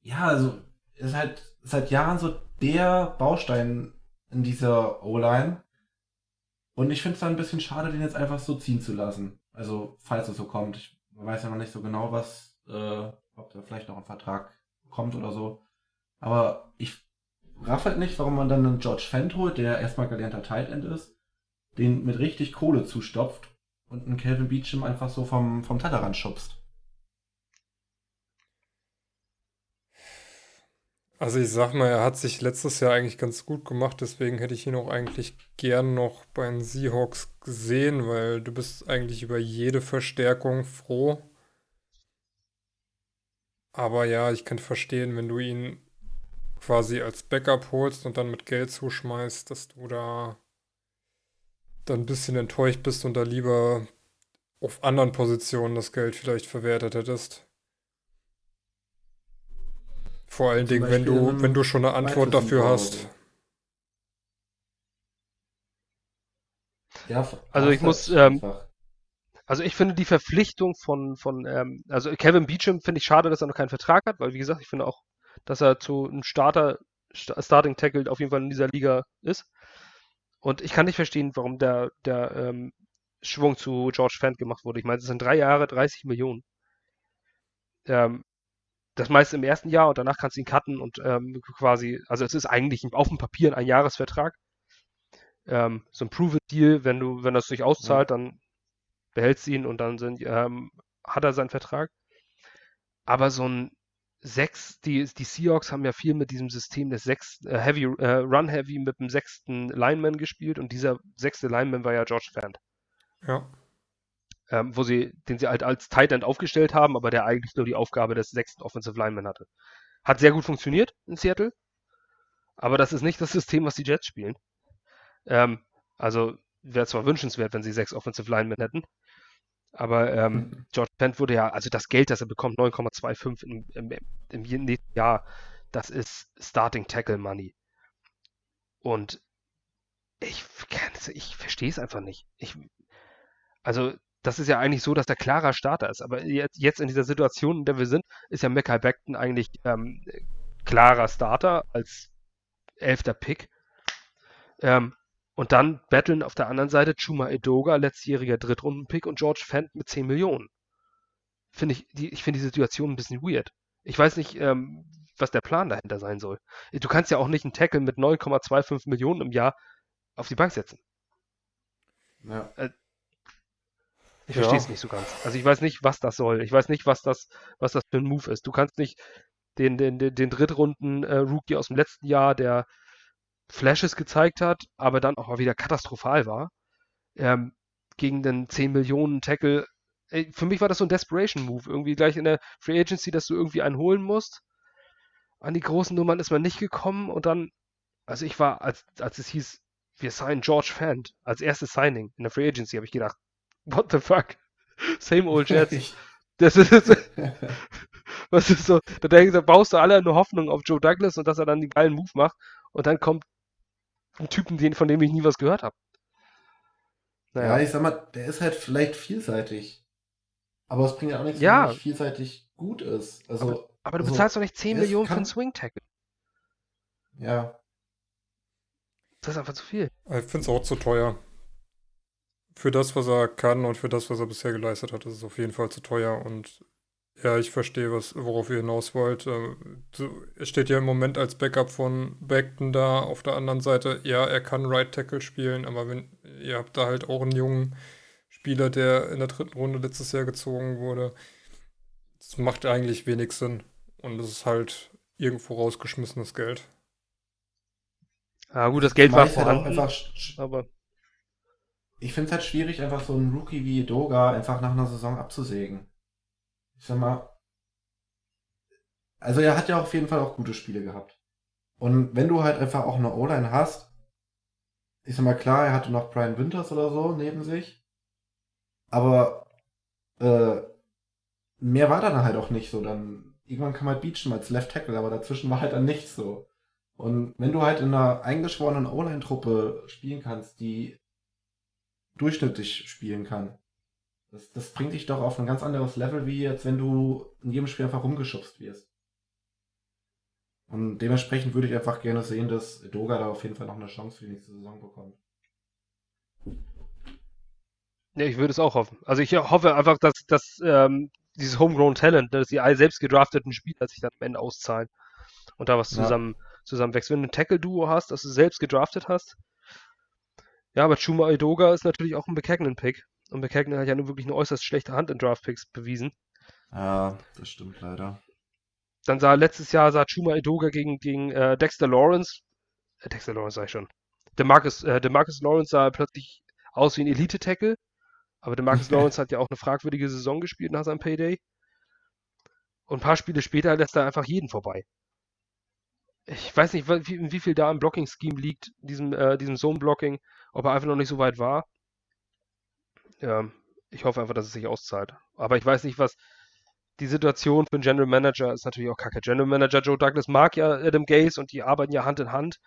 ja, also ist halt seit Jahren so der Baustein in dieser O-Line. Und ich finde es dann ein bisschen schade, den jetzt einfach so ziehen zu lassen. Also, falls es so kommt. Ich weiß ja noch nicht so genau, was, äh, ob da vielleicht noch ein Vertrag kommt oder so. Aber ich raff halt nicht, warum man dann einen George Fent holt, der erstmal gelernter Tight End ist, den mit richtig Kohle zustopft und einen Calvin Beecham einfach so vom, vom Tellerrand schubst. Also ich sag mal, er hat sich letztes Jahr eigentlich ganz gut gemacht, deswegen hätte ich ihn auch eigentlich gern noch bei den Seahawks gesehen, weil du bist eigentlich über jede Verstärkung froh. Aber ja, ich kann verstehen, wenn du ihn quasi als Backup holst und dann mit Geld zuschmeißt, dass du da dann ein bisschen enttäuscht bist und da lieber auf anderen Positionen das Geld vielleicht verwertet hättest. Vor allen Dingen, wenn du, wenn du schon eine Antwort dafür hast. Ja, also ich muss, ähm, also ich finde die Verpflichtung von, von ähm, also Kevin Beecham finde ich schade, dass er noch keinen Vertrag hat, weil wie gesagt, ich finde auch, dass er zu einem Starter, Starting Tackle auf jeden Fall in dieser Liga ist. Und ich kann nicht verstehen, warum der, der ähm, Schwung zu George Fant gemacht wurde. Ich meine, es sind drei Jahre, 30 Millionen. Ähm, das meiste im ersten Jahr und danach kannst du ihn cutten und ähm, quasi, also es ist eigentlich auf dem Papier ein Jahresvertrag. Ähm, so ein Prove-It-Deal, wenn du, wenn das sich auszahlt, ja. dann behältst ihn und dann sind, ähm, hat er seinen Vertrag. Aber so ein sechs, die, die Seahawks haben ja viel mit diesem System des sechs, äh, Heavy, äh, Run Heavy mit dem sechsten Lineman gespielt und dieser sechste Lineman war ja George Fant. Ja ähm, wo sie, den sie halt als Tight End aufgestellt haben, aber der eigentlich nur die Aufgabe des sechsten Offensive Lineman hatte. Hat sehr gut funktioniert in Seattle, aber das ist nicht das System, was die Jets spielen. Ähm, also wäre zwar wünschenswert, wenn sie sechs Offensive Linemen hätten, aber ähm, mhm. George Pent wurde ja, also das Geld, das er bekommt, 9,25 im, im, im nächsten Jahr, das ist Starting Tackle Money. Und ich, ich verstehe es einfach nicht. Ich, also das ist ja eigentlich so, dass der klarer Starter ist. Aber jetzt, in dieser Situation, in der wir sind, ist ja Mackay Beckton eigentlich ähm, klarer Starter als elfter Pick. Ähm, und dann battlen auf der anderen Seite Chuma Edoga, letztjähriger Drittrunden-Pick und George Fent mit 10 Millionen. Finde ich, die, ich finde die Situation ein bisschen weird. Ich weiß nicht, ähm, was der Plan dahinter sein soll. Du kannst ja auch nicht einen Tackle mit 9,25 Millionen im Jahr auf die Bank setzen. Ja. Äh, ich verstehe es nicht so ganz. Also ich weiß nicht, was das soll. Ich weiß nicht, was das, was das für ein Move ist. Du kannst nicht den, den, den, den Drittrunden-Rookie äh, aus dem letzten Jahr, der Flashes gezeigt hat, aber dann auch mal wieder katastrophal war, ähm, gegen den 10 Millionen Tackle. Für mich war das so ein Desperation-Move. Irgendwie gleich in der Free Agency, dass du irgendwie einen holen musst. An die großen Nummern ist man nicht gekommen und dann, also ich war, als, als es hieß, wir signen George Fant als erstes Signing in der Free Agency, habe ich gedacht, what the fuck? Same old Jets. Das ist, was ist so, da denkst du, baust du alle nur Hoffnung auf Joe Douglas und dass er dann den geilen Move macht und dann kommt ein Typen, den, von dem ich nie was gehört habe. Naja. Ja, ich sag mal, der ist halt vielleicht vielseitig. Aber es bringt ja auch nichts, ja. wenn er vielseitig gut ist. Also, aber, aber du also, bezahlst doch nicht 10 Millionen kann... für einen Swing-Tackle. Ja. Das ist einfach zu viel. Ich finde es auch zu teuer. Für das, was er kann und für das, was er bisher geleistet hat, ist es auf jeden Fall zu teuer. Und ja, ich verstehe, was, worauf ihr hinaus wollt. Äh, er steht ja im Moment als Backup von Beckton da. Auf der anderen Seite, ja, er kann Right Tackle spielen, aber wenn ihr habt da halt auch einen jungen Spieler, der in der dritten Runde letztes Jahr gezogen wurde. Das macht eigentlich wenig Sinn. Und es ist halt irgendwo rausgeschmissenes Geld. Ja, gut, das Geld war vorhanden, einfach, aber ich finde es halt schwierig, einfach so einen Rookie wie Doga einfach nach einer Saison abzusägen. Ich sag mal, also er hat ja auf jeden Fall auch gute Spiele gehabt. Und wenn du halt einfach auch eine O-Line hast, ich sag mal klar, er hatte noch Brian Winters oder so neben sich, aber äh, mehr war dann halt auch nicht so. Dann irgendwann kann man halt beachen als Left Tackle, aber dazwischen war halt dann nichts so. Und wenn du halt in einer eingeschworenen O-Line-Truppe spielen kannst, die durchschnittlich spielen kann, das, das bringt dich doch auf ein ganz anderes Level, wie jetzt, wenn du in jedem Spiel einfach rumgeschubst wirst. Und dementsprechend würde ich einfach gerne sehen, dass Doga da auf jeden Fall noch eine Chance für die nächste Saison bekommt. Ja, ich würde es auch hoffen. Also ich hoffe einfach, dass, dass ähm, dieses Homegrown Talent, dass die selbst gedrafteten Spieler sich dann am Ende auszahlen und da was zusammen ja zusammenwächst. Wenn du ein Tackle-Duo hast, das du selbst gedraftet hast. Ja, aber Chuma Idoga ist natürlich auch ein Bekegnen-Pick. Und Bekegnen hat ja nur wirklich eine äußerst schlechte Hand in Draft-Picks bewiesen. Ja, das stimmt leider. Dann sah letztes Jahr sah Chuma Idoga gegen, gegen äh, Dexter Lawrence. Äh, Dexter Lawrence sag ich schon. DeMarcus, äh, DeMarcus Lawrence sah plötzlich aus wie ein Elite-Tackle. Aber DeMarcus Lawrence hat ja auch eine fragwürdige Saison gespielt nach seinem Payday. Und ein paar Spiele später lässt er einfach jeden vorbei ich weiß nicht, wie, wie viel da im Blocking-Scheme liegt, diesem, äh, diesem Zone-Blocking, ob er einfach noch nicht so weit war. Ja, ich hoffe einfach, dass es sich auszahlt. Aber ich weiß nicht, was die Situation für einen General Manager ist natürlich auch kacke. General Manager Joe Douglas mag ja Adam Gaze und die arbeiten ja Hand in Hand.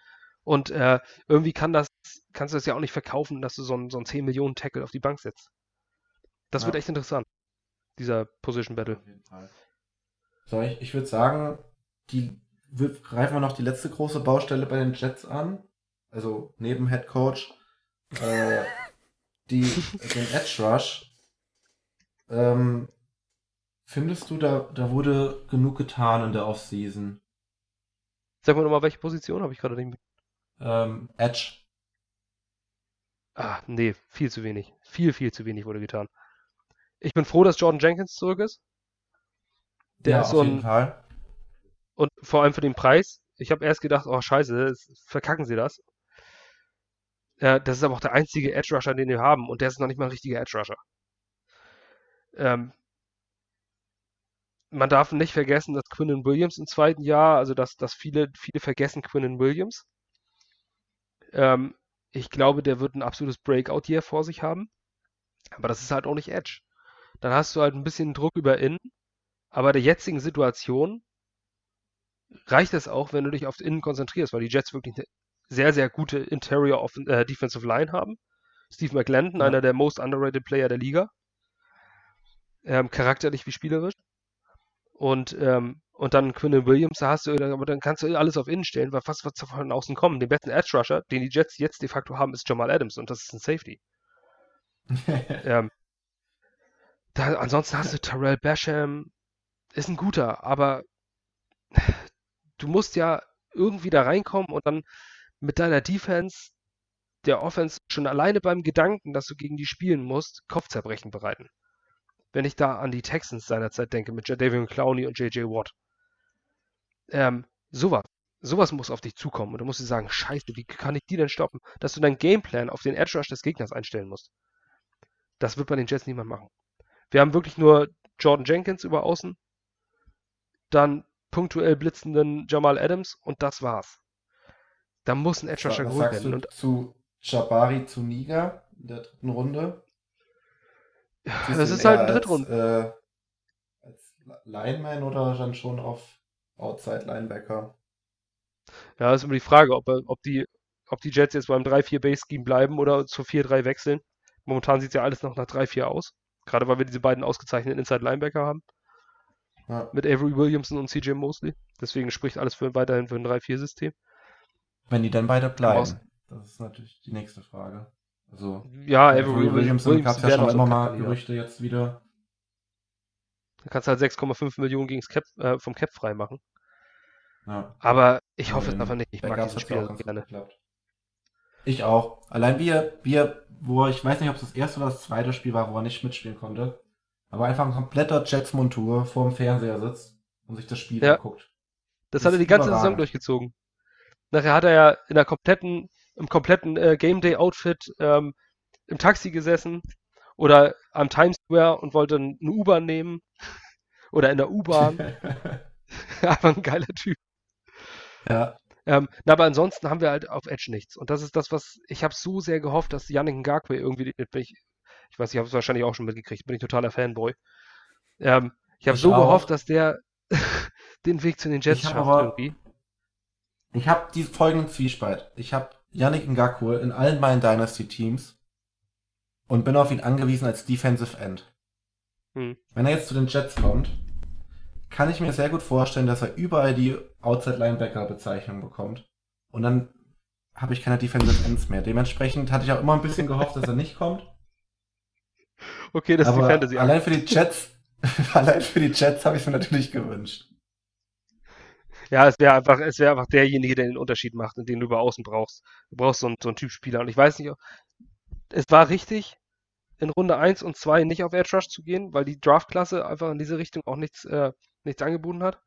Und äh, irgendwie kann das, kannst du das ja auch nicht verkaufen, dass du so einen, so einen 10 Millionen Tackle auf die Bank setzt. Das ja. wird echt interessant, dieser Position Battle. Auf jeden Fall. So, ich, ich würde sagen, die greifen wir noch die letzte große Baustelle bei den Jets an. Also neben Head Coach. Äh, die, den Edge Rush. Ähm, findest du, da, da wurde genug getan in der Offseason? Sag mal nochmal, welche Position habe ich gerade nicht mit? Ähm, Edge. Ah, nee, viel zu wenig. Viel, viel zu wenig wurde getan. Ich bin froh, dass Jordan Jenkins zurück ist. Der ja, ist so ein, Fall. Und vor allem für den Preis. Ich habe erst gedacht, oh scheiße, verkacken sie das. Äh, das ist aber auch der einzige Edge Rusher, den wir haben. Und der ist noch nicht mal ein richtiger Edge Rusher. Ähm, man darf nicht vergessen, dass Quinnen Williams im zweiten Jahr, also dass, dass viele, viele vergessen Quinnen Williams. Ähm, ich glaube, der wird ein absolutes Breakout hier vor sich haben. Aber das ist halt auch nicht Edge. Dann hast du halt ein bisschen Druck über Innen. Aber der jetzigen Situation reicht es auch, wenn du dich auf Innen konzentrierst, weil die Jets wirklich sehr, sehr gute Interior of, äh, Defensive Line haben. Steve McLendon, ja. einer der most underrated Player der Liga. Ähm, charakterlich wie spielerisch. Und, ähm, und dann Quinn Williams, da hast du, aber dann kannst du alles auf Innen stellen, weil fast was von außen kommen. Den besten Edge Rusher, den die Jets jetzt de facto haben, ist Jamal Adams und das ist ein Safety. ähm, da, ansonsten hast du Terrell Basham, ist ein guter, aber du musst ja irgendwie da reinkommen und dann mit deiner Defense der Offense schon alleine beim Gedanken, dass du gegen die spielen musst, Kopfzerbrechen bereiten. Wenn ich da an die Texans seinerzeit denke, mit Jadavion Clowney und JJ Watt. Ähm, sowas. Sowas muss auf dich zukommen. Und du musst dir sagen, scheiße, wie kann ich die denn stoppen? Dass du deinen Gameplan auf den Edge Rush des Gegners einstellen musst. Das wird bei den Jets niemand machen. Wir haben wirklich nur Jordan Jenkins über außen, dann punktuell blitzenden Jamal Adams und das war's. Da muss ein Edge Rusher geholt werden. Und zu Jabari zu Niga in der dritten Runde? das ist halt ein Drittrunde. Als, äh, als Lineman oder dann schon auf Outside Linebacker? Ja, ist immer die Frage, ob, ob, die, ob die Jets jetzt beim 3-4 Base Scheme bleiben oder zu 4-3 wechseln. Momentan sieht es ja alles noch nach 3-4 aus. Gerade weil wir diese beiden ausgezeichneten Inside Linebacker haben. Ja. Mit Avery Williamson und CJ Mosley. Deswegen spricht alles für, weiterhin für ein 3-4-System. Wenn die dann beide bleiben. Das ist natürlich die nächste Frage. Also, ja, Avery Williamson, Williamson gab es ja schon immer mal Gerüchte jetzt wieder. Da kannst du halt 6,5 Millionen gegens Cap, äh, vom Cap freimachen. Ja. Aber ich hoffe es einfach nicht. Ich mag diesen Spieler gerne. Geklappt. Ich auch. Allein wir, wir, wo ich weiß nicht, ob es das erste oder das zweite Spiel war, wo er nicht mitspielen konnte, aber einfach ein kompletter Jets-Montur vor dem Fernseher sitzt und sich das Spiel ja. anguckt. Das, das hat er die ganze Saison durchgezogen. Nachher hat er ja in der kompletten, im kompletten äh, Game Day Outfit ähm, im Taxi gesessen oder am Times Square und wollte eine U-Bahn nehmen oder in der U-Bahn. Einfach ein geiler Typ. Ja. Ähm, na, aber ansonsten haben wir halt auf Edge nichts. Und das ist das, was ich habe so sehr gehofft, dass Yannick Ngakwe irgendwie, ich, ich weiß, ich habe es wahrscheinlich auch schon mitgekriegt, bin ich totaler Fanboy. Ähm, ich habe so auch. gehofft, dass der den Weg zu den Jets schafft aber, irgendwie. Ich habe diesen folgenden Zwiespalt. Ich habe Yannick Ngakwe in allen meinen Dynasty-Teams und bin auf ihn angewiesen als Defensive End. Hm. Wenn er jetzt zu den Jets kommt, kann ich mir sehr gut vorstellen, dass er überall die Outside Linebacker Bezeichnung bekommt. Und dann habe ich keine Defensive Ends mehr. Dementsprechend hatte ich auch immer ein bisschen gehofft, dass er nicht kommt. Okay, das Aber ist die Fantasy. Allein für die Jets, allein für die Jets habe ich es mir natürlich gewünscht. Ja, es wäre einfach, es wäre einfach derjenige, der den Unterschied macht und den du über außen brauchst. Du brauchst so einen, so einen Typ Spieler. Und ich weiß nicht, es war richtig, in Runde 1 und 2 nicht auf Edge Rush zu gehen, weil die Draftklasse einfach in diese Richtung auch nichts, äh, nichts angeboten hat.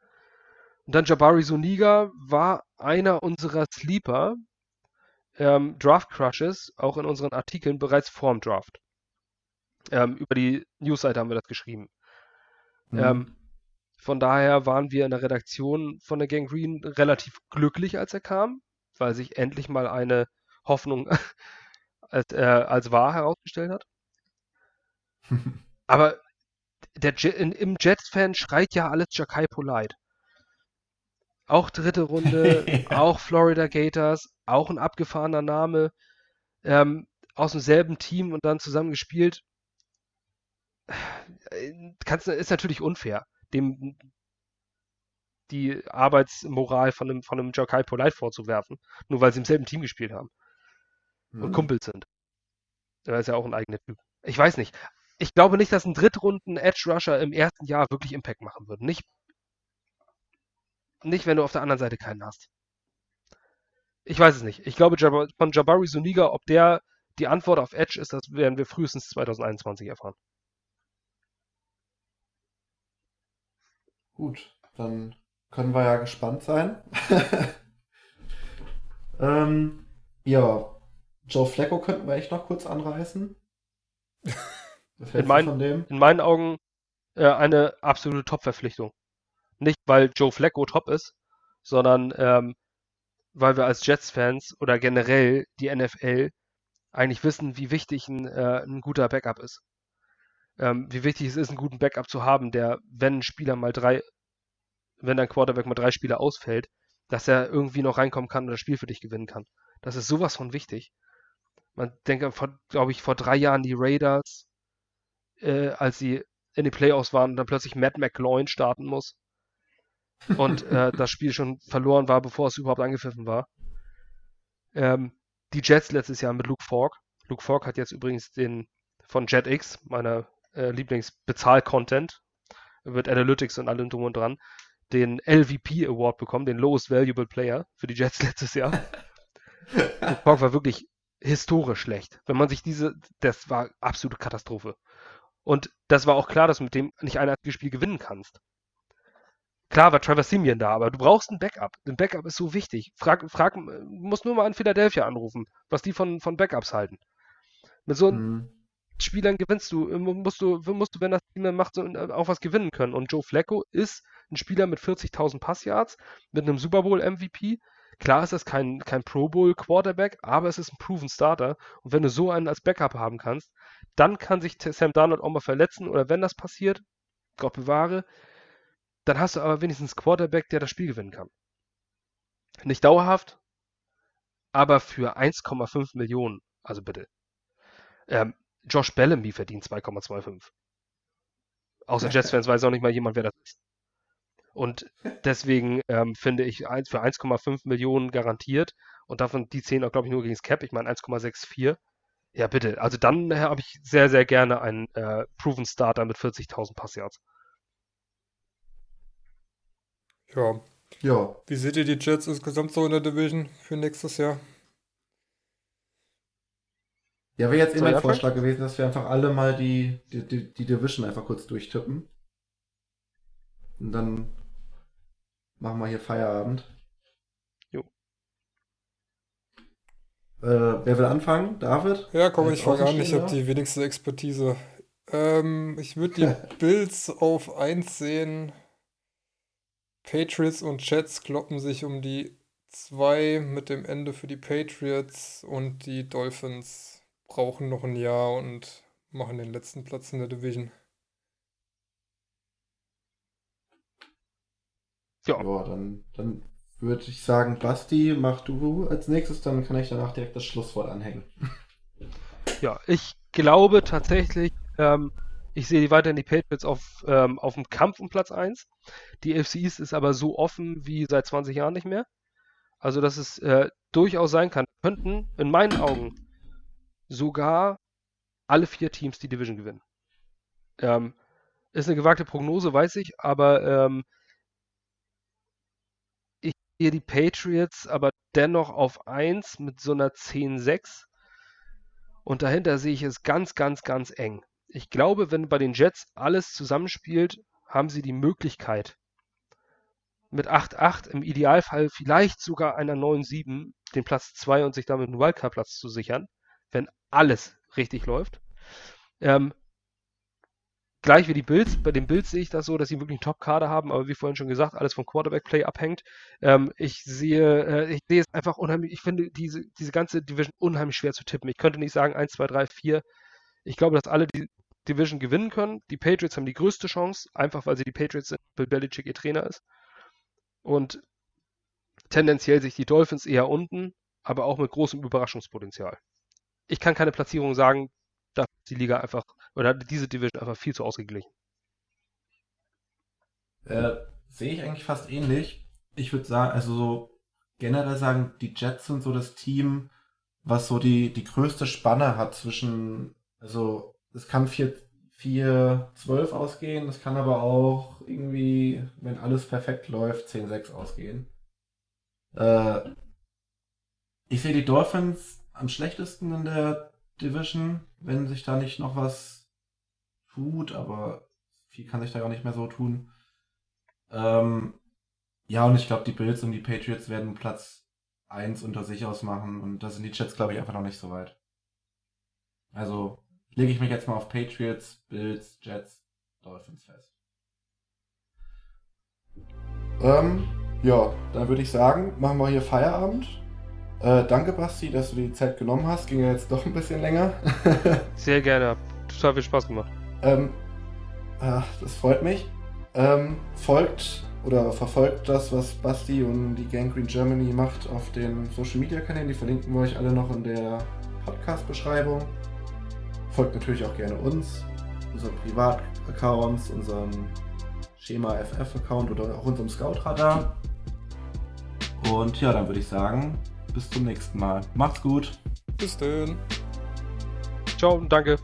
Und dann Jabari Suniga war einer unserer Sleeper ähm, Draft Crushes, auch in unseren Artikeln bereits vorm Draft. Ähm, über die Newsseite haben wir das geschrieben. Mhm. Ähm, von daher waren wir in der Redaktion von der Gang Green relativ glücklich, als er kam, weil sich endlich mal eine Hoffnung als, äh, als wahr herausgestellt hat. Aber der in, im Jets-Fan schreit ja alles Jakai Polite. Auch dritte Runde, ja. auch Florida Gators, auch ein abgefahrener Name, ähm, aus demselben Team und dann zusammen gespielt. Kannst, ist natürlich unfair, dem die Arbeitsmoral von einem, von einem Jakai Polite vorzuwerfen, nur weil sie im selben Team gespielt haben mhm. und Kumpels sind. Er ist ja auch ein eigener Typ. Ich weiß nicht ich glaube nicht, dass ein Drittrunden Edge Rusher im ersten Jahr wirklich Impact machen würde. Nicht, nicht wenn du auf der anderen Seite keinen hast. Ich weiß es nicht. Ich glaube, von Jabari Suniga, ob der die Antwort auf Edge ist, das werden wir frühestens 2021 erfahren. Gut, dann können wir ja gespannt sein. ähm, ja, Joe Flacco könnten wir echt noch kurz anreißen. in, mein, in meinen Augen äh, eine absolute Top-Verpflichtung. Nicht, weil Joe Flacco top ist, sondern ähm, weil wir als Jets-Fans oder generell die NFL eigentlich wissen, wie wichtig ein, äh, ein guter Backup ist. Ähm, wie wichtig es ist, einen guten Backup zu haben, der, wenn ein Spieler mal drei, wenn ein Quarterback mal drei Spieler ausfällt, dass er irgendwie noch reinkommen kann und das Spiel für dich gewinnen kann. Das ist sowas von wichtig. Man denkt, glaube ich, vor drei Jahren die Raiders, äh, als sie in den Playoffs waren und dann plötzlich Matt McLaurin starten muss. Und äh, das Spiel schon verloren war, bevor es überhaupt angepfiffen war. Ähm, die Jets letztes Jahr mit Luke Falk. Luke Falk hat jetzt übrigens den von JetX, meiner äh, Lieblings-Bezahl-Content, wird Analytics und allem drum und dran. den LVP Award bekommen, den Lowest Valuable Player für die Jets letztes Jahr. Gronk war wirklich historisch schlecht. Wenn man sich diese, das war absolute Katastrophe. Und das war auch klar, dass du mit dem nicht ein einziges Spiel gewinnen kannst. Klar war Trevor Simeon da, aber du brauchst ein Backup. Ein Backup ist so wichtig. Frag, frag, musst nur mal an Philadelphia anrufen, was die von, von Backups halten. Mit so einem mhm. Spielern gewinnst du, musst du, musst du, wenn das Team dann macht, äh, auch was gewinnen können. Und Joe Flacco ist ein Spieler mit 40.000 Passyards, mit einem Super Bowl MVP. Klar ist das kein, kein Pro Bowl Quarterback, aber es ist ein proven Starter. Und wenn du so einen als Backup haben kannst, dann kann sich Sam Darnold auch mal verletzen oder wenn das passiert, Gott bewahre, dann hast du aber wenigstens Quarterback, der das Spiel gewinnen kann. Nicht dauerhaft, aber für 1,5 Millionen. Also bitte. Ähm, Josh Bellamy verdient 2,25. Außer Jets-Fans weiß auch nicht mal jemand, wer das ist. Und deswegen ähm, finde ich für 1,5 Millionen garantiert und davon die 10 auch, glaube ich, nur gegen das Cap. Ich meine 1,64. Ja, bitte. Also dann habe ich sehr, sehr gerne einen äh, Proven Starter mit 40.000 Passyards. Ja. Ja. Wie seht ihr die Jets insgesamt so in der Division für nächstes Jahr? Ja, wäre jetzt immer mein Vorschlag gewesen, dass wir einfach alle mal die, die, die, die Division einfach kurz durchtippen. Und dann machen wir hier Feierabend. Jo. Äh, wer will anfangen? David? Ja, komm, ich fange an. Ich habe die wenigste Expertise. Ähm, ich würde die Bills auf 1 sehen. Patriots und Jets kloppen sich um die 2 mit dem Ende für die Patriots und die Dolphins brauchen noch ein Jahr und machen den letzten Platz in der Division. Ja. ja dann, dann würde ich sagen, Basti, mach du als nächstes, dann kann ich danach direkt das Schlusswort anhängen. Ja, ich glaube tatsächlich, ähm, ich sehe die weiterhin die Patriots auf, ähm, auf dem Kampf um Platz 1. Die FC East ist aber so offen wie seit 20 Jahren nicht mehr. Also, dass es äh, durchaus sein kann, könnten in meinen Augen sogar alle vier Teams die Division gewinnen. Ähm, ist eine gewagte Prognose, weiß ich, aber ähm, ich sehe die Patriots aber dennoch auf 1 mit so einer 10-6. Und dahinter sehe ich es ganz, ganz, ganz eng ich glaube, wenn bei den Jets alles zusammenspielt, haben sie die Möglichkeit, mit 8-8 im Idealfall vielleicht sogar einer 9-7 den Platz 2 und sich damit einen Wildcard-Platz zu sichern, wenn alles richtig läuft. Ähm, gleich wie die Bills, bei den Bills sehe ich das so, dass sie wirklich einen Top-Kader haben, aber wie vorhin schon gesagt, alles vom Quarterback-Play abhängt. Ähm, ich sehe, äh, ich sehe es einfach unheimlich, ich finde diese, diese ganze Division unheimlich schwer zu tippen. Ich könnte nicht sagen 1, 2, 3, 4. Ich glaube, dass alle die Division gewinnen können. Die Patriots haben die größte Chance, einfach weil sie die Patriots sind, weil Belichick ihr Trainer ist. Und tendenziell sich die Dolphins eher unten, aber auch mit großem Überraschungspotenzial. Ich kann keine Platzierung sagen, da ist die Liga einfach, oder diese Division einfach viel zu ausgeglichen. Äh, sehe ich eigentlich fast ähnlich. Ich würde sagen, also so generell sagen, die Jets sind so das Team, was so die, die größte Spanne hat zwischen, also es kann 4-12 ausgehen, das kann aber auch irgendwie, wenn alles perfekt läuft, 10-6 ausgehen. Äh, ich sehe die Dolphins am schlechtesten in der Division, wenn sich da nicht noch was tut, aber viel kann sich da auch nicht mehr so tun. Ähm, ja, und ich glaube, die Bills und die Patriots werden Platz 1 unter sich ausmachen und da sind die Jets, glaube ich, einfach noch nicht so weit. Also, lege ich mich jetzt mal auf Patriots, Bills, Jets, Dolphins fest. Ähm, ja, dann würde ich sagen, machen wir hier Feierabend. Äh, danke, Basti, dass du die Zeit genommen hast. Ging ja jetzt doch ein bisschen länger. Sehr gerne. Total viel Spaß gemacht. Ähm, ach, das freut mich. Ähm, folgt oder verfolgt das, was Basti und die Gang Green Germany macht auf den Social Media Kanälen. Die verlinken wir euch alle noch in der Podcast-Beschreibung. Folgt natürlich auch gerne uns, unseren Privataccounts, unserem Schema FF-Account oder auch unserem Scout-Radar. Und ja, dann würde ich sagen, bis zum nächsten Mal. Macht's gut. Bis dann. Ciao und danke.